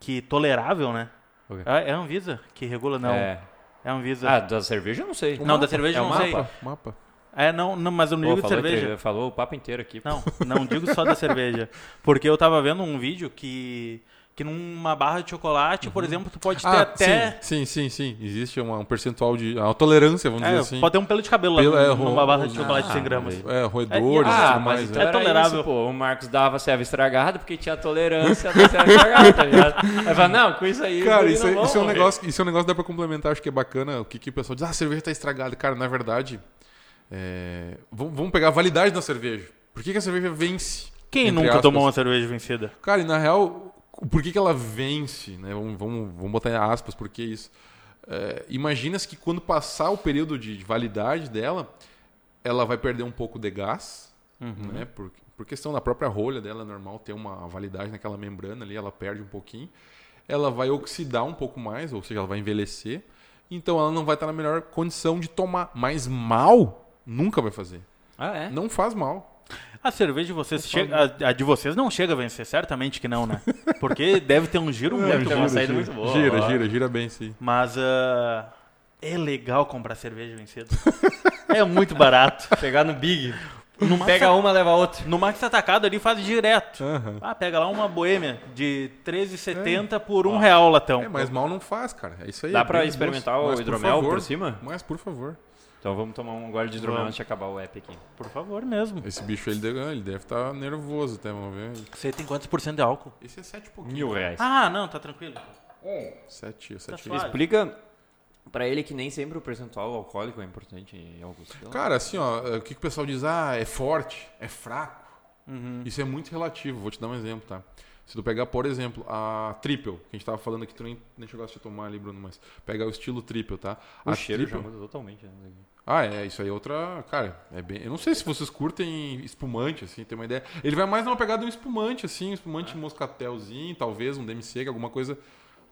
S1: que tolerável, né?
S2: Quê?
S1: É, a Anvisa que regula, não. É,
S2: É.
S1: a Anvisa.
S2: Ah, da cerveja eu não sei.
S1: não, da cerveja
S2: é
S1: eu não sei.
S2: mapa.
S3: Mapa.
S1: É, não, não, mas eu não
S2: Pô,
S1: digo de
S2: falou,
S1: cerveja.
S2: falou o papo inteiro aqui.
S1: Não, não digo só da cerveja. [laughs] Porque eu tava vendo um vídeo que, que numa barra de chocolate, por exemplo, tu pode ter
S3: Ah,
S1: até.
S3: sim, sim, sim, sim. Existe uma- um percentual de... Uma tolerância, vamos
S1: É,
S3: dizer assim.
S1: pode ter um pelo de cabelo
S3: Pelo-
S1: lá
S3: é,
S1: numa
S3: ro-
S1: barra de
S3: ah,
S1: chocolate de 100
S2: mas
S1: gramas.
S2: aí-
S3: É, roedores
S1: É,
S3: e
S2: Ah,
S3: mais.
S2: então
S1: É
S3: né?
S1: tolerável.
S2: isso, pô. O Marcos dava serva estragada porque tinha tolerância da serva estragada, tá ligado? Aí fala, não, com isso aí...
S3: Cara, isso,
S2: não
S3: é, isso é um negócio, isso é um negócio que dá pra complementar, acho que é bacana. O que, que o pessoal diz, ah, a cerveja tá estragada. Cara, na verdade, é, vamos, pegar a validade da cerveja. Por que, que a cerveja vence?
S1: Quem nunca
S3: aspas?
S1: tomou uma cerveja vencida?
S3: Cara, e na real, por que, que ela vence? Né? Vamos, vamos, vamos botar em aspas, por que isso? É, Imagina-se que quando passar o período de validade dela, ela vai perder um pouco de gás, né? Por, por questão da própria rolha dela, é normal ter uma validade naquela membrana ali, ela perde um pouquinho. Ela vai oxidar um pouco mais, ou seja, ela vai envelhecer. Então ela não vai estar na melhor condição de tomar. Mas mal nunca vai fazer.
S2: Ah, é?
S3: Não faz mal.
S1: A cerveja de vocês chega, a, a de vocês não chega a vencer, certamente que não, né? Porque [laughs] deve ter um giro muito
S2: Deve ter
S1: bom.
S2: uma saída muito boa.
S3: Gira,
S2: ó.
S3: gira, gira bem, sim.
S1: Mas ah, é legal comprar cerveja vencida. é muito barato. [laughs]
S2: Pegar no Big.
S1: No
S2: Pega uma, leva outra.
S1: no Max Atacado ali faz direto.
S3: Aham.
S1: Ah, pega lá uma boêmia de 13,70 por um real latão.
S3: É, mas mal não faz, cara. É isso aí.
S2: Dá
S3: é
S2: pra experimentar o
S3: Mas,
S2: hidromel por
S3: favor,
S2: cima?
S3: Mas por favor.
S2: Então vamos tomar um gole de hidromel antes de acabar o app aqui.
S1: Por favor mesmo.
S3: Esse bicho ele deve, ele deve estar nervoso até, vamos ver.
S1: Você tem quantos por cento de álcool?
S3: Esse é sete e pouquinho.
S2: Mil reais.
S1: Ah, não, tá tranquilo.
S3: Sete, sete.
S1: Tá suave.
S2: Explica pra ele que nem sempre o percentual alcoólico é importante em alguns
S3: Cara, assim, ó, o que, que o pessoal diz? Ah, é forte, é fraco.
S1: Uhum.
S3: Isso é muito relativo. Vou te dar um exemplo, tá? Se tu pegar, por exemplo, a triple, que a gente tava falando aqui, tu nem, nem chegaste a tomar ali, Bruno, mas pega o estilo triple, tá?
S2: O
S3: a
S2: cheiro
S3: triple-
S2: já muda totalmente. Né?
S3: Ah, é, isso aí é outra. Cara, é bem. Eu não sei se vocês curtem espumante, assim, tem uma ideia. Ele vai mais numa pegada de um espumante, assim, um espumante moscatelzinho, talvez, um demi-seco, alguma coisa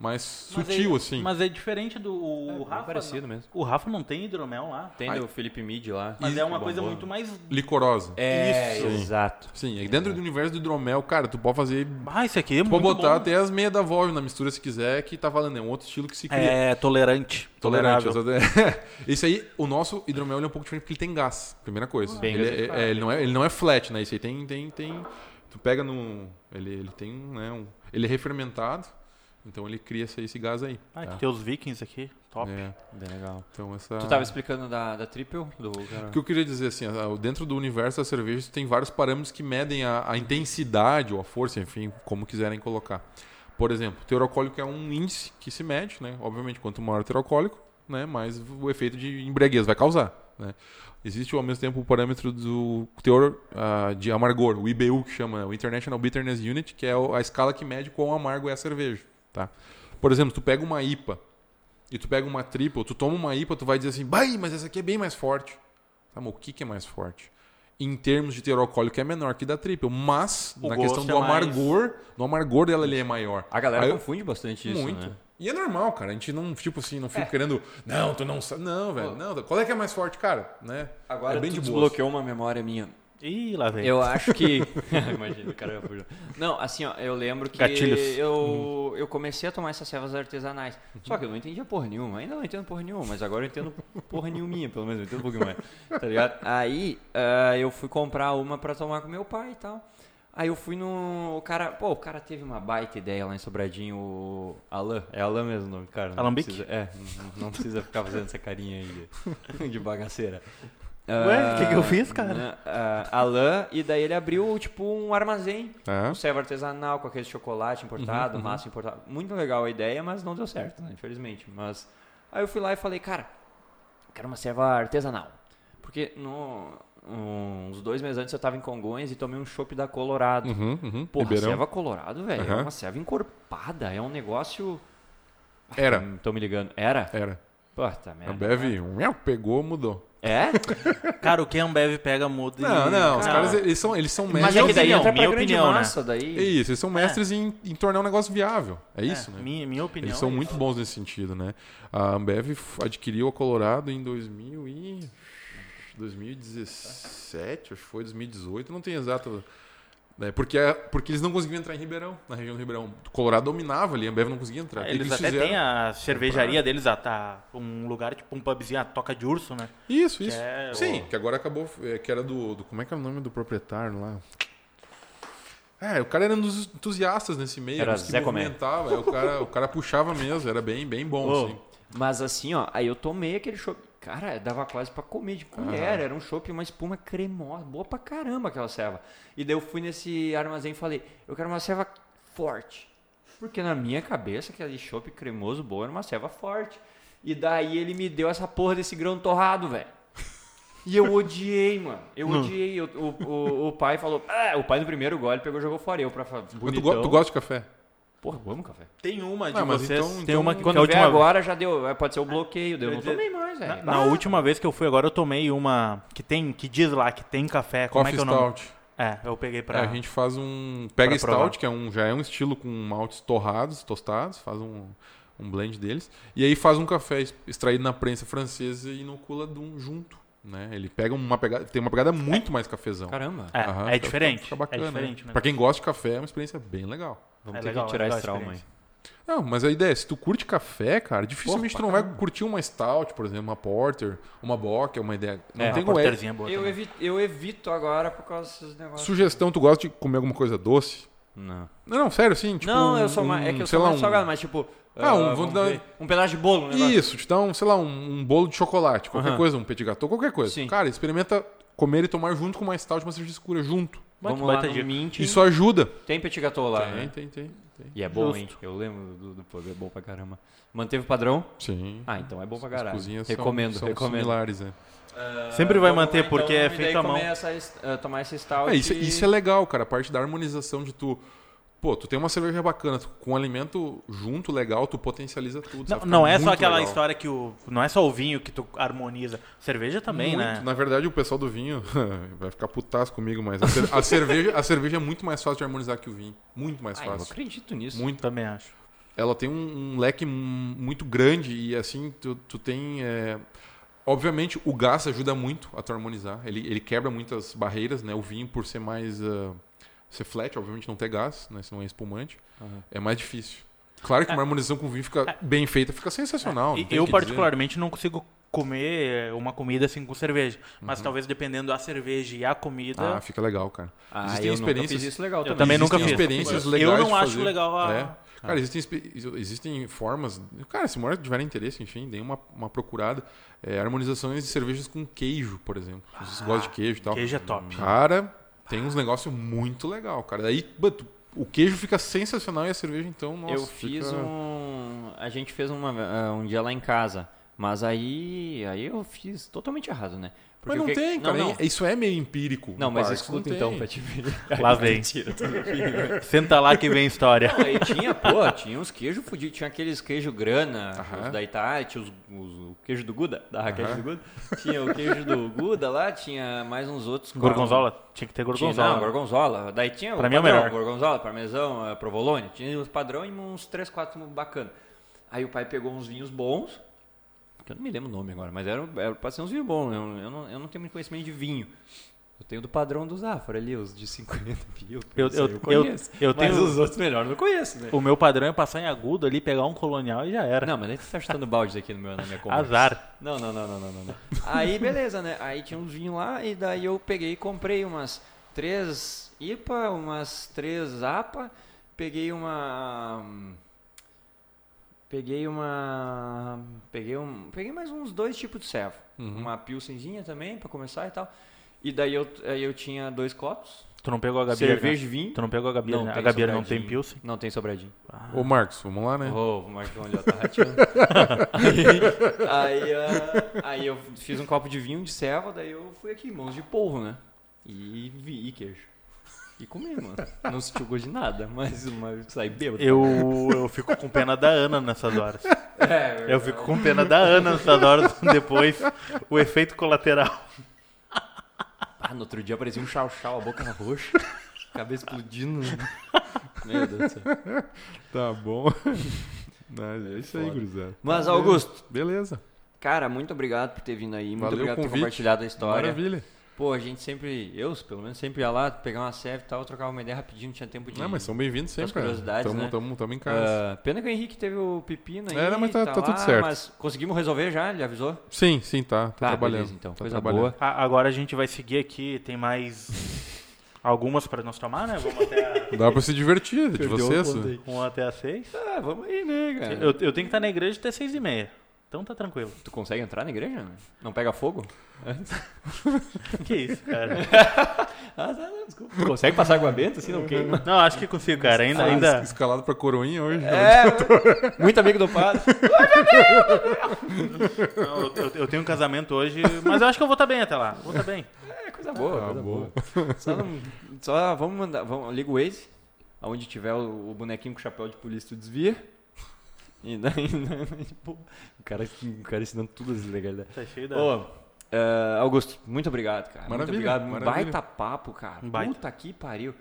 S3: mais
S1: Mas
S3: sutil,
S1: é,
S3: assim.
S1: Mas é diferente do o
S2: É,
S1: Rafa.
S2: parecido
S1: não-
S2: mesmo.
S1: O Rafa não tem hidromel lá.
S2: Tem
S3: Ai.
S2: do Felipe Mid lá.
S1: Mas é uma coisa
S2: bombou.
S1: muito mais.
S3: Licorosa.
S2: É,
S3: Isso.
S2: exato.
S3: Sim, e dentro do universo do hidromel, cara, tu pode fazer.
S1: Ah, esse aqui é
S3: Tu
S1: muito
S3: pode botar
S1: bom.
S3: até as meias da Volve na mistura se quiser, que tá valendo. É um outro estilo que se cria.
S1: É tolerante.
S3: Tolerante. [laughs] Esse aí, o nosso hidromel ele é um pouco diferente porque ele tem gás. Primeira coisa.
S2: Bem
S3: ele, é- é- ele não é, ele não é flat, né? Esse aí tem. tem, tem tu pega no. Ele, ele tem. Né, um, ele é refermentado. Então ele cria esse, esse gás aí.
S1: Ah,
S3: tá?
S1: tem os vikings aqui. Top.
S3: É,
S2: Bem legal.
S3: então essa.
S2: Tu tava explicando da, da Triple? Do.
S3: O que eu queria dizer assim, dentro do universo da cerveja tem vários parâmetros que medem a, a intensidade ou a força, enfim, como quiserem colocar. Por exemplo, o teor alcoólico é um índice que se mede, né? Obviamente, quanto maior o teor alcoólico, né, mais o efeito de embriaguez vai causar, né? Existe ao mesmo tempo o parâmetro do teor ah, de amargor, o IBU que chama, o International Bitterness Unit, que é a escala que mede quão amargo é a cerveja, tá? Por exemplo, tu pega uma IPA e tu pega uma triple, tu toma uma IPA, tu vai dizer assim, "Bai, mas essa aqui é bem mais forte". Tá, mas o que, que é mais forte? Em termos de teor alcoólico é menor que da triple, mas
S1: O
S3: na questão
S1: é
S3: do
S1: mais-
S3: amargor, no amargor dela ele é maior.
S2: A galera
S3: Aí
S2: confunde bastante isso,
S3: muito.
S2: né?
S3: E é normal, cara. A gente não, tipo assim, não fica querendo. Não, tu não sabe. Não, velho. Não, qual é que é mais forte, cara? Né?
S2: Agora
S3: é bem
S2: tu
S3: de
S2: desbloqueou uma memória minha.
S1: Ih, lá vem.
S2: Eu acho que. [laughs] [laughs] Imagina, o cara fugiu. Não, assim, ó, eu lembro que
S1: Gatilhos.
S2: eu, eu comecei a tomar essas cevas artesanais. Só que eu não entendia porra nenhuma. Ainda não entendo porra nenhuma, mas agora eu entendo porra nenhuma, pelo menos, eu entendo um pouquinho mais. Tá ligado? Aí ah, eu fui comprar uma pra tomar com meu pai e tal. Aí eu fui no. O cara. Pô, o cara teve uma baita ideia lá em Sobradinho, o Alan. É Alan mesmo o nome, cara.
S1: Alambique?
S2: precisa- É, não, não precisa ficar fazendo essa carinha aí de, [laughs] de bagaceira.
S1: Ué, o que que eu fiz, cara?
S2: ah, Alan, e daí ele abriu, tipo, um armazém.
S3: É.
S2: Um servo artesanal com aquele chocolate importado,
S3: Uhum,
S2: massa importada. Muito legal a ideia, mas não deu certo, né? Infelizmente. Mas aí eu fui lá e falei, cara, quero uma serva artesanal. Porque no, uns dois meses antes eu tava em Congonhas e tomei um chopp da Colorado.
S3: Uhum, uhum.
S2: Porra,
S3: Ribeirão.
S2: serva Colorado, velho, é
S3: Aham.
S2: uma serva encorpada, é um negócio... Ah,
S3: Era.
S2: Tô me ligando. Era?
S3: Era.
S2: Puta
S3: A
S2: merda.
S3: Bev um, pegou, mudou.
S2: É? [laughs]
S1: Cara, o que a Ambev pega muda e...
S3: Não, não, os
S1: Cara,
S3: caras eles são, eles são
S2: Mas
S3: mestres.
S2: é que daí
S1: opinião,
S2: entra pra
S1: minha
S2: grande
S1: opinião, né?
S2: massa, daí...
S3: É isso, eles são mestres em, em tornar um negócio viável. É isso,
S1: é,
S3: né?
S1: Minha, minha opinião
S3: Eles são
S1: é
S3: muito
S1: isso.
S3: bons nesse sentido, né? A Ambev adquiriu a Colorado em 2000 e 2017, acho que foi 2018, não tem exato. Né? Porque, é- porque eles não conseguiam entrar em Ribeirão, na região do Ribeirão. O Colorado dominava ali, a Ambev não conseguia entrar. Que
S1: Eles
S3: que
S1: até
S3: fizeram?
S1: têm a cervejaria deles, a, tá, um lugar tipo um pubzinho, a toca de urso, né?
S3: Isso, isso.
S1: é
S3: Sim,
S1: o-
S3: que agora acabou, é, que era do, do- Como é que é o nome do proprietário lá? É, o cara era um dos entusiastas nesse meio,
S2: Era
S3: que
S2: Zé
S3: movimentava, é, o, cara, o cara puxava mesmo, era bem, bem bom,
S1: Ô,
S3: assim.
S2: Mas assim, ó, aí eu tomei aquele chopp. Cara, dava quase pra comer de colher. Era um chopp, uma espuma cremosa. Boa pra caramba aquela serva. E daí eu fui nesse armazém e falei, eu quero uma serva forte. Porque na minha cabeça, aquele chopp cremoso bom era uma serva forte. E daí ele me deu essa porra desse grão torrado, velho. [laughs] E eu odiei, mano. Eu odiei. Eu- o, o, o pai falou. Ah, o pai no primeiro gole pegou e jogou fora. Eu pra
S3: tu, go- tu gosta de café?
S2: Porra, eu amo café.
S1: Tem uma de
S3: Ah, mas
S1: vocês,
S3: então-
S1: tem
S3: então-
S1: uma que,
S2: Quando
S1: que a
S2: vier
S1: última
S2: agora já deu. Pode ser o bloqueio. Daí eu
S1: Eu
S2: não tomei mais,
S1: Na,
S2: velho.
S1: na última vez que eu fui agora, eu tomei uma que tem, que diz lá que tem café. Como
S3: Coffee
S1: é que é o nome?
S3: Stout.
S1: É, eu peguei pra.
S3: É, a gente faz um. Pega
S1: pra provar.
S3: Stout, que é um, já é um estilo com maltes torrados, tostados, faz um, um blend deles. E aí faz um café extraído na prensa francesa e inocula de um junto. Né? Ele pega uma pegada. Tem uma pegada muito mais cafezão.
S2: Caramba.
S1: É,
S3: Aham,
S1: é
S3: fica-
S1: diferente.
S3: Fica bacana.
S1: é diferente,
S3: né?
S1: né?
S3: Pra quem gosta de café, é uma experiência bem legal.
S2: Vamos
S1: É
S2: ter
S1: legal,
S2: que tirar
S1: a
S2: esse trauma aí.
S3: Não, mas a ideia é, se tu curte café, cara, dificilmente
S2: Porra,
S3: tu não vai curtir uma stout, por exemplo, uma porter, uma bock, é uma ideia. Não
S2: É,
S3: tem
S1: Uma
S3: é,
S1: porterzinha boa
S2: Eu evito, eu evito agora por causa desses negócios.
S3: Sugestão, tu gosta de comer alguma coisa doce?
S2: Não.
S3: Não, não, sério, assim, tipo.
S2: não, eu sou mais. É
S3: um,
S2: que eu sou mais
S3: um-
S2: salgado, mas tipo.
S3: Ah, um-
S2: ah,
S3: vamos dar-
S2: um pedaço de bolo, negócio.
S3: Isso, te dá um, sei lá, um, um bolo de chocolate, qualquer coisa, um petit gâteau, qualquer coisa.
S2: Sim.
S3: Cara, experimenta comer e tomar junto com uma stout, uma cerveja escura junto.
S1: Mas
S2: Vamos lá no. Mint.
S3: Isso ajuda.
S2: Tem petit gâteau lá,
S3: tem,
S2: né?
S3: tem, tem, tem.
S2: E é bom,
S1: Justo.
S2: hein? Eu lembro do, do pub, é bom pra caramba. Manteve o padrão?
S3: Sim.
S2: Ah, então é bom pra
S3: As
S2: caralho.
S3: cozinhas são-
S2: Recomendo,
S3: são,
S2: recomendo.
S3: similares, né?
S1: Sempre vai manter,
S2: lá,
S1: porque
S2: então,
S1: é
S2: e daí
S1: feito à mão.
S2: essa, est- ah, tomar esse stout.
S3: É, isso,
S2: e-
S3: isso é legal, cara. A parte da harmonização de tu. Pô, tu tem uma cerveja bacana, tu- com um alimento junto, legal, tu potencializa tudo.
S1: Não, não é só aquela
S3: legal.
S1: história que o. Não é só o vinho que tu harmoniza. Cerveja também,
S3: Muito.
S1: né?
S3: Na verdade, o pessoal do vinho [laughs] vai ficar putaço comigo, mas a, cer- a cerveja, a cerveja é muito mais fácil de harmonizar que o vinho. Muito mais
S2: Ah, eu
S3: fácil.
S2: acredito nisso.
S3: Muito.
S1: Também acho.
S3: ela tem um, um leque muito grande e assim tu, tu tem é, obviamente o gás ajuda muito a tu harmonizar ele, ele quebra muitas barreiras né o vinho por ser mais ah, ser flat obviamente não ter gás né se não é espumante
S2: Aham.
S3: é mais difícil claro que uma harmonização com vinho fica bem feita fica sensacional
S1: É. E
S3: não
S1: eu,
S3: que dizer.
S1: particularmente, não consigo comer uma comida assim com cerveja. Mas talvez dependendo da cerveja e a comida.
S3: Uhum. ah fica legal cara
S2: Ah,
S3: Existem
S2: eu nunca
S3: experiências-
S2: fiz isso legal
S1: Eu
S2: também.
S1: também nunca
S3: existem
S1: fiz.
S3: experiências
S1: Eu
S3: legais
S1: não
S3: de
S1: acho
S3: fazer.
S1: legal a-
S3: É. Cara, existem, existem formas. Cara, se mora tiver interesse, enfim, dê uma, uma procurada. É, harmonizações de cervejas com queijo, por exemplo. Se vocês
S1: Ah,
S3: gostam de queijo e tal.
S1: Queijo é top.
S3: Cara, tem uns negócios muito legal, cara. Daí, but, o queijo fica sensacional e a cerveja, então, nossa.
S2: eu fiz
S3: fica-
S2: um. A gente fez uma, ah, um dia lá em casa. Mas aí. Aí eu fiz totalmente errado, né?
S3: Mas
S2: Porque
S3: não
S2: o que-
S3: tem, cara.
S2: Não, não.
S3: Isso é meio empírico.
S2: Não, mas
S3: parque,
S2: escuta
S3: não
S2: então, ver. [laughs]
S1: Lá vem.
S2: Mentira.
S1: Senta lá que vem história.
S2: Não, aí tinha, pô, tinha uns queijos fudidos, tinha aqueles queijo grana,
S3: Aham.
S2: os da Itália, tinha os, os- o queijo do Guda, da Raquel
S3: Aham.
S2: do Guda. Tinha o queijo do Guda lá, tinha mais uns outros.
S1: Gorgonzola? Tinha que ter
S2: Tinha,
S1: gorgonzola.
S2: não, gorgonzola. Daí tinha
S1: Pra
S2: o
S1: mim é o
S2: padrão,
S1: melhor.
S2: gorgonzola, parmesão, eh, provolone. Tinha os padrão e uns 3, 4 bacana. Aí o pai pegou uns vinhos bons, que eu não me lembro o nome agora, mas era, era pra ser uns vinhos bons, eu, eu, não, eu não tenho muito conhecimento de vinho. Eu tenho do padrão do Zafra ali, os de 50 pila. [laughs]
S1: Eu- eu- eu-
S2: conheço.
S1: eu
S2: Mas
S1: tenho-
S2: os outros melhor eu não conheço, né?
S1: O meu padrão é passar em agudo ali, pegar um colonial e já era.
S2: Não, mas nem tá chutando balde aqui no meu, na minha conversa.
S1: Azar.
S2: Não, não, não, não, não, não, não. Aí, beleza, né? Aí tinha uns vinhos lá e daí eu peguei e comprei umas três IPA, umas três APA, peguei uma... Peguei uma... Peguei um... Peguei mais uns dois tipos de servo.
S3: Uhum.
S2: Uma pilsenzinha também, pra começar e tal. E daí eu, aí eu tinha dois copos,
S1: Tu não pegou a
S2: cerveja
S1: né?
S2: e vinho.
S1: Tu não pegou a Gabier,
S2: Não
S1: né? A
S2: tem
S1: Gabier não tem. Pilsen.
S2: Não tem sobradinho.
S3: Ô, Marcos, vamos lá, né?
S2: Ô, o Marcão já tá rateando. [laughs] aí, aí, ah, aí eu fiz um copo de vinho de serva, daí eu fui aqui, mãos de polvo, né? E vi e queijo. E comi, mano. Não sentiu gosto de nada, mas, mas saí bêbado.
S1: Eu, eu fico com pena da Ana nessas horas.
S2: É,
S1: Eu fico com pena da Ana nessas horas depois. O efeito colateral.
S2: Ah, no outro dia parecia um chau-chau, a boca roxa, cabeça explodindo. Meu Deus do céu.
S3: Tá bom. Não, é isso aí, gurizada.
S2: Mas, Augusto,
S3: Beleza.
S2: cara, muito obrigado por ter vindo aí. Muito
S3: Valeu o
S2: obrigado por ter compartilhado a história.
S3: Maravilha.
S2: Pô, a gente sempre, eu pelo menos, sempre ia lá pegar uma serve e tal, trocava uma ideia rapidinho, não tinha tempo de.
S3: Não, mas são bem-vindos sempre. cara.
S2: curiosidades,
S3: tamo,
S2: né?
S3: tamo, tamo em casa.
S2: Ah, pena que o Henrique teve o pepino aí.
S3: É, não, mas tá- tá tudo
S2: lá,
S3: certo.
S2: Mas conseguimos resolver já? Ele avisou?
S3: Sim, sim, tá. Tá
S2: Ah,
S3: trabalhando.
S2: beleza, então.
S3: Tá
S2: Coisa
S3: trabalhando.
S2: boa.
S1: A- Agora a gente vai seguir aqui. Tem mais [laughs] algumas para nós tomar, né? Vamos até a, [laughs]
S3: Dá pra se divertir de vocês.
S2: aí.
S1: vamos até a seis.
S2: Ah, vamos aí, né, cara?
S1: Eu, eu tenho que estar na igreja até seis e meia. Então tá tranquilo.
S2: Tu consegue entrar na igreja? Não pega fogo? [laughs]
S1: Que isso, cara. [laughs]
S2: Ah, tá, não, desculpa. Tu consegue passar água benta assim, não queima?
S1: Não, acho que consigo, cara. Ainda,
S3: Ah,
S1: ainda,
S3: es- Escalado pra coroinha hoje.
S2: É, [laughs] muito amigo do padre.
S1: Não, eu, eu- eu tenho um casamento hoje, mas eu acho que eu vou estar bem até lá. Vou estar bem.
S2: É, coisa boa,
S3: Tá
S2: coisa
S3: bom.
S2: boa. Só, não, só vamos mandar, vamos, liga o Waze, aonde tiver o, o bonequinho com chapéu de polícia, tu desvia. E daí, tipo, [laughs] o cara, o cara ensinando tudo as ilegalidades.
S1: Tá cheio da.
S2: Ô, eh, Augusto, muito obrigado, cara. muito
S3: Maravilha,
S2: obrigado.
S3: maravilha.
S2: Baita papo, cara.
S1: Baita.
S2: Puta que pariu.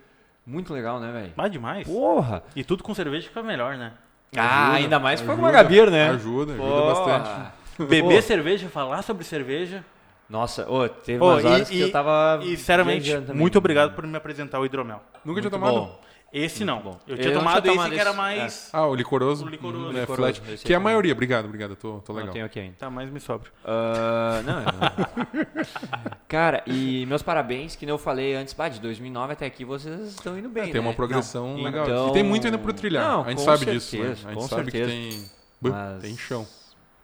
S2: Muito legal, né, velho?
S1: Mais demais.
S2: Porra!
S1: E tudo com cerveja fica melhor, né?
S2: Ah,
S3: Ajuda,
S2: ainda mais se for com
S3: ajuda,
S2: uma Gabir, né?
S3: Ajuda, ajuda
S2: Porra.
S3: bastante.
S1: Beber cerveja, falar sobre cerveja.
S2: Nossa, ô, teve
S1: Ô,
S2: umas
S1: e-
S2: horas que
S1: e-
S2: eu tava.
S1: E, sinceramente, muito obrigado por me apresentar o hidromel.
S3: Nunca tinha
S2: Muito
S3: tomado?
S2: bom.
S1: Esse não.
S2: bom.
S1: Eu tinha
S2: Eu não
S1: tomado esse que era mais.
S3: Ah, o licoroso.
S1: O licoroso.
S3: Hum, é,
S2: Licoroso,
S3: flat. Que é a
S2: aqui.
S3: maioria. Obrigado, obrigado. Tô, tô
S2: Não
S3: legal.
S2: tenho aqui ainda.
S1: Tá, mais me sobra.
S2: Ah, não, não. [laughs] Cara, e meus parabéns, que nem eu falei antes, bah, de 2009 até aqui vocês estão indo bem,
S3: É, tem
S2: né?
S3: uma progressão
S2: Não,
S3: legal.
S2: então-
S3: E tem muito ainda pro trilhar.
S2: Não,
S3: a gente sabe
S2: certeza,
S3: disso, né? A gente
S2: com
S3: sabe
S2: certeza.
S3: que tem.
S2: Mas-
S3: Tem chão.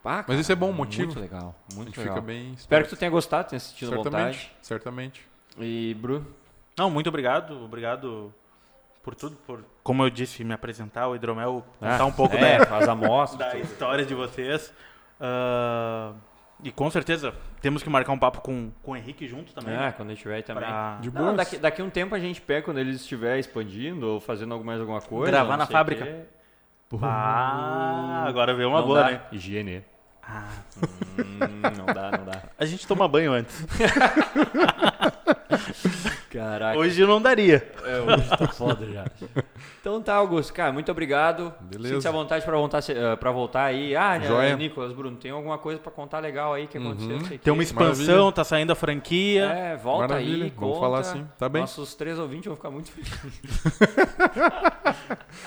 S2: Pá,
S3: Mas esse é bom
S2: cara,
S3: motivo.
S2: Muito legal,
S3: A
S2: muito
S3: gente
S2: legal.
S3: fica bem.
S2: Espero que tu tenha gostado, tenha sentido
S3: certamente,
S2: vontade.
S3: certamente.
S2: E, Bru,
S1: Não, muito obrigado. Obrigado por tudo. Por, como eu disse, me apresentar o hidromel, contar um pouco
S2: é,
S1: da,
S2: faz amostras.
S1: da história de vocês. Ah, e com certeza temos que marcar um papo com, com o Henrique junto também.
S2: É, quando ele tiver aí também.
S1: pra
S3: De boas.
S2: daqui, daqui um tempo a gente pega quando ele estiver expandindo ou fazendo mais alguma coisa.
S1: Gravar
S2: não
S1: na
S2: sei
S1: fábrica.
S2: o quê.
S1: Ah, agora veio uma
S2: Não
S1: boa,
S2: dá.
S1: né?
S2: Higiene.
S1: Ah,
S2: Hum, não dá, não dá. [laughs]
S1: a gente toma banho antes. [laughs]
S2: Caraca.
S1: Hoje não daria.
S2: É, hoje tá foda já. [laughs] Então tá, Augusto. Cara, muito obrigado.
S3: Beleza.
S2: Sinta-se à vontade pra voltar, eh, pra voltar aí. Ah,
S3: Joia.
S2: né, Nicolas, Bruno, tem alguma coisa pra contar legal aí que aconteceu?
S3: Uhum.
S2: não
S1: Tem uma expansão,
S3: Maravilha.
S1: tá saindo a franquia.
S2: É, volta
S3: Maravilha,
S2: aí,
S3: vamos
S2: conta.
S3: falar assim. Tá bem.
S2: Nossos três ouvintes vão ficar muito felizes.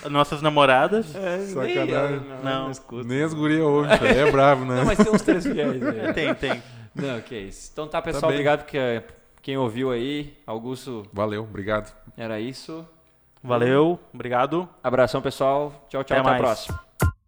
S2: [laughs]
S1: Nossas namoradas.
S2: É,
S3: Sacanagem.
S1: Não.
S2: escuta.
S3: Nem as gurias ouvem, aí é bravo, né?
S2: Não, mas tem uns três fiéis aí. [laughs]
S1: Tem, tem.
S2: Não, que isso. Então tá, pessoal,
S3: bem.
S2: obrigado porque quem ouviu aí. Augusto,
S3: Valeu, obrigado.
S2: era isso.
S1: Valeu, obrigado.
S2: Abração, pessoal. Tchau, tchau.
S1: Até
S2: Até, a
S1: mais.
S2: próxima.